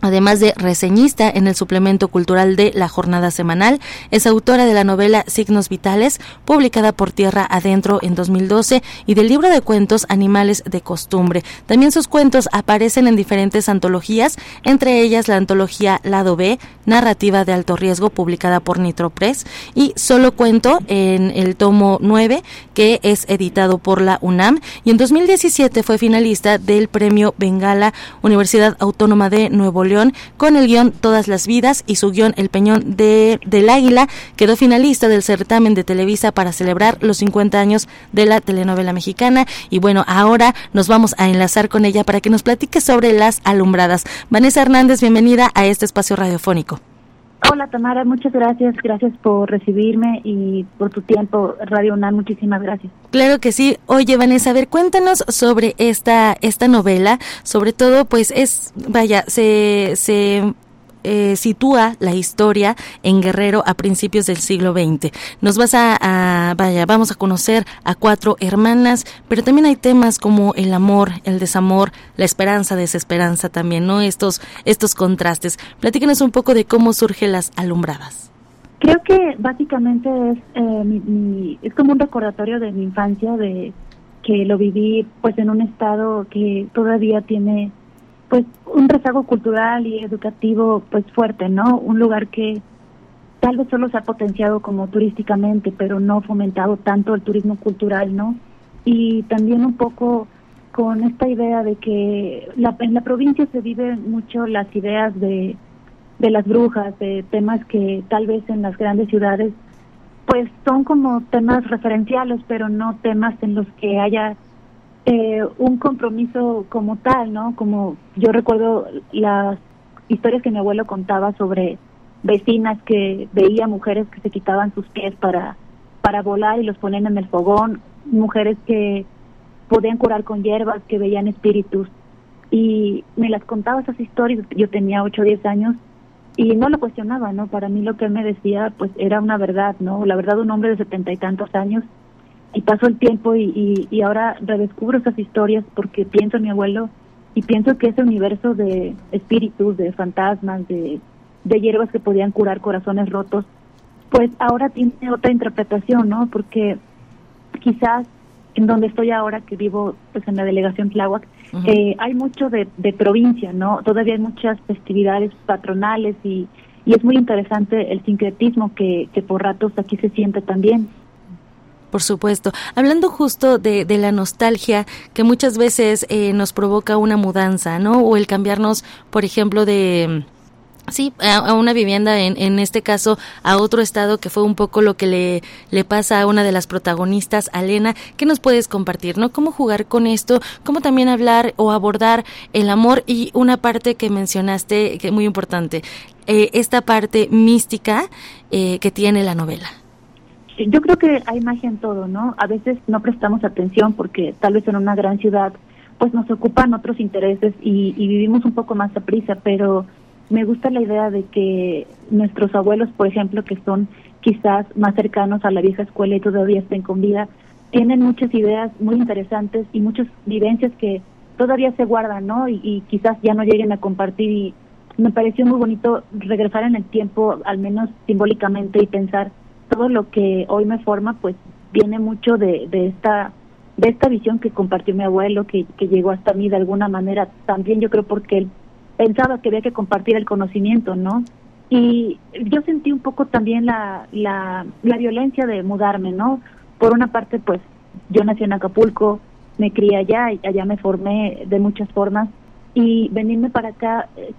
Speaker 33: Además de reseñista en el suplemento cultural de La Jornada Semanal, es autora de la novela Signos Vitales, publicada por Tierra Adentro en 2012, y del libro de cuentos Animales de Costumbre. También sus cuentos aparecen en diferentes antologías, entre ellas la antología Lado B, Narrativa de Alto Riesgo, publicada por Nitro Press, y Solo Cuento en el tomo 9, que es editado por la UNAM. Y en 2017 fue finalista del Premio Bengala Universidad Autónoma de Nuevo León con el guion Todas las Vidas y su guion El Peñón de, del Águila. Quedó finalista del certamen de Televisa para celebrar los 50 años de la telenovela mexicana. Y bueno, ahora nos vamos a enlazar con ella para que nos platique sobre las alumbradas. Vanessa Hernández, bienvenida a este espacio radiofónico.
Speaker 34: Hola Tamara, muchas gracias, gracias por recibirme y por tu tiempo, Radio UNAM, muchísimas gracias.
Speaker 33: Claro que sí. Oye, Vanessa, a ver, cuéntanos sobre esta esta novela. Sobre todo, pues es, vaya, se se eh, sitúa la historia en Guerrero a principios del siglo XX. Nos vas a, vaya, vamos a conocer a cuatro hermanas, pero también hay temas como el amor, el desamor, la esperanza, desesperanza también, ¿no? Estos, estos contrastes. Platícanos un poco de cómo surgen las alumbradas.
Speaker 34: Creo que básicamente es, eh, mi, mi, es como un recordatorio de mi infancia, de que lo viví pues en un estado que todavía tiene pues un rezago cultural y educativo pues fuerte, ¿no? Un lugar que tal vez solo se ha potenciado como turísticamente, pero no fomentado tanto el turismo cultural, ¿no? Y también un poco con esta idea de que la, en la provincia se viven mucho las ideas de de las brujas, de temas que tal vez en las grandes ciudades pues son como temas referenciales, pero no temas en los que haya eh, un compromiso como tal, ¿no? Como yo recuerdo las historias que mi abuelo contaba sobre vecinas que veía mujeres que se quitaban sus pies para para volar y los ponían en el fogón, mujeres que podían curar con hierbas, que veían espíritus. Y me las contaba esas historias, yo tenía 8 o 10 años y no lo cuestionaba, ¿no? Para mí lo que él me decía, pues era una verdad, ¿no? La verdad un hombre de setenta y tantos años. Y pasó el tiempo y, y, ahora redescubro esas historias porque pienso en mi abuelo y pienso que ese universo de espíritus, de fantasmas, de, de hierbas que podían curar corazones rotos, pues ahora tiene otra interpretación, ¿no? Porque quizás en donde estoy ahora, que vivo pues en la delegación Tláhuac, eh, hay mucho de, provincia, ¿no? Todavía hay muchas festividades patronales y, y es muy interesante el sincretismo que, que por ratos aquí se siente también.
Speaker 33: Por supuesto. Hablando justo de, de la nostalgia que muchas veces eh, nos provoca una mudanza, ¿no? O el cambiarnos, por ejemplo, de Sí, a, una vivienda, en, en este caso a otro estado, que fue un poco lo que le, le pasa a una de las protagonistas, a Lena. ¿Qué nos puedes compartir, no? ¿Cómo jugar con esto? ¿Cómo también hablar o abordar el amor? Y una parte que mencionaste, que es muy importante, eh, esta parte mística eh, que tiene la novela.
Speaker 34: Yo creo que hay magia en todo, ¿no? A veces no prestamos atención porque tal vez en una gran ciudad pues nos ocupan otros intereses y, y vivimos un poco más a prisa, pero me gusta la idea de que nuestros abuelos, por ejemplo, que son quizás más cercanos a la vieja escuela y todavía estén con vida, tienen muchas ideas muy interesantes y muchas vivencias que todavía se guardan, ¿no? Y, quizás ya no lleguen a compartir y me pareció muy bonito regresar en el tiempo, al menos simbólicamente, y pensar todo lo que hoy me forma, pues viene mucho de, de esta de esta visión que compartió mi abuelo, que, que llegó hasta mí de alguna manera, también yo creo porque él pensaba que había que compartir el conocimiento, ¿no? Y yo sentí un poco también la, la, la violencia de mudarme, ¿no? Por una parte, pues yo nací en Acapulco, me crié allá y allá me formé de muchas formas y venirme para acá, eh,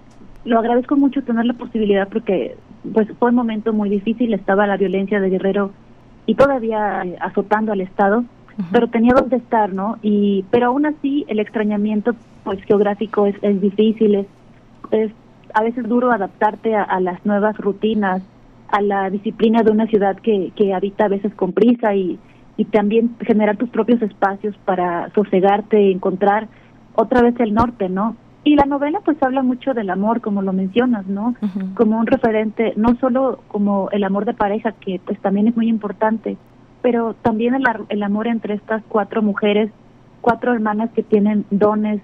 Speaker 34: lo agradezco mucho tener la posibilidad porque pues fue un momento muy difícil, estaba la violencia de Guerrero y todavía eh, azotando al Estado, pero tenía donde estar, ¿no? Y pero aún así el extrañamiento pues geográfico es, es difícil, es es a veces duro adaptarte a, las nuevas rutinas, a la disciplina de una ciudad que, que habita a veces con prisa y, y también generar tus propios espacios para sosegarte, encontrar otra vez el norte, ¿no? Y la novela pues habla mucho del amor, como lo mencionas, ¿no? Como un referente, no solo como el amor de pareja, que pues también es muy importante, pero también el, el amor entre estas cuatro mujeres, cuatro hermanas que tienen dones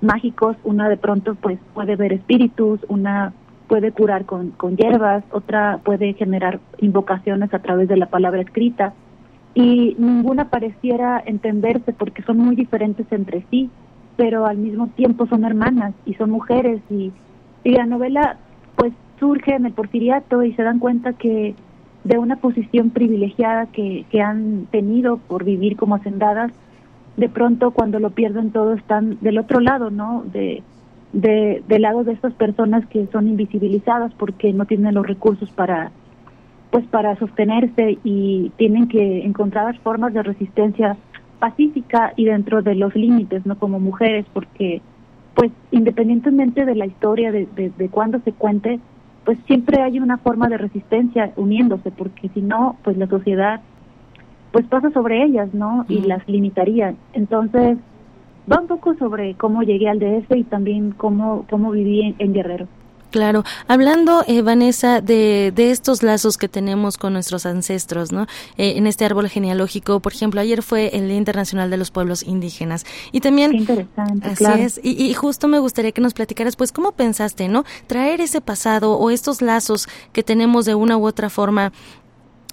Speaker 34: mágicos, una de pronto pues puede ver espíritus, una puede curar con, con hierbas, otra puede generar invocaciones a través de la palabra escrita. Y ninguna pareciera entenderse porque son muy diferentes entre sí, pero al mismo tiempo son hermanas y son mujeres y, la novela pues surge en el porfiriato y se dan cuenta que de una posición privilegiada que, que han tenido por vivir como hacendadas, de pronto cuando lo pierden todo están del otro lado, ¿no? De, de, del lado de estas personas que son invisibilizadas porque no tienen los recursos para pues para sostenerse y tienen que encontrar formas de resistencia pacífica y dentro de los límites, no como mujeres, porque pues independientemente de la historia, de, de, de cuándo se cuente, pues siempre hay una forma de resistencia uniéndose, porque si no, pues la sociedad pues pasa sobre ellas, ¿no? Y las limitaría. Entonces, va un poco sobre cómo llegué al DF y también cómo, cómo viví en, Guerrero.
Speaker 33: Claro, hablando, eh, Vanessa, de, de, estos lazos que tenemos con nuestros ancestros, ¿no? Eh, en este árbol genealógico, por ejemplo, ayer fue el Día Internacional de los Pueblos Indígenas. Y también...
Speaker 34: Qué interesante,
Speaker 33: así es. Y, y, justo me gustaría que nos platicaras, pues, ¿cómo pensaste, no? Traer ese pasado o estos lazos que tenemos de una u otra forma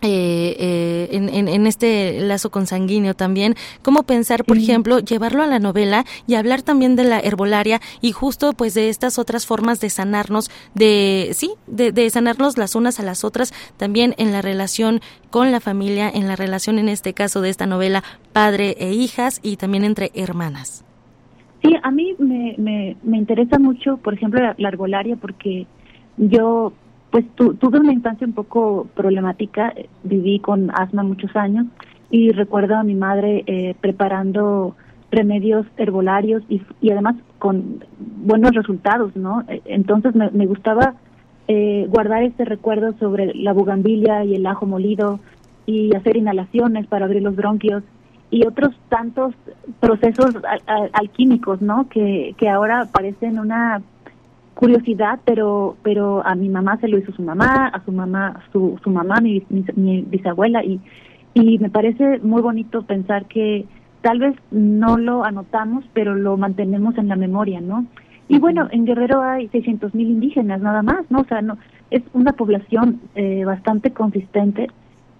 Speaker 33: eh, eh, en, en, este lazo consanguíneo también, cómo pensar, por ejemplo, llevarlo a la novela y hablar también de la herbolaria y justo pues de estas otras formas de sanarnos, de sí, de, de sanarnos las unas a las otras, también en la relación con la familia, en la relación en este caso de esta novela padre e hijas y también entre hermanas.
Speaker 34: Sí, a mí me, me, me interesa mucho, por ejemplo, la, la herbolaria porque yo pues tuve una infancia un poco problemática, viví con asma muchos años y recuerdo a mi madre eh, preparando remedios herbolarios y, y, además con buenos resultados, ¿no? E, entonces me, me gustaba eh, guardar este recuerdo sobre la bugambilia y el ajo molido y hacer inhalaciones para abrir los bronquios y otros tantos procesos alquímicos, ¿no? Que, que ahora parecen una curiosidad, pero pero a mi mamá se lo hizo su mamá, a su mamá su, su mamá, mi, mi, bisabuela y y me parece muy bonito pensar que tal vez no lo anotamos, pero lo mantenemos en la memoria, ¿no? Y bueno, en Guerrero hay 600 mil indígenas nada más, ¿no? O sea, no es una población eh, bastante consistente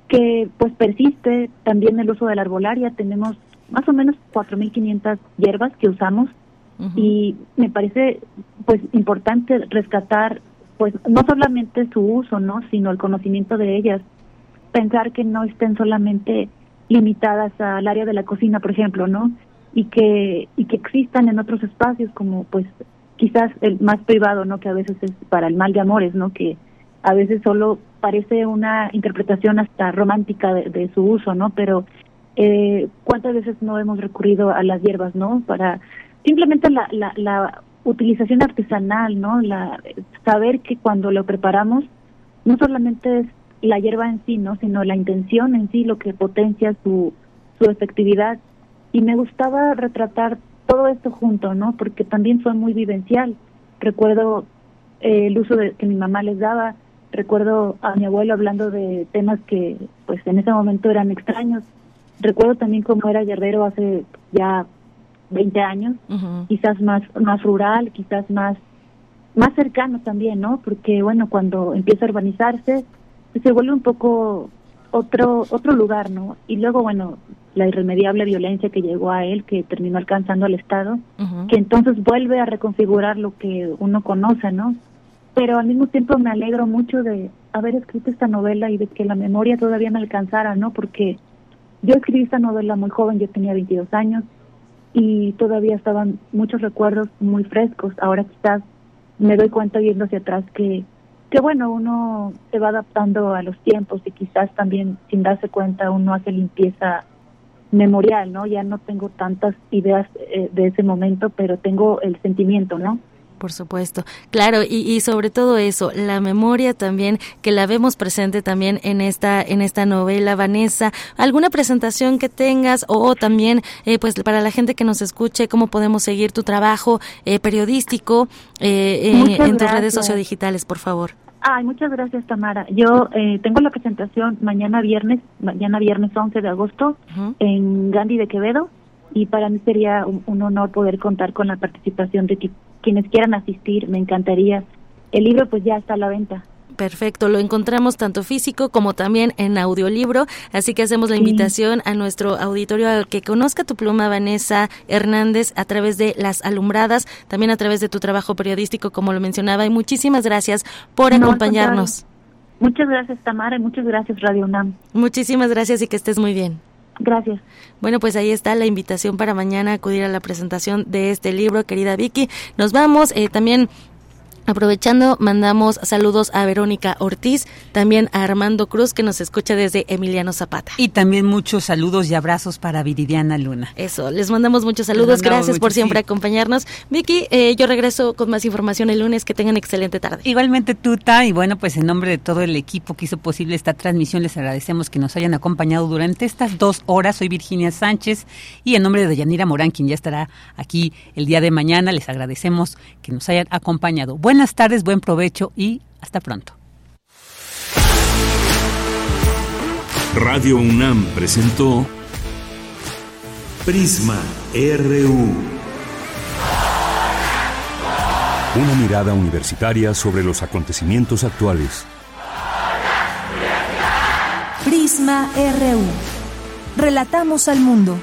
Speaker 34: que pues persiste también el uso de la arbolaria. Tenemos más o menos 4.500 hierbas que usamos y me parece pues importante rescatar pues no solamente su uso, ¿no? Sino el conocimiento de ellas. Pensar que no estén solamente limitadas al área de la cocina, por ejemplo, ¿no? Y que y que existan en otros espacios como pues quizás el más privado, ¿no? Que a veces es para el mal de amores, ¿no? Que a veces solo parece una interpretación hasta romántica de, su uso, ¿no? Pero eh, cuántas veces no hemos recurrido a las hierbas, ¿no? Para simplemente la, la, la utilización artesanal, ¿no? La saber que cuando lo preparamos no solamente es la hierba en sí, ¿no? Sino la intención en sí lo que potencia su su efectividad y me gustaba retratar todo esto junto, ¿no? Porque también fue muy vivencial. Recuerdo eh, el uso de, que mi mamá les daba, recuerdo a mi abuelo hablando de temas que pues en ese momento eran extraños. Recuerdo también cómo era Guerrero hace ya 20 años, quizás más más rural, quizás más más cercano también, ¿no? Porque bueno, cuando empieza a urbanizarse se vuelve un poco otro otro lugar, ¿no? Y luego bueno, la irremediable violencia que llegó a él, que terminó alcanzando al Estado, que entonces vuelve a reconfigurar lo que uno conoce, ¿no? Pero al mismo tiempo me alegro mucho de haber escrito esta novela y de que la memoria todavía me alcanzara, ¿no? Porque yo escribí esta novela muy joven, yo tenía 22 años y todavía estaban muchos recuerdos muy frescos. Ahora quizás me doy cuenta viendo hacia atrás que que bueno, uno se va adaptando a los tiempos y quizás también sin darse cuenta uno hace limpieza memorial, ¿no? Ya no tengo tantas ideas eh, de ese momento, pero tengo el sentimiento, ¿no?
Speaker 33: Por supuesto, claro, y, sobre todo eso, la memoria también, que la vemos presente también en esta, en esta novela, Vanessa. ¿Alguna presentación que tengas o también, eh, pues para la gente que nos escuche, cómo podemos seguir tu trabajo eh, periodístico en tus redes sociodigitales, por favor?
Speaker 34: Ay, muchas gracias, Tamara. Yo eh, tengo la presentación mañana viernes, mañana viernes 11 de agosto, en Gandhi de Quevedo, y para mí sería un, honor poder contar con la participación de quienes quieran asistir, me encantaría. El libro pues ya está a la venta.
Speaker 33: Perfecto, lo encontramos tanto físico como también en audiolibro, así que hacemos la invitación a nuestro auditorio a que conozca tu pluma Vanessa Hernández a través de Las Alumbradas, también a través de tu trabajo periodístico como lo mencionaba y muchísimas gracias por acompañarnos.
Speaker 34: Muchas gracias Tamara y muchas gracias Radio UNAM.
Speaker 33: Muchísimas gracias y que estés muy bien.
Speaker 34: Gracias.
Speaker 33: Bueno, pues ahí está la invitación para mañana acudir a la presentación de este libro, querida Vicky. Nos vamos. Eh, también Aprovechando, mandamos saludos a Verónica Ortiz, también a Armando Cruz, que nos escucha desde Emiliano Zapata.
Speaker 1: Y también muchos saludos y abrazos para Viridiana Luna.
Speaker 33: Eso, les mandamos muchos saludos. Gracias por siempre acompañarnos. Vicky, eh, yo regreso con más información el lunes. Que tengan excelente tarde.
Speaker 1: Igualmente, Tuta. Y bueno, pues en nombre de todo el equipo que hizo posible esta transmisión, les agradecemos que nos hayan acompañado durante estas dos horas. Soy Virginia Sánchez y en nombre de Yanira Morán, quien ya estará aquí el día de mañana, les agradecemos que nos hayan acompañado. Buenas tardes, buen provecho y hasta pronto.
Speaker 2: Radio UNAM presentó Prisma RU. Una mirada universitaria sobre los acontecimientos actuales.
Speaker 3: Prisma RU. Relatamos al mundo.